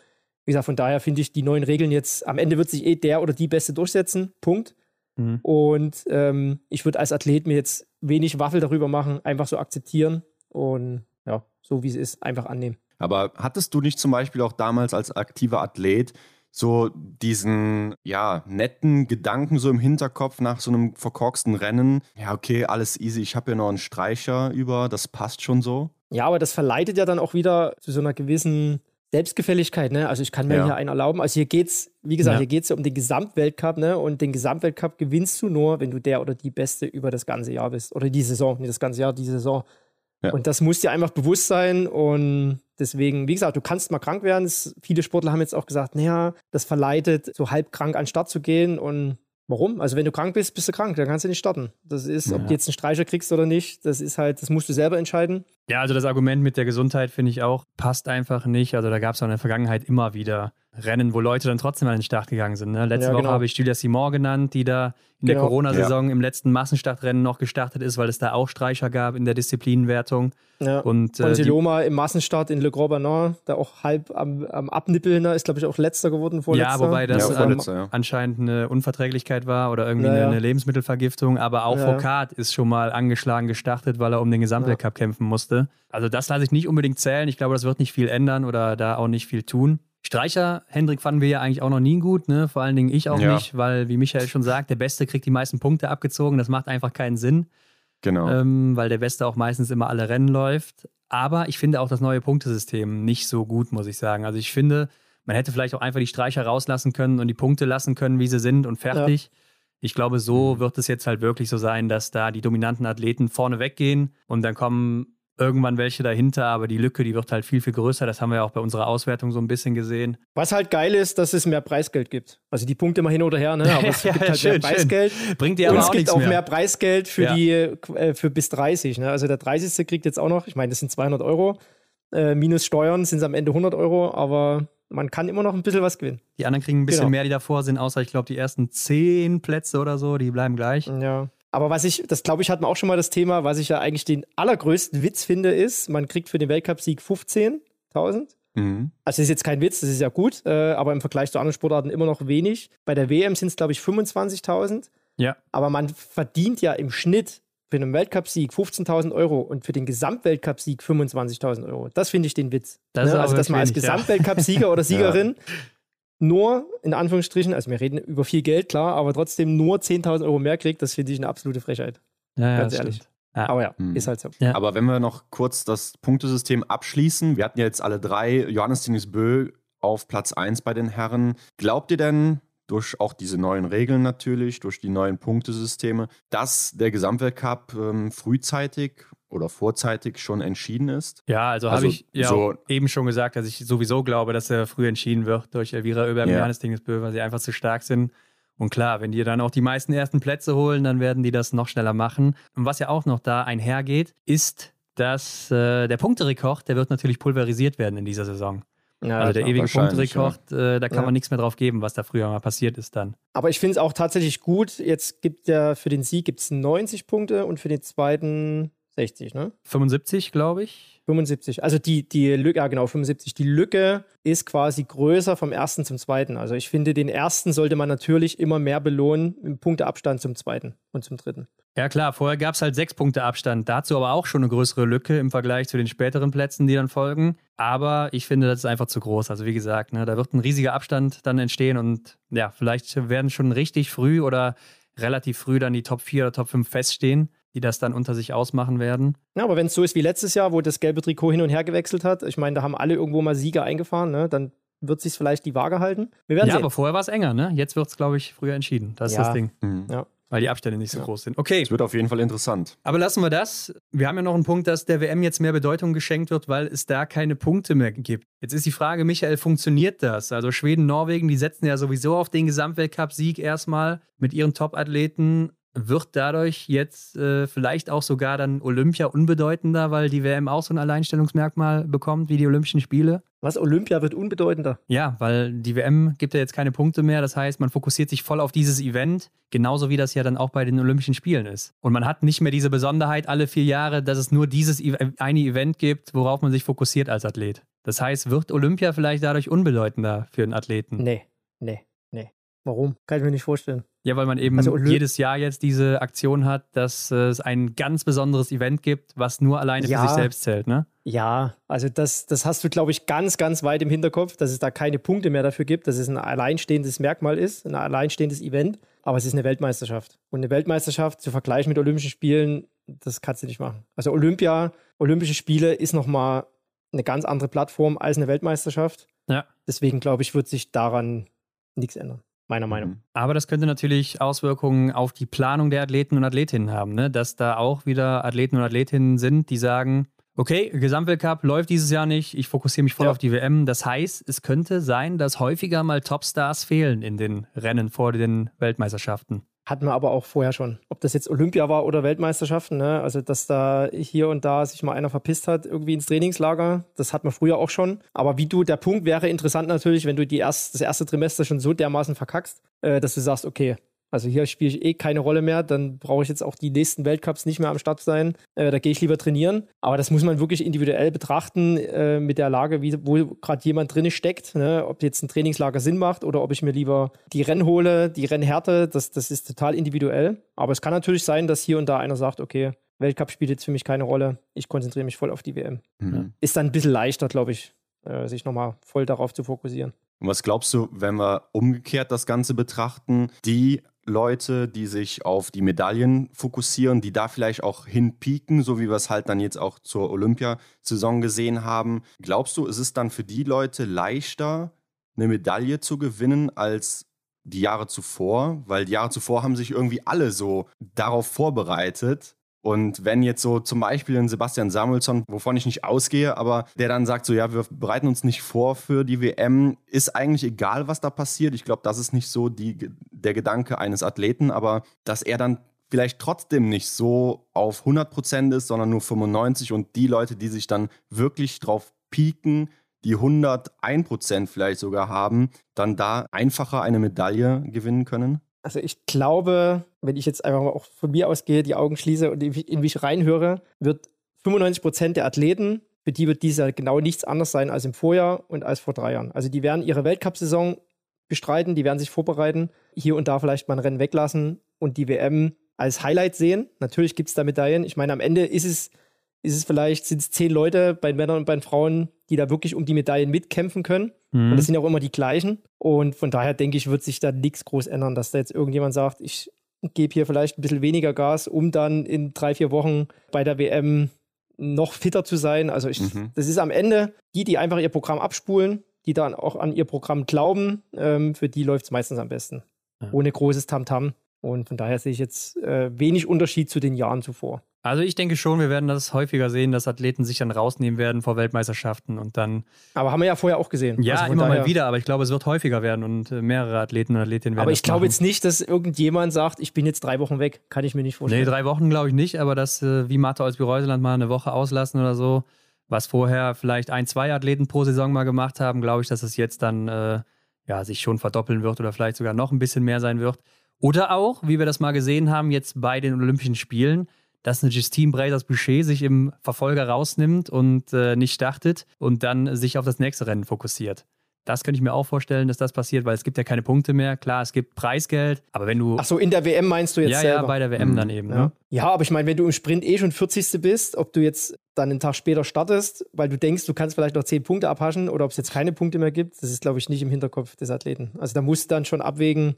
wie gesagt, von daher finde ich die neuen Regeln jetzt, am Ende wird sich eh der oder die Beste durchsetzen. Punkt. Mhm. Und ähm, ich würde als Athlet mir jetzt wenig Waffel darüber machen, einfach so akzeptieren und ja, so wie es ist, einfach annehmen. Aber hattest du nicht zum Beispiel auch damals als aktiver Athlet so diesen, ja, netten Gedanken so im Hinterkopf nach so einem verkorksten Rennen? Ja, okay, alles easy, ich habe ja noch einen Streicher über, das passt schon so. Ja, aber das verleitet ja dann auch wieder zu so einer gewissen Selbstgefälligkeit, ne? Also ich kann mir Ja. hier einen erlauben. Also hier geht's, wie gesagt, Ja. hier geht's ja um den Gesamtweltcup, ne? Und den Gesamtweltcup gewinnst du nur, wenn du der oder die Beste über das ganze Jahr bist. Oder die Saison, nicht das ganze Jahr, die Saison. Ja. Und das muss dir einfach bewusst sein. Und deswegen, wie gesagt, du kannst mal krank werden. Es, viele Sportler haben jetzt auch gesagt, naja, das verleitet, so halb krank an den Start zu gehen. Und warum? Also wenn du krank bist, bist du krank, dann kannst du nicht starten. Das ist, ob Ja. du jetzt einen Streicher kriegst oder nicht, das ist halt, das musst du selber entscheiden. Ja, also das Argument mit der Gesundheit finde ich auch, passt einfach nicht. Also da gab es auch in der Vergangenheit immer wieder Rennen, wo Leute dann trotzdem an den Start gegangen sind. Ne? Letzte Ja, Woche genau. habe ich Julia Simon genannt, die da in der Genau. Corona-Saison im letzten Massenstartrennen noch gestartet ist, weil es da auch Streicher gab in der Disziplinenwertung. Ja. Und äh, die, Siloma im Massenstart in Le Grand Banon, da auch halb am, am Abnippeln, da ist, glaube ich, auch letzter geworden, vorletzter. ja, wobei das Ja, ähm, ja. anscheinend eine Unverträglichkeit war oder irgendwie Ja, ja. eine Lebensmittelvergiftung. Aber auch Ja, ja. Foucault ist schon mal angeschlagen gestartet, weil er um den Gesamtweltcup kämpfen musste. Also das lasse ich nicht unbedingt zählen. Ich glaube, das wird nicht viel ändern oder da auch nicht viel tun. Streicher, Hendrik fanden wir ja eigentlich auch noch nie gut, ne? Vor allen Dingen ich auch Ja. nicht, weil, wie Michael schon sagt, der Beste kriegt die meisten Punkte abgezogen. Das macht einfach keinen Sinn, Genau. ähm, weil der Beste auch meistens immer alle Rennen läuft. Aber ich finde auch das neue Punktesystem nicht so gut, muss ich sagen. Also ich finde, man hätte vielleicht auch einfach die Streicher rauslassen können und die Punkte lassen können, wie sie sind und fertig. Ich glaube, so wird es jetzt halt wirklich so sein, dass da die dominanten Athleten vorne weggehen und dann kommen irgendwann welche dahinter, aber die Lücke, die wird halt viel, viel größer. Das haben wir ja auch bei unserer Auswertung so ein bisschen gesehen. Was halt geil ist, dass es mehr Preisgeld gibt. Also die Punkte immer hin oder her, ne? aber es Ja, gibt halt schön, mehr Preisgeld. Bringt dir Und aber es auch gibt nichts auch mehr. mehr Preisgeld für Ja. die äh, für bis 30. Ne? Also der 30. kriegt jetzt auch noch, ich meine, das sind 200 Euro. Äh, minus Steuern sind es am Ende 100 Euro, aber man kann immer noch ein bisschen was gewinnen. Die anderen kriegen ein bisschen Genau. mehr, die davor sind, außer ich glaube, die ersten zehn Plätze oder so, die bleiben gleich. Ja. Aber was ich, das glaube ich, hatten wir auch schon mal das Thema, was ich ja eigentlich den allergrößten Witz finde, ist, man kriegt für den Weltcupsieg 15.000. Mhm. Also das ist jetzt kein Witz, das ist ja gut, äh, aber im Vergleich zu anderen Sportarten immer noch wenig. Bei der WM sind es, glaube ich, 25.000. Ja. Aber man verdient ja im Schnitt für einen Weltcupsieg 15.000 Euro und für den Gesamtweltcupsieg 25.000 Euro. Das finde ich den Witz. Das ne? Also, dass man als wenig, ja. Gesamtweltcupsieger oder Siegerin nur, in Anführungsstrichen, also wir reden über viel Geld, klar, aber trotzdem nur 10.000 Euro mehr kriegt, das finde ich eine absolute Frechheit. Ja, ja, Ganz ehrlich. stimmt. Ja. Aber ja, Mhm. ist halt so. Ja. Aber wenn wir noch kurz das Punktesystem abschließen, wir hatten ja jetzt alle drei Johannes Denis Bö auf Platz 1 bei den Herren. Glaubt ihr denn, durch auch diese neuen Regeln natürlich, durch die neuen Punktesysteme, dass der Gesamtweltcup ähm, frühzeitig oder vorzeitig schon entschieden ist? Ja, also, Also habe ich ja so- eben schon gesagt, dass ich sowieso glaube, dass er früh entschieden wird durch Elvira Oeberg und Ja. Johannes Dingesbö, weil sie einfach zu stark sind. Und klar, wenn die dann auch die meisten ersten Plätze holen, dann werden die das noch schneller machen. Und was ja auch noch da einhergeht, ist, dass äh, der Punkterekord, der wird natürlich pulverisiert werden in dieser Saison. Ja, also der ewige Punkterekord, äh, da kann Ja. man nichts mehr drauf geben, was da früher mal passiert ist dann. Aber ich finde es auch tatsächlich gut. Jetzt gibt ja für den Sieg gibt's 90 Punkte und für den zweiten 60, ne? 75, glaube ich. 75. Also die, die Lücke, ja genau, 75. Die Lücke ist quasi größer vom ersten zum zweiten. Also ich finde, den ersten sollte man natürlich immer mehr belohnen im Punkteabstand zum zweiten und zum dritten. Ja klar, vorher gab es halt sechs Punkte Abstand. Dazu aber auch schon eine größere Lücke im Vergleich zu den späteren Plätzen, die dann folgen. Aber ich finde, das ist einfach zu groß. Also wie gesagt, ne, da wird ein riesiger Abstand dann entstehen und ja, vielleicht werden schon richtig früh oder relativ früh dann die Top 4 oder Top 5 feststehen, die das dann unter sich ausmachen werden. Ja, aber wenn es so ist wie letztes Jahr, wo das gelbe Trikot hin und her gewechselt hat, ich meine, da haben alle irgendwo mal Sieger eingefahren, ne? dann wird sich vielleicht die Waage halten. Wir werden Ja, sehen. aber vorher war es enger, ne? Jetzt wird es, glaube ich, früher entschieden. Das ist Ja. das Ding. Mhm. Ja. Weil die Abstände nicht so Ja. groß sind. Okay, Es wird auf jeden Fall interessant. Aber lassen wir das. Wir haben ja noch einen Punkt, dass der WM jetzt mehr Bedeutung geschenkt wird, weil es da keine Punkte mehr gibt. Jetzt ist die Frage, Michael, funktioniert das? Also Schweden, Norwegen, die setzen ja sowieso auf den Gesamtweltcup-Sieg erstmal mit ihren Top-Athleten. Wird dadurch jetzt äh, vielleicht auch sogar dann Olympia unbedeutender, weil die WM auch so ein Alleinstellungsmerkmal bekommt wie die Olympischen Spiele? Was? Olympia wird unbedeutender. Ja, weil die WM gibt ja jetzt keine Punkte mehr. Das heißt, man fokussiert sich voll auf dieses Event, genauso wie das ja dann auch bei den Olympischen Spielen ist. Und man hat nicht mehr diese Besonderheit alle vier Jahre, dass es nur dieses E- eine Event gibt, worauf man sich fokussiert als Athlet. Das heißt, wird Olympia vielleicht dadurch unbedeutender für einen Athleten? Nee, nee, nee. Warum? Kann ich mir nicht vorstellen. Ja, weil man eben Also jedes Jahr jetzt diese Aktion hat, dass äh, es ein ganz besonderes Event gibt, was nur alleine Ja. für sich selbst zählt, ne? Ja, also das, das hast du, glaube ich, ganz, ganz weit im Hinterkopf, dass es da keine Punkte mehr dafür gibt, dass es ein alleinstehendes Merkmal ist, ein alleinstehendes Event, aber es ist eine Weltmeisterschaft. Und eine Weltmeisterschaft zu vergleichen mit Olympischen Spielen, das kannst du nicht machen. Also Olympia, Olympische Spiele ist nochmal eine ganz andere Plattform als eine Weltmeisterschaft. Ja. Deswegen, glaube ich, wird sich daran nichts ändern. Meiner Meinung. Mhm. Aber das könnte natürlich Auswirkungen auf die Planung der Athleten und Athletinnen haben, ne? dass da auch wieder Athleten und Athletinnen sind, die sagen, okay, Gesamtweltcup läuft dieses Jahr nicht, ich fokussiere mich voll Ja. auf die WM. Das heißt, es könnte sein, dass häufiger mal Topstars fehlen in den Rennen vor den Weltmeisterschaften. Hatten wir aber auch vorher schon. Ob das jetzt Olympia war oder Weltmeisterschaften, ne? also dass da hier und da sich mal einer verpisst hat, irgendwie ins Trainingslager, das hat man früher auch schon. Aber wie du, der Punkt wäre interessant natürlich, wenn du die erst, das erste Trimester schon so dermaßen verkackst, äh, dass du sagst, okay, also hier spiele ich eh keine Rolle mehr, dann brauche ich jetzt auch die nächsten Weltcups nicht mehr am Start sein. Äh, da gehe ich lieber trainieren. Aber das muss man wirklich individuell betrachten äh, mit der Lage, wie, wo gerade jemand drin steckt. Ne? Ob jetzt ein Trainingslager Sinn macht oder ob ich mir lieber die Rennen hole, die Rennhärte, das, das ist total individuell. Aber es kann natürlich sein, dass hier und da einer sagt, okay, Weltcup spielt jetzt für mich keine Rolle. Ich konzentriere mich voll auf die WM. Mhm. Ist dann ein bisschen leichter, glaube ich. äh, sich nochmal voll darauf zu fokussieren. Und was glaubst du, wenn wir umgekehrt das Ganze betrachten, die Leute, die sich auf die Medaillen fokussieren, die da vielleicht auch hinpieken, so wie wir es halt dann jetzt auch zur Olympiasaison gesehen haben. Glaubst du, ist es dann für die Leute leichter, eine Medaille zu gewinnen als die Jahre zuvor? Weil die Jahre zuvor haben sich irgendwie alle so darauf vorbereitet und wenn jetzt so zum Beispiel ein Sebastian Samuelsson, wovon ich nicht ausgehe, aber der dann sagt so, ja, wir bereiten uns nicht vor für die WM, ist eigentlich egal, was da passiert. Ich glaube, das ist nicht so die, der Gedanke eines Athleten, aber dass er dann vielleicht trotzdem nicht so auf 100 Prozent ist, sondern nur 95 und die Leute, die sich dann wirklich drauf pieken, die 101 Prozent vielleicht sogar haben, dann da einfacher eine Medaille gewinnen können? Also ich glaube, wenn ich jetzt einfach mal auch von mir ausgehe, die Augen schließe und in mich reinhöre, wird 95 Prozent der Athleten, für die wird dieser genau nichts anderes sein als im Vorjahr und als vor drei Jahren. Also die werden ihre Weltcup-Saison bestreiten, die werden sich vorbereiten, hier und da vielleicht mal ein Rennen weglassen und die WM als Highlight sehen. Natürlich gibt es da Medaillen. Ich meine, am Ende ist es ist es vielleicht, sind es zehn Leute bei Männern und bei Frauen, die da wirklich um die Medaillen mitkämpfen können. Mhm. Und das sind ja auch immer die gleichen. Und von daher denke ich, wird sich da nichts groß ändern, dass da jetzt irgendjemand sagt, ich gebe hier vielleicht ein bisschen weniger Gas, um dann in drei, vier Wochen bei der WM noch fitter zu sein. Also ich, mhm. das ist am Ende die, die einfach ihr Programm abspulen, die dann auch an ihr Programm glauben, ähm, für die läuft es meistens am besten. Ja. Ohne großes Tamtam. -Tam. Und von daher sehe ich jetzt äh, wenig Unterschied zu den Jahren zuvor. Also ich denke schon, wir werden das häufiger sehen, dass Athleten sich dann rausnehmen werden vor Weltmeisterschaften und dann. Aber haben wir ja vorher auch gesehen. Ja, also immer mal wieder, aber ich glaube, es wird häufiger werden und äh, mehrere Athleten und Athletinnen werden. Aber ich glaube jetzt nicht, dass irgendjemand sagt, ich bin jetzt drei Wochen weg. Kann ich mir nicht vorstellen. Nee, drei Wochen glaube ich nicht, aber dass äh, wie Martha Olsby-Reuseland mal eine Woche auslassen oder so, was vorher vielleicht ein, zwei Athleten pro Saison mal gemacht haben, glaube ich, dass es jetzt dann äh, ja, sich schon verdoppeln wird oder vielleicht sogar noch ein bisschen mehr sein wird. Oder auch, wie wir das mal gesehen haben, jetzt bei den Olympischen Spielen, dass eine Justine Brazers Boucher sich im Verfolger rausnimmt und äh, nicht startet und dann sich auf das nächste Rennen fokussiert. Das könnte ich mir auch vorstellen, dass das passiert, weil es gibt ja keine Punkte mehr. Klar, es gibt Preisgeld, aber wenn du. Ach so, in der WM meinst du jetzt ja, selber? Ja, bei der WM mhm. dann eben. Ja. Ne? ja, aber ich meine, wenn du im Sprint eh schon 40. bist, ob du jetzt dann einen Tag später startest, weil du denkst, du kannst vielleicht noch 10 Punkte abhaschen oder ob es jetzt keine Punkte mehr gibt, das ist, glaube ich, nicht im Hinterkopf des Athleten. Also da musst du dann schon abwägen,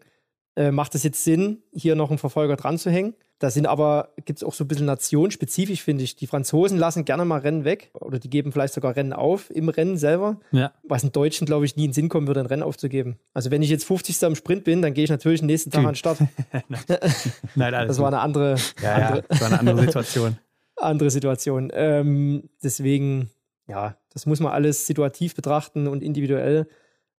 äh, macht es jetzt Sinn, hier noch einen Verfolger dran zu hängen? Da sind aber, gibt es auch so ein bisschen nationenspezifisch, finde ich. Die Franzosen lassen gerne mal Rennen weg oder die geben vielleicht sogar Rennen auf im Rennen selber. Ja. Was in Deutschen, glaube ich, nie in den Sinn kommen würde, ein Rennen aufzugeben. Also wenn ich jetzt 50. am Sprint bin, dann gehe ich natürlich den nächsten Tag an den Start. Nein, alles Das war eine andere, ja, andere, ja, das war eine andere Situation. andere Situation. Ähm, deswegen, ja, das muss man alles situativ betrachten und individuell.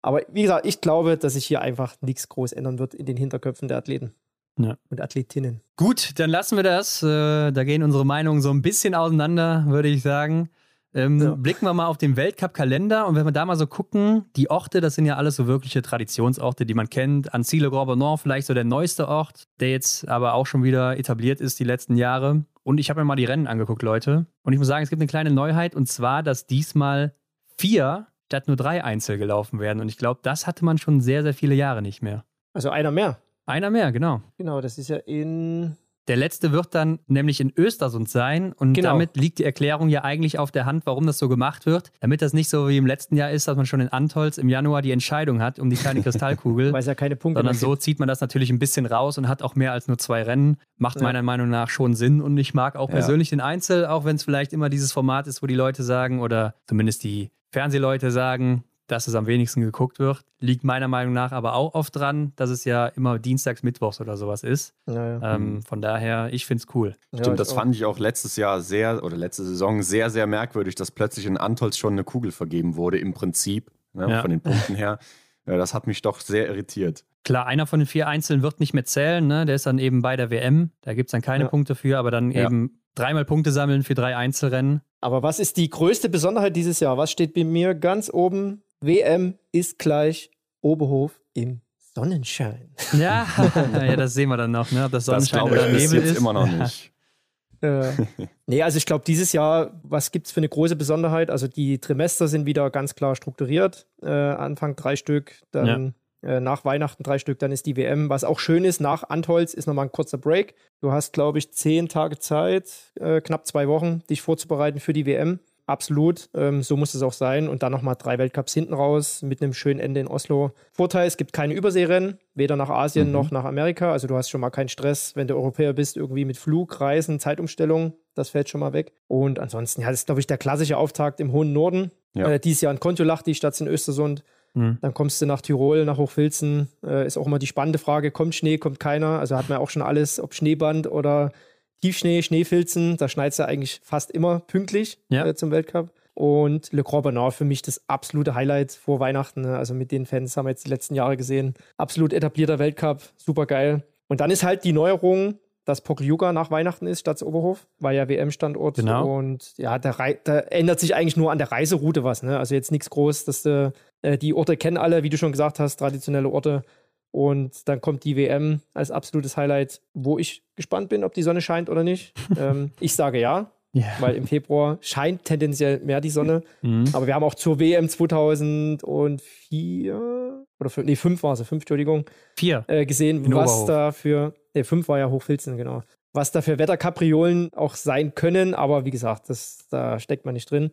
Aber wie gesagt, ich glaube, dass sich hier einfach nichts groß ändern wird in den Hinterköpfen der Athleten. Ja. Und Athletinnen. Gut, dann lassen wir das. Äh, da gehen unsere Meinungen so ein bisschen auseinander, würde ich sagen. Ähm, ja. Blicken wir mal auf den Weltcup-Kalender und wenn wir da mal so gucken, die Orte, das sind ja alles so wirkliche Traditionsorte, die man kennt. Annecy le Grand vielleicht so der neueste Ort, der jetzt aber auch schon wieder etabliert ist die letzten Jahre. Und ich habe mir mal die Rennen angeguckt, Leute. Und ich muss sagen, es gibt eine kleine Neuheit und zwar, dass diesmal vier statt nur drei Einzel gelaufen werden. Und ich glaube, das hatte man schon sehr, sehr viele Jahre nicht mehr. Also einer mehr. Einer mehr, genau. Genau, das ist ja in. Der letzte wird dann nämlich in Östersund sein und genau. damit liegt die Erklärung ja eigentlich auf der Hand, warum das so gemacht wird. Damit das nicht so wie im letzten Jahr ist, dass man schon in Antolz im Januar die Entscheidung hat um die kleine Kristallkugel. Weil es ja keine Punkte Sondern so zieht man das natürlich ein bisschen raus und hat auch mehr als nur zwei Rennen. Macht ja. meiner Meinung nach schon Sinn und ich mag auch persönlich ja. den Einzel, auch wenn es vielleicht immer dieses Format ist, wo die Leute sagen oder zumindest die Fernsehleute sagen, dass es am wenigsten geguckt wird. Liegt meiner Meinung nach aber auch oft dran, dass es ja immer dienstags, mittwochs oder sowas ist. Ja, ja. Ähm, von daher, ich finde es cool. Stimmt, ja, das fand ich auch letztes Jahr sehr, oder letzte Saison sehr, sehr merkwürdig, dass plötzlich in Antolz schon eine Kugel vergeben wurde, im Prinzip, ne, von den Punkten her. das hat mich doch sehr irritiert. Klar, einer von den vier Einzelnen wird nicht mehr zählen, ne? der ist dann eben bei der WM. Da gibt es dann keine Punkte für, aber dann eben dreimal Punkte sammeln für drei Einzelrennen. Aber was ist die größte Besonderheit dieses Jahr? Was steht bei mir ganz oben? WM ist gleich Oberhof im Sonnenschein. Ja, ja das sehen wir dann noch, ne? ob das Sonnenschein das oder Nebel ist. immer noch nicht. äh, nee, also ich glaube, dieses Jahr, was gibt es für eine große Besonderheit? Also die Trimester sind wieder ganz klar strukturiert. Äh, Anfang drei Stück, dann ja. Äh, nach Weihnachten drei Stück, dann ist die WM. Was auch schön ist, nach Antholz ist nochmal ein kurzer Break. Du hast, glaube ich, zehn Tage Zeit, äh, knapp zwei Wochen, dich vorzubereiten für die WM absolut. Ähm, so muss es auch sein. Und dann nochmal drei Weltcups hinten raus mit einem schönen Ende in Oslo. Vorteil, es gibt keine Überseerennen, weder nach Asien mhm. noch nach Amerika. Also du hast schon mal keinen Stress, wenn du Europäer bist, irgendwie mit Flug, Reisen, Zeitumstellung. Das fällt schon mal weg. Und ansonsten, ja, das ist, glaube ich, der klassische Auftakt im hohen Norden. Ja. Äh, dieses Jahr in Kontiolahti statt in Östersund. Mhm. Dann kommst du nach Tirol, nach Hochfilzen. Äh, ist auch immer die spannende Frage: kommt Schnee, kommt keiner? Also hat man auch schon alles, ob Schneeband oder Tiefschnee, Schneefilzen. Da schneit es ja eigentlich fast immer pünktlich ja. äh, zum Weltcup. Und Le Grand Bernard für mich das absolute Highlight vor Weihnachten. Ne? Also mit den Fans haben wir jetzt die letzten Jahre gesehen. Absolut etablierter Weltcup, super geil. Und dann ist halt die Neuerung, dass Pokljuka nach Weihnachten ist, statt Oberhof, war ja WM-Standort. Genau. Und ja, da, da, ändert sich eigentlich nur an der Reiseroute was. Ne? Also jetzt nichts groß, dass du, äh, die Orte kennen alle, wie du schon gesagt hast, traditionelle Orte. Und dann kommt die WM als absolutes Highlight, wo ich gespannt bin, ob die Sonne scheint oder nicht. ähm, ich sage ja, yeah. weil im Februar scheint tendenziell mehr die Sonne. Mhm. Aber wir haben auch zur WM 2004 oder nee, fünf war es, fünf, Entschuldigung. Vier. Äh, gesehen, In was Oberhof. da für Ne, fünf war ja Hochfilzen, genau. Was da für Wetterkapriolen auch sein können, aber wie gesagt, das, da steckt man nicht drin.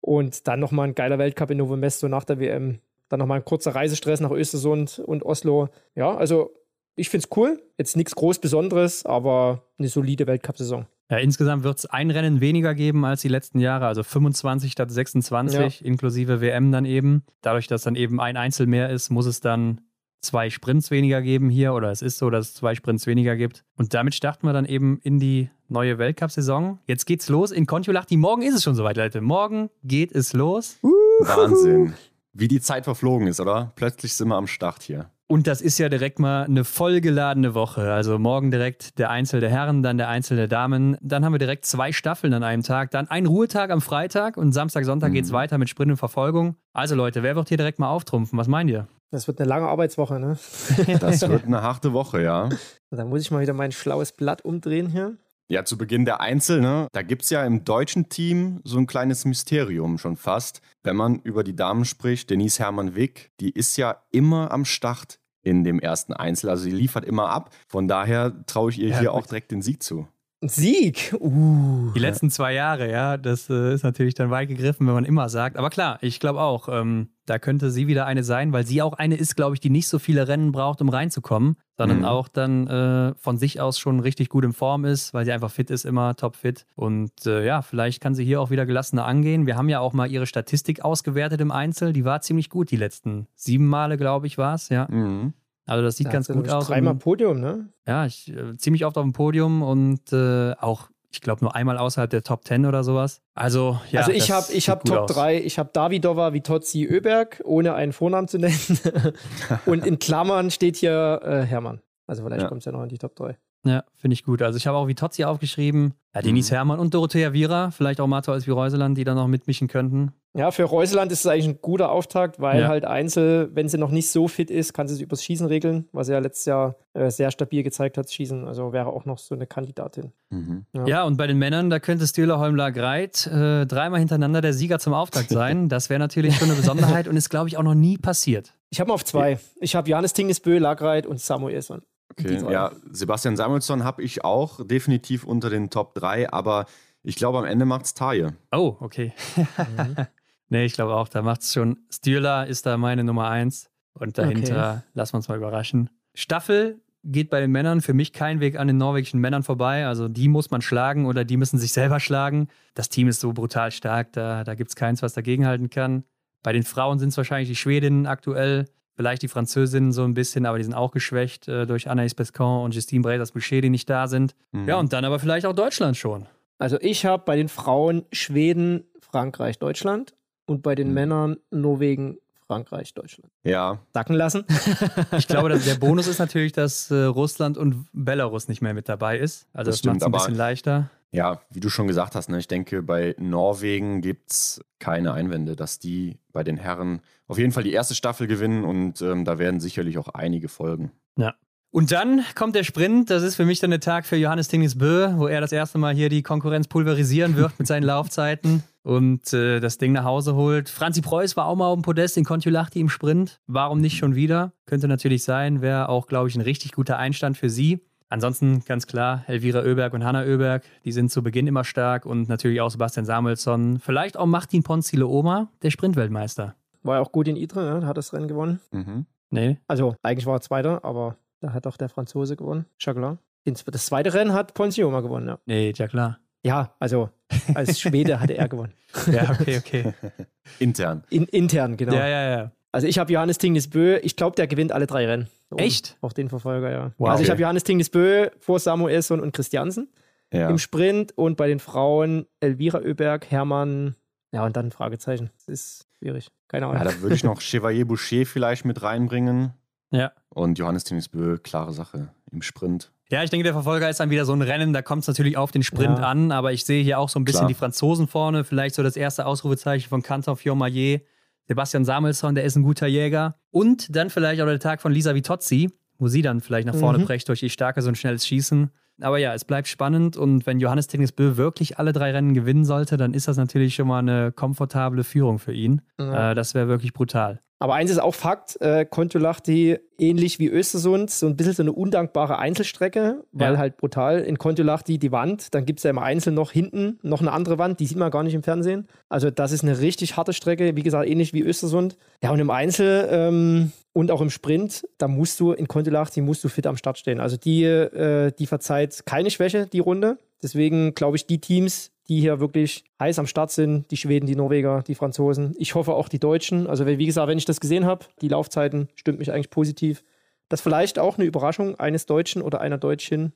Und dann nochmal ein geiler Weltcup in Novo Mesto nach der WM. Dann nochmal ein kurzer Reisestress nach Östersund und Oslo. Ja, also ich finde es cool. Jetzt nichts groß Besonderes, aber eine solide Weltcup-Saison. Ja, insgesamt wird es ein Rennen weniger geben als die letzten Jahre, also 25 statt 26, ja. inklusive WM dann eben. Dadurch, dass dann eben ein Einzel mehr ist, muss es dann zwei Sprints weniger geben hier oder es ist so, dass es zwei Sprints weniger gibt. Und damit starten wir dann eben in die neue Weltcup-Saison. Jetzt geht's los in Kontiolahti. Morgen ist es schon soweit, Leute. Morgen geht es los. Wahnsinn. Wie die Zeit verflogen ist, oder? Plötzlich sind wir am Start hier. Und das ist ja direkt mal eine vollgeladene Woche. Also morgen direkt der Einzel der Herren, dann der Einzel der Damen. Dann haben wir direkt zwei Staffeln an einem Tag. Dann ein Ruhetag am Freitag und Samstag, Sonntag mhm. geht's weiter mit Sprint und Verfolgung. Also Leute, wer wird hier direkt mal auftrumpfen? Was meint ihr? Das wird eine lange Arbeitswoche, ne? Das wird eine harte Woche, ja. Dann muss ich mal wieder mein schlaues Blatt umdrehen hier. Ja, zu Beginn der Einzel, ne? Da gibt es ja im deutschen Team so ein kleines Mysterium schon fast. Wenn man über die Damen spricht, Denise Hermann-Wick, die ist ja immer am Start in dem ersten Einzel. Also sie liefert immer ab. Von daher traue ich ihr ja, hier gut. auch direkt den Sieg zu. Sieg. Uh. Die letzten zwei Jahre, ja, das äh, ist natürlich dann weit gegriffen, wenn man immer sagt. Aber klar, ich glaube auch, ähm, da könnte sie wieder eine sein, weil sie auch eine ist, glaube ich, die nicht so viele Rennen braucht, um reinzukommen, sondern mhm. auch dann äh, von sich aus schon richtig gut in Form ist, weil sie einfach fit ist, immer topfit. Und äh, ja, vielleicht kann sie hier auch wieder gelassener angehen. Wir haben ja auch mal ihre Statistik ausgewertet im Einzel. Die war ziemlich gut, die letzten sieben Male, glaube ich, war es, ja. Mhm. Also das sieht da ganz gut aus. Dreimal Podium, ne? Ja, ich, äh, ziemlich oft auf dem Podium und äh, auch, ich glaube, nur einmal außerhalb der Top 10 oder sowas. Also, ja. Also ich habe ich hab Top 3, ich habe Davidova, Vitozzi, Öberg, ohne einen Vornamen zu nennen. und in Klammern steht hier äh, Hermann. Also vielleicht ja. kommt es ja noch in die Top 3. Ja, finde ich gut. Also ich habe auch Vitozzi aufgeschrieben, ja, Denis mhm. Hermann und Dorothea Viera, vielleicht auch Mato als wie Reuseland, die da noch mitmischen könnten. Ja, für Reuseland ist es eigentlich ein guter Auftakt, weil ja. halt Einzel, wenn sie noch nicht so fit ist, kann sie es übers Schießen regeln, was sie ja letztes Jahr äh, sehr stabil gezeigt hat, Schießen. Also wäre auch noch so eine Kandidatin. Mhm. Ja. ja. und bei den Männern, da könnte Stühler Holmler Greit äh, dreimal hintereinander der Sieger zum Auftakt sein. Das wäre natürlich schon eine Besonderheit und ist, glaube ich, auch noch nie passiert. Ich habe mal auf zwei. Ich habe Janis Tingesbö, Lagreit und Samuelson. Okay, ja, Sebastian Samuelsson habe ich auch definitiv unter den Top 3, aber ich glaube, am Ende macht es Taille. Oh, okay. mhm. nee, ich glaube auch, da macht es schon. Stühler ist da meine Nummer 1 und dahinter okay. lassen wir uns mal überraschen. Staffel geht bei den Männern für mich kein Weg an den norwegischen Männern vorbei. Also die muss man schlagen oder die müssen sich selber schlagen. Das Team ist so brutal stark, da, da gibt es keins, was dagegenhalten kann. Bei den Frauen sind es wahrscheinlich die Schwedinnen aktuell. Vielleicht die Französinnen so ein bisschen, aber die sind auch geschwächt äh, durch Anaïs Pescan und Justine Brazers-Boucher, die nicht da sind. Mhm. Ja, und dann aber vielleicht auch Deutschland schon. Also ich habe bei den Frauen Schweden, Frankreich, Deutschland und bei den mhm. Männern Norwegen, Frankreich, Deutschland. Ja. Sacken lassen. ich glaube, dass der Bonus ist natürlich, dass äh, Russland und Belarus nicht mehr mit dabei ist. Also das, das macht es ein bisschen leichter. Ja, wie du schon gesagt hast, ne, ich denke, bei Norwegen gibt es keine Einwände, dass die bei den Herren auf jeden Fall die erste Staffel gewinnen und ähm, da werden sicherlich auch einige folgen. Ja. Und dann kommt der Sprint. Das ist für mich dann der Tag für Johannes Tingis Bö, wo er das erste Mal hier die Konkurrenz pulverisieren wird mit seinen Laufzeiten und äh, das Ding nach Hause holt. Franzi Preuß war auch mal auf dem Podest in Kontiolahti im Sprint. Warum nicht schon wieder? Könnte natürlich sein. Wäre auch, glaube ich, ein richtig guter Einstand für sie. Ansonsten ganz klar, Elvira Oeberg und Hanna Oeberg, die sind zu Beginn immer stark und natürlich auch Sebastian Samuelsson. Vielleicht auch Martin Ponzile Oma, der Sprintweltmeister. War ja auch gut in Idre, ne? hat das Rennen gewonnen. Mhm. Nee. Also eigentlich war er Zweiter, aber da hat auch der Franzose gewonnen. Chaglar. Das zweite Rennen hat Ponzioma gewonnen, ja. Nee, ja klar. Ja, also als Schwede hatte er gewonnen. Ja, okay, okay. Intern. In, intern, genau. Ja, ja, ja. Also ich habe Johannes Tingnes Bö, ich glaube, der gewinnt alle drei Rennen. Echt? Auf den Verfolger, ja. Wow. Also ich Okay. habe Johannes Tingnes Bö vor Samuelsson und Christiansen Ja. im Sprint und bei den Frauen Elvira Oeberg, Hermann, ja und dann ein Fragezeichen. Das ist schwierig. Keine Ahnung. ja, da würde ich noch Chevalier Boucher vielleicht mit reinbringen. Ja. Und Johannes Tinnisbö, klare Sache im Sprint. Ja, ich denke, der Verfolger ist dann wieder so ein Rennen, da kommt es natürlich auf den Sprint Ja. an, aber ich sehe hier auch so ein bisschen Klar. die Franzosen vorne, vielleicht so das erste Ausrufezeichen von Canton Fiormaillet, Sebastian Samuelsson, der ist ein guter Jäger und dann vielleicht auch der Tag von Lisa Vitozzi, wo sie dann vielleicht nach vorne Mhm. brecht durch ihr starkes und schnelles Schießen. Aber ja, es bleibt spannend und wenn Johannes Tegnisbö wirklich alle drei Rennen gewinnen sollte, dann ist das natürlich schon mal eine komfortable Führung für ihn. Ja. Äh, das wäre wirklich brutal. Aber eins ist auch Fakt, äh, Kontiolahti, ähnlich wie Östersund, so ein bisschen so eine undankbare Einzelstrecke, weil Ja. halt brutal in Kontiolahti die Wand, dann gibt es ja im Einzel noch hinten noch eine andere Wand, die sieht man gar nicht im Fernsehen. Also das ist eine richtig harte Strecke, wie gesagt, ähnlich wie Östersund. Ja, und im Einzel ähm, und auch im Sprint, da musst du in Kontiolahti musst du fit am Start stehen. Also die, äh, die verzeiht keine Schwäche, die Runde. Deswegen glaube ich, die Teams, die hier wirklich heiß am Start sind, die Schweden, die Norweger, die Franzosen. Ich hoffe auch die Deutschen. Also wie gesagt, wenn ich das gesehen habe, die Laufzeiten stimmt mich eigentlich positiv. Das vielleicht auch eine Überraschung eines Deutschen oder einer Deutschen.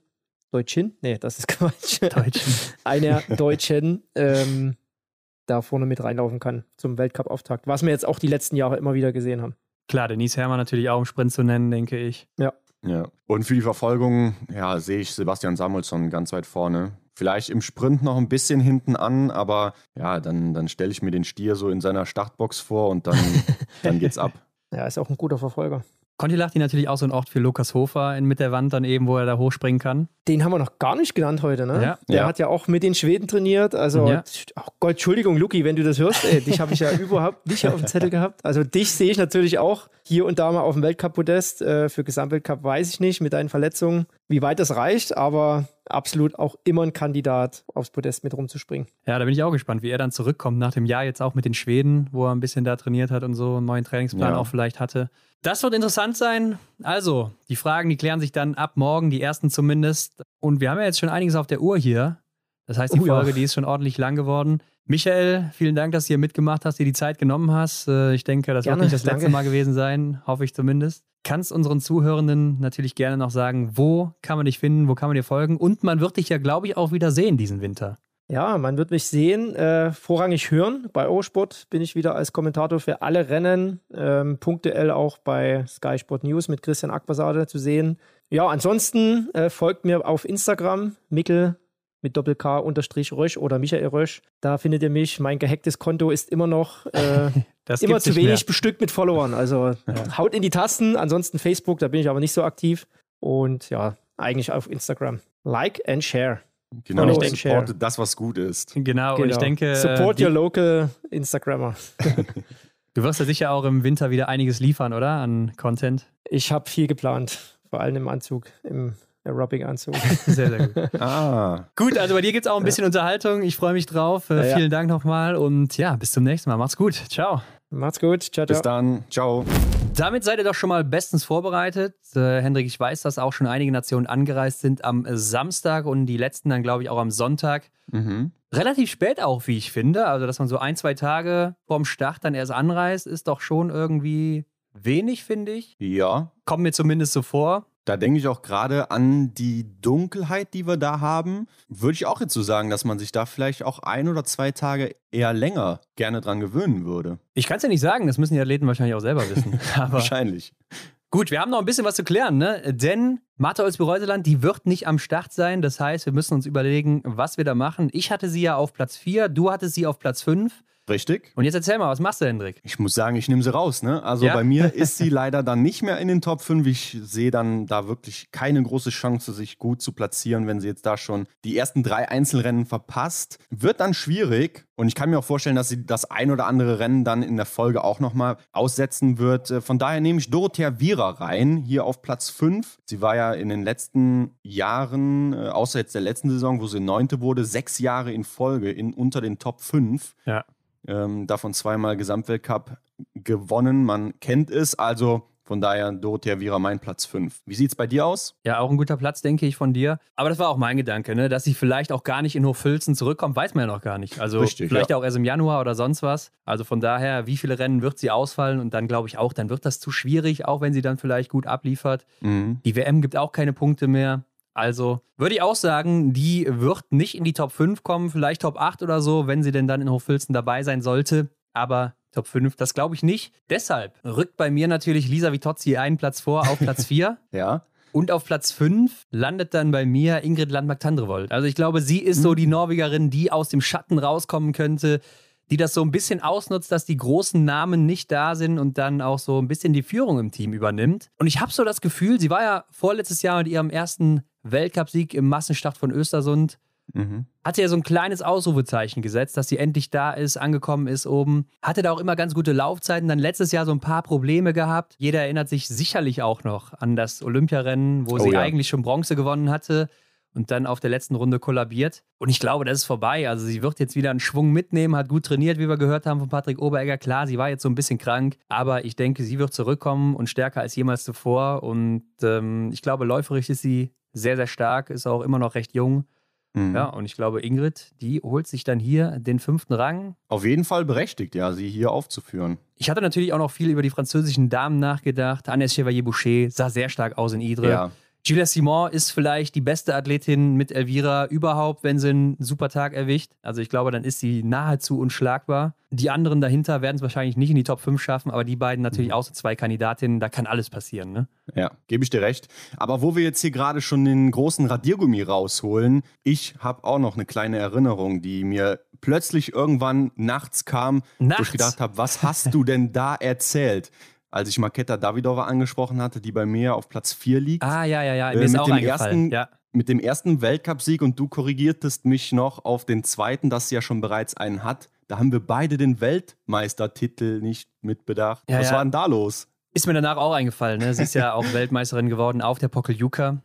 Deutschin? Nee, das ist Quatsch. Deutschen. einer Deutschen ähm, da vorne mit reinlaufen kann zum Weltcup-Auftakt. Was wir jetzt auch die letzten Jahre immer wieder gesehen haben. Klar, Denise Herrmann natürlich auch im Sprint zu nennen, denke ich. Ja. Und für die Verfolgung, ja, sehe ich Sebastian Samuelsson ganz weit vorne. Vielleicht im Sprint noch ein bisschen hinten an, aber ja, dann, dann stelle ich mir den Stier so in seiner Startbox vor und dann, dann geht's ab. Ja, ist auch ein guter Verfolger. Kontilachti natürlich auch so ein Ort für Lukas Hofer in, mit der Wand dann eben, wo er da hochspringen kann. Den haben wir noch gar nicht genannt heute, ne? Ja. Der Ja. hat ja auch mit den Schweden trainiert. Also, Ja. oh Gott, Entschuldigung, Luki, wenn du das hörst, ey, dich habe ich ja überhaupt nicht auf dem Zettel gehabt. Also, dich sehe ich natürlich auch hier und da mal auf dem Weltcup-Podest. Äh, für Gesamtweltcup weiß ich nicht mit deinen Verletzungen, wie weit das reicht, aber absolut auch immer ein Kandidat, aufs Podest mit rumzuspringen. Ja, da bin ich auch gespannt, wie er dann zurückkommt nach dem Jahr jetzt auch mit den Schweden, wo er ein bisschen da trainiert hat und so einen neuen Trainingsplan Ja. auch vielleicht hatte. Das wird interessant sein. Also, die Fragen, die klären sich dann ab morgen, die ersten zumindest. Und wir haben ja jetzt schon einiges auf der Uhr hier. Das heißt, die Oh ja. Folge, die ist schon ordentlich lang geworden. Michael, vielen Dank, dass du hier mitgemacht hast, dir die Zeit genommen hast. Äh, Ich denke, das Gerne, wird nicht das letzte danke. Mal gewesen sein, hoffe ich zumindest. Kannst unseren Zuhörenden natürlich gerne noch sagen, wo kann man dich finden, wo kann man dir folgen? Und man wird dich ja, glaube ich, auch wieder sehen diesen Winter. Ja, man wird mich sehen, äh, vorrangig hören. Bei Eurosport bin ich wieder als Kommentator für alle Rennen, ähm, punktuell auch bei Sky Sport News mit Christian Aquasade zu sehen. Ja, ansonsten äh, folgt mir auf Instagram, Mickel mit Doppel-K unterstrich Rösch oder Michael Rösch. Da findet ihr mich. Mein gehacktes Konto ist immer noch äh, immer zu wenig mehr. bestückt mit Followern. Also haut in die Tasten. Ansonsten Facebook, da bin ich aber nicht so aktiv. Und ja, eigentlich auf Instagram. Like and share. Genau, Und ich denke, supporte das, was gut ist. Genau, und ich denke, äh, Support your local Instagrammer. du wirst ja sicher auch im Winter wieder einiges liefern, oder? An Content. Ich habe viel geplant, vor allem im Anzug, im Aerobic-Anzug. Sehr, sehr gut. Ah, gut, also bei dir gibt es auch ein bisschen Unterhaltung. Ich freue mich drauf. Äh, Ja, ja. Vielen Dank nochmal und ja, bis zum nächsten Mal. Macht's gut. Ciao. Macht's gut. Ciao, bis ciao. dann. Ciao. Damit seid ihr doch schon mal bestens vorbereitet. Äh, Hendrik, ich weiß, dass auch schon einige Nationen angereist sind am Samstag und die letzten dann, glaube ich, auch am Sonntag. Mhm. Relativ spät auch, wie ich finde. Also, dass man so ein, zwei Tage vorm Start dann erst anreist, ist doch schon irgendwie wenig, finde ich. Ja, Kommt mir zumindest so vor. Da denke ich auch gerade an die Dunkelheit, die wir da haben. Würde ich auch jetzt so sagen, dass man sich da vielleicht auch ein oder zwei Tage eher länger gerne dran gewöhnen würde. Ich kann es ja nicht sagen, das müssen die Athleten wahrscheinlich auch selber wissen. Wahrscheinlich. gut, wir haben noch ein bisschen was zu klären, ne? Denn Martha Olsby-Reuseland, die wird nicht am Start sein. Das heißt, wir müssen uns überlegen, was wir da machen. Ich hatte sie ja auf Platz 4, du hattest sie auf Platz 5. Richtig. Und jetzt erzähl mal, was machst du, Hendrik? Ich muss sagen, ich nehme sie raus. Ne? Also Ja. bei mir ist sie leider dann nicht mehr in den Top 5. Ich sehe dann da wirklich keine große Chance, sich gut zu platzieren, wenn sie jetzt da schon die ersten drei Einzelrennen verpasst. Wird dann schwierig. Und ich kann mir auch vorstellen, dass sie das ein oder andere Rennen dann in der Folge auch nochmal aussetzen wird. Äh, Von daher nehme ich Dorothea Viera rein, hier auf Platz 5. Sie war ja in den letzten Jahren, äh, außer jetzt der letzten Saison, wo sie Neunte wurde, sechs Jahre in Folge in, unter den Top 5 Ja. Ähm, davon zweimal Gesamtweltcup gewonnen. Man kennt es, also von daher Dorothea Viera mein Platz 5. Wie sieht es bei dir aus? Ja, auch ein guter Platz, denke ich, von dir. Aber das war auch mein Gedanke, ne? dass sie vielleicht auch gar nicht in Hochfilzen zurückkommt, weiß man ja noch gar nicht. Also Richtig, vielleicht ja. auch erst im Januar oder sonst was. Also von daher, wie viele Rennen wird sie ausfallen? Und dann glaube ich auch, dann wird das zu schwierig, auch wenn sie dann vielleicht gut abliefert. Die WM gibt auch keine Punkte mehr. Also würde ich auch sagen, die wird nicht in die Top 5 kommen, vielleicht Top 8 oder so, wenn sie denn dann in Hochfilzen dabei sein sollte. Aber Top 5, das glaube ich nicht. Deshalb rückt bei mir natürlich Lisa Vitozzi einen Platz vor auf Platz 4. Ja. Und auf Platz 5 landet dann bei mir Ingrid Landmark-Tandrevold. Also ich glaube, sie ist Mhm. so die Norwegerin, die aus dem Schatten rauskommen könnte, die das so ein bisschen ausnutzt, dass die großen Namen nicht da sind und dann auch so ein bisschen die Führung im Team übernimmt. Und ich habe so das Gefühl, sie war ja vorletztes Jahr mit ihrem ersten Weltcupsieg im Massenstart von Östersund Mhm. hatte ja so ein kleines Ausrufezeichen gesetzt, dass sie endlich da ist, angekommen ist oben. Hatte da auch immer ganz gute Laufzeiten. Dann letztes Jahr so ein paar Probleme gehabt. Jeder erinnert sich sicherlich auch noch an das Olympiarennen, wo Oh sie ja. eigentlich schon Bronze gewonnen hatte und dann auf der letzten Runde kollabiert. Und ich glaube, das ist vorbei. Also sie wird jetzt wieder einen Schwung mitnehmen, hat gut trainiert, wie wir gehört haben von Patrick Oberegger. Klar, sie war jetzt so ein bisschen krank, aber ich denke, sie wird zurückkommen und stärker als jemals zuvor. Und ähm, ich glaube, läuferisch ist sie sehr, sehr stark, ist auch immer noch recht jung. Mhm. Ja, und ich glaube, Ingrid, die holt sich dann hier den fünften Rang. Auf jeden Fall berechtigt, ja, sie hier aufzuführen. Ich hatte natürlich auch noch viel über die französischen Damen nachgedacht. Agnès Chevalier-Boucher sah sehr stark aus in Idre. Ja. Julia Simon ist vielleicht die beste Athletin mit Elvira überhaupt, wenn sie einen super Tag erwischt. Also ich glaube, dann ist sie nahezu unschlagbar. Die anderen dahinter werden es wahrscheinlich nicht in die Top 5 schaffen, aber die beiden natürlich Mhm. auch so zwei Kandidatinnen, da kann alles passieren. Ne? Ja, gebe ich dir recht. Aber wo wir jetzt hier gerade schon den großen Radiergummi rausholen, ich habe auch noch eine kleine Erinnerung, die mir plötzlich irgendwann nachts kam, wo Nachts? ich gedacht habe, was hast du denn da erzählt? Als ich Marketa Davidova angesprochen hatte, die bei mir auf Platz 4 liegt. Ah, ja, ja, ja, Äh, mir ist mit auch dem ersten- Ja. mit dem ersten Weltcupsieg und du korrigiertest mich noch auf den zweiten, dass sie ja schon bereits einen hat. Da haben wir beide den Weltmeistertitel nicht mitbedacht. Ja, Was ja. war denn da los? Ist mir danach auch eingefallen. Ne? Sie ist ja auch Weltmeisterin geworden auf der Pokeljuka.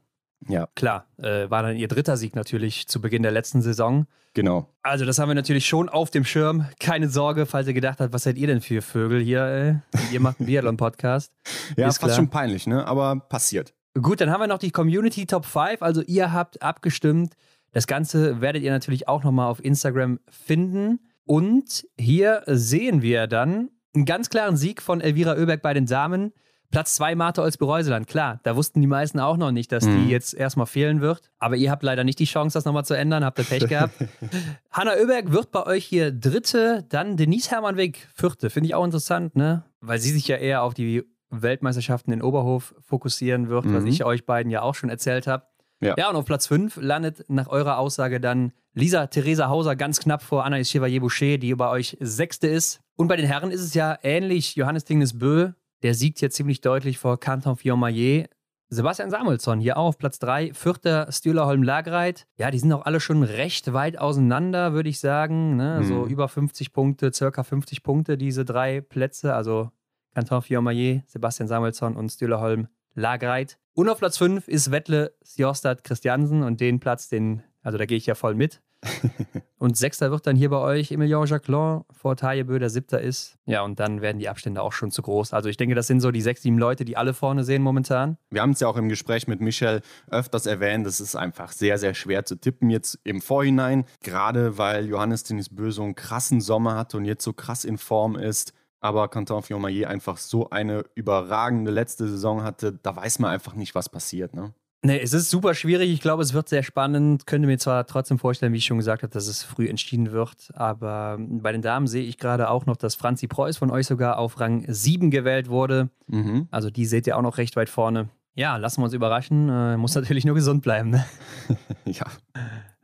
Ja, Klar, äh, war dann ihr dritter Sieg natürlich zu Beginn der letzten Saison. genau. Also, das haben wir natürlich schon auf dem Schirm. Keine Sorge, falls ihr gedacht habt, was seid ihr denn für Vögel hier? Äh? Ihr macht einen Biathlon-Podcast. Ja, Ist fast klar. schon peinlich, ne? Aber passiert. Gut, dann haben wir noch die Community Top 5. Also, ihr habt abgestimmt. Das Ganze werdet ihr natürlich auch nochmal auf Instagram finden. Und hier sehen wir dann einen ganz klaren Sieg von Elvira Oeberg bei den Damen. Platz 2 Martha Olsby-Reuseland. Klar, da wussten die meisten auch noch nicht, dass Mhm. die jetzt erstmal fehlen wird. Aber ihr habt leider nicht die Chance, das nochmal zu ändern. Habt ihr Pech gehabt. Hanna Oeberg wird bei euch hier Dritte. Dann Denise Hermannweg Vierte. Finde ich auch interessant, ne? Weil sie sich ja eher auf die Weltmeisterschaften in Oberhof fokussieren wird, was Mhm. ich euch beiden ja auch schon erzählt habe. Ja. ja, und auf Platz 5 landet nach eurer Aussage dann Lisa Theresa Hauser ganz knapp vor Anaïs Chevalier-Boucher, die bei euch Sechste ist. Und bei den Herren ist es ja ähnlich. Johannes Tingnes Bö, der siegt hier ziemlich deutlich vor Canton Fillon-Maillet. Sebastian Samuelsson hier auch auf Platz 3, vierter Stühlerholm Lagreit. Ja, die sind auch alle schon recht weit auseinander, würde ich sagen. Ne? So Mhm. über 50 Punkte, circa 50 Punkte, diese drei Plätze. Also Canton Fillon-Maillet, Sebastian Samuelsson und Stühlerholm Lagreit. Und auf Platz 5 ist Wettle Sjostad Christiansen und den Platz, den, also da gehe ich ja voll mit. und Sechster wird dann hier bei euch Emilien Jacquelin vor Taillebö, der Siebter ist. Ja, und dann werden die Abstände auch schon zu groß. Also ich denke, das sind so die sechs, sieben Leute, die alle vorne sehen momentan. Wir haben es ja auch im Gespräch mit Michel öfters erwähnt, es ist einfach sehr, sehr schwer zu tippen jetzt im Vorhinein, gerade weil Johannes Denis Bö so einen krassen Sommer hatte und jetzt so krass in Form ist. Aber Canton Fillon-Maillet einfach so eine überragende letzte Saison hatte, da weiß man einfach nicht, was passiert. Ne? Nee, es ist super schwierig. Ich glaube, es wird sehr spannend. Könnte mir zwar trotzdem vorstellen, wie ich schon gesagt habe, dass es früh entschieden wird. Aber bei den Damen sehe ich gerade auch noch, dass Franzi Preuß von euch sogar auf Rang 7 gewählt wurde. Mhm. Also die seht ihr auch noch recht weit vorne. Ja, lassen wir uns überraschen. Äh, muss natürlich nur gesund bleiben. Ne? Ja.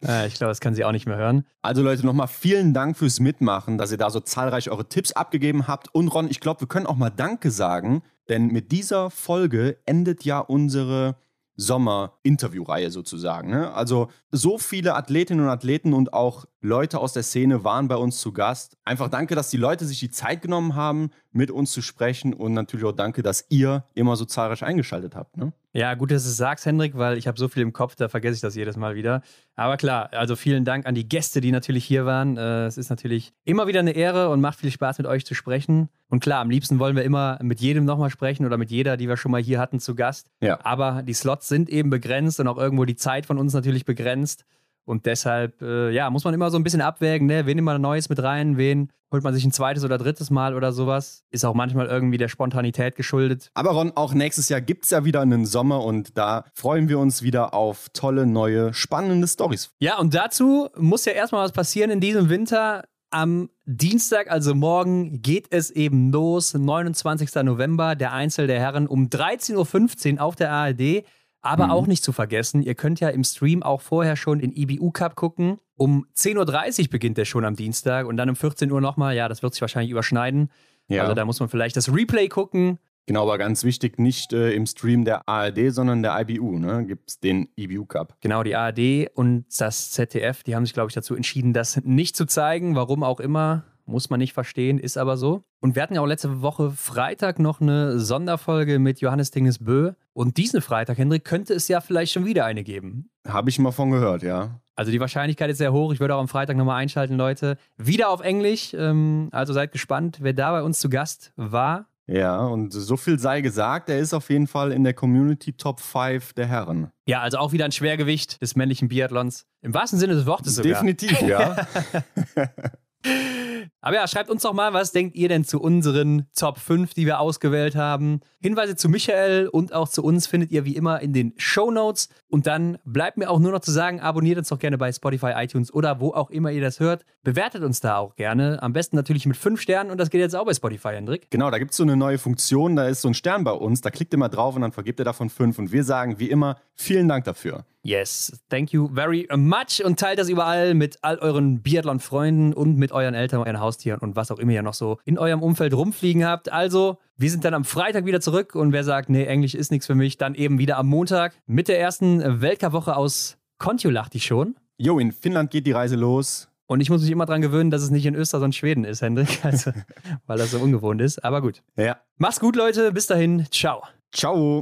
Äh, ich glaube, das kann sie auch nicht mehr hören. Also Leute, nochmal vielen Dank fürs Mitmachen, dass ihr da so zahlreich eure Tipps abgegeben habt. Und Ron, ich glaube, wir können auch mal Danke sagen, denn mit dieser Folge endet ja unsere Sommer-Interviewreihe sozusagen. Ne? Also so viele Athletinnen und Athleten und auch Leute aus der Szene waren bei uns zu Gast. Einfach danke, dass die Leute sich die Zeit genommen haben, mit uns zu sprechen und natürlich auch danke, dass ihr immer so zahlreich eingeschaltet habt. Ne? Ja, gut, dass du es sagst, Hendrik, weil ich habe so viel im Kopf, da vergesse ich das jedes Mal wieder. Aber klar, also vielen Dank an die Gäste, die natürlich hier waren. Äh, es ist natürlich immer wieder eine Ehre und macht viel Spaß, mit euch zu sprechen. Und klar, am liebsten wollen wir immer mit jedem nochmal sprechen oder mit jeder, die wir schon mal hier hatten, zu Gast. Ja. Aber die Slots sind eben begrenzt und auch irgendwo die Zeit von uns natürlich begrenzt. Und deshalb, äh, ja, muss man immer so ein bisschen abwägen, ne? wen nimmt man Neues mit rein, wen holt man sich ein zweites oder drittes Mal oder sowas. Ist auch manchmal irgendwie der Spontanität geschuldet. Aber Ron, auch nächstes Jahr gibt es ja wieder einen Sommer und da freuen wir uns wieder auf tolle, neue, spannende Stories. Ja, und dazu muss ja erstmal was passieren in diesem Winter. Am Dienstag, also morgen, geht es eben los. 29. November, der Einzel der Herren um 13.15 Uhr auf der ARD. Aber Mhm. auch nicht zu vergessen, ihr könnt ja im Stream auch vorher schon den IBU Cup gucken. Um 10.30 Uhr beginnt der schon am Dienstag und dann um 14 Uhr nochmal. Ja, das wird sich wahrscheinlich überschneiden. Ja. Also da muss man vielleicht das Replay gucken. Genau, aber ganz wichtig, nicht äh, im Stream der ARD, sondern der IBU, ne? Gibt es den IBU Cup. Genau, die ARD und das ZDF, die haben sich, glaube ich, dazu entschieden, das nicht zu zeigen. Warum auch immer, muss man nicht verstehen, ist aber so. Und wir hatten ja auch letzte Woche Freitag noch eine Sonderfolge mit Johannes Dinges Bö. Und diesen Freitag, Hendrik, könnte es ja vielleicht schon wieder eine geben. Habe ich mal von gehört, ja. Also die Wahrscheinlichkeit ist sehr hoch. Ich würde auch am Freitag nochmal einschalten, Leute. Wieder auf Englisch. Ähm, also seid gespannt, wer da bei uns zu Gast war. Ja, und so viel sei gesagt, er ist auf jeden Fall in der Community Top 5 der Herren. Ja, also auch wieder ein Schwergewicht des männlichen Biathlons. Im wahrsten Sinne des Wortes sogar. Definitiv, ja. Aber ja, schreibt uns doch mal, was denkt ihr denn zu unseren Top 5, die wir ausgewählt haben? Hinweise zu Michael und auch zu uns findet ihr wie immer in den Show Notes. Und dann bleibt mir auch nur noch zu sagen, abonniert uns doch gerne bei Spotify, iTunes oder wo auch immer ihr das hört. Bewertet uns da auch gerne. Am besten natürlich mit 5 Sternen und das geht jetzt auch bei Spotify, Hendrik. Genau, da gibt es so eine neue Funktion, da ist so ein Stern bei uns, da klickt ihr mal drauf und dann vergibt ihr davon 5. Und wir sagen wie immer, vielen Dank dafür. Yes, thank you very much und teilt das überall mit all euren Biathlon-Freunden und mit euren Eltern, euren Haustieren und was auch immer ihr noch so in eurem Umfeld rumfliegen habt. Also, wir sind dann am Freitag wieder zurück und wer sagt, nee, Englisch ist nichts für mich, dann eben wieder am Montag mit der ersten Weltcup-Woche aus Kontiolahti schon. Jo, in Finnland geht die Reise los. Und ich muss mich immer dran gewöhnen, dass es nicht in Österreich, sondern Schweden ist, Hendrik, also, weil das so ungewohnt ist. Aber gut. Ja. Macht's gut, Leute. Bis dahin. Ciao. Ciao.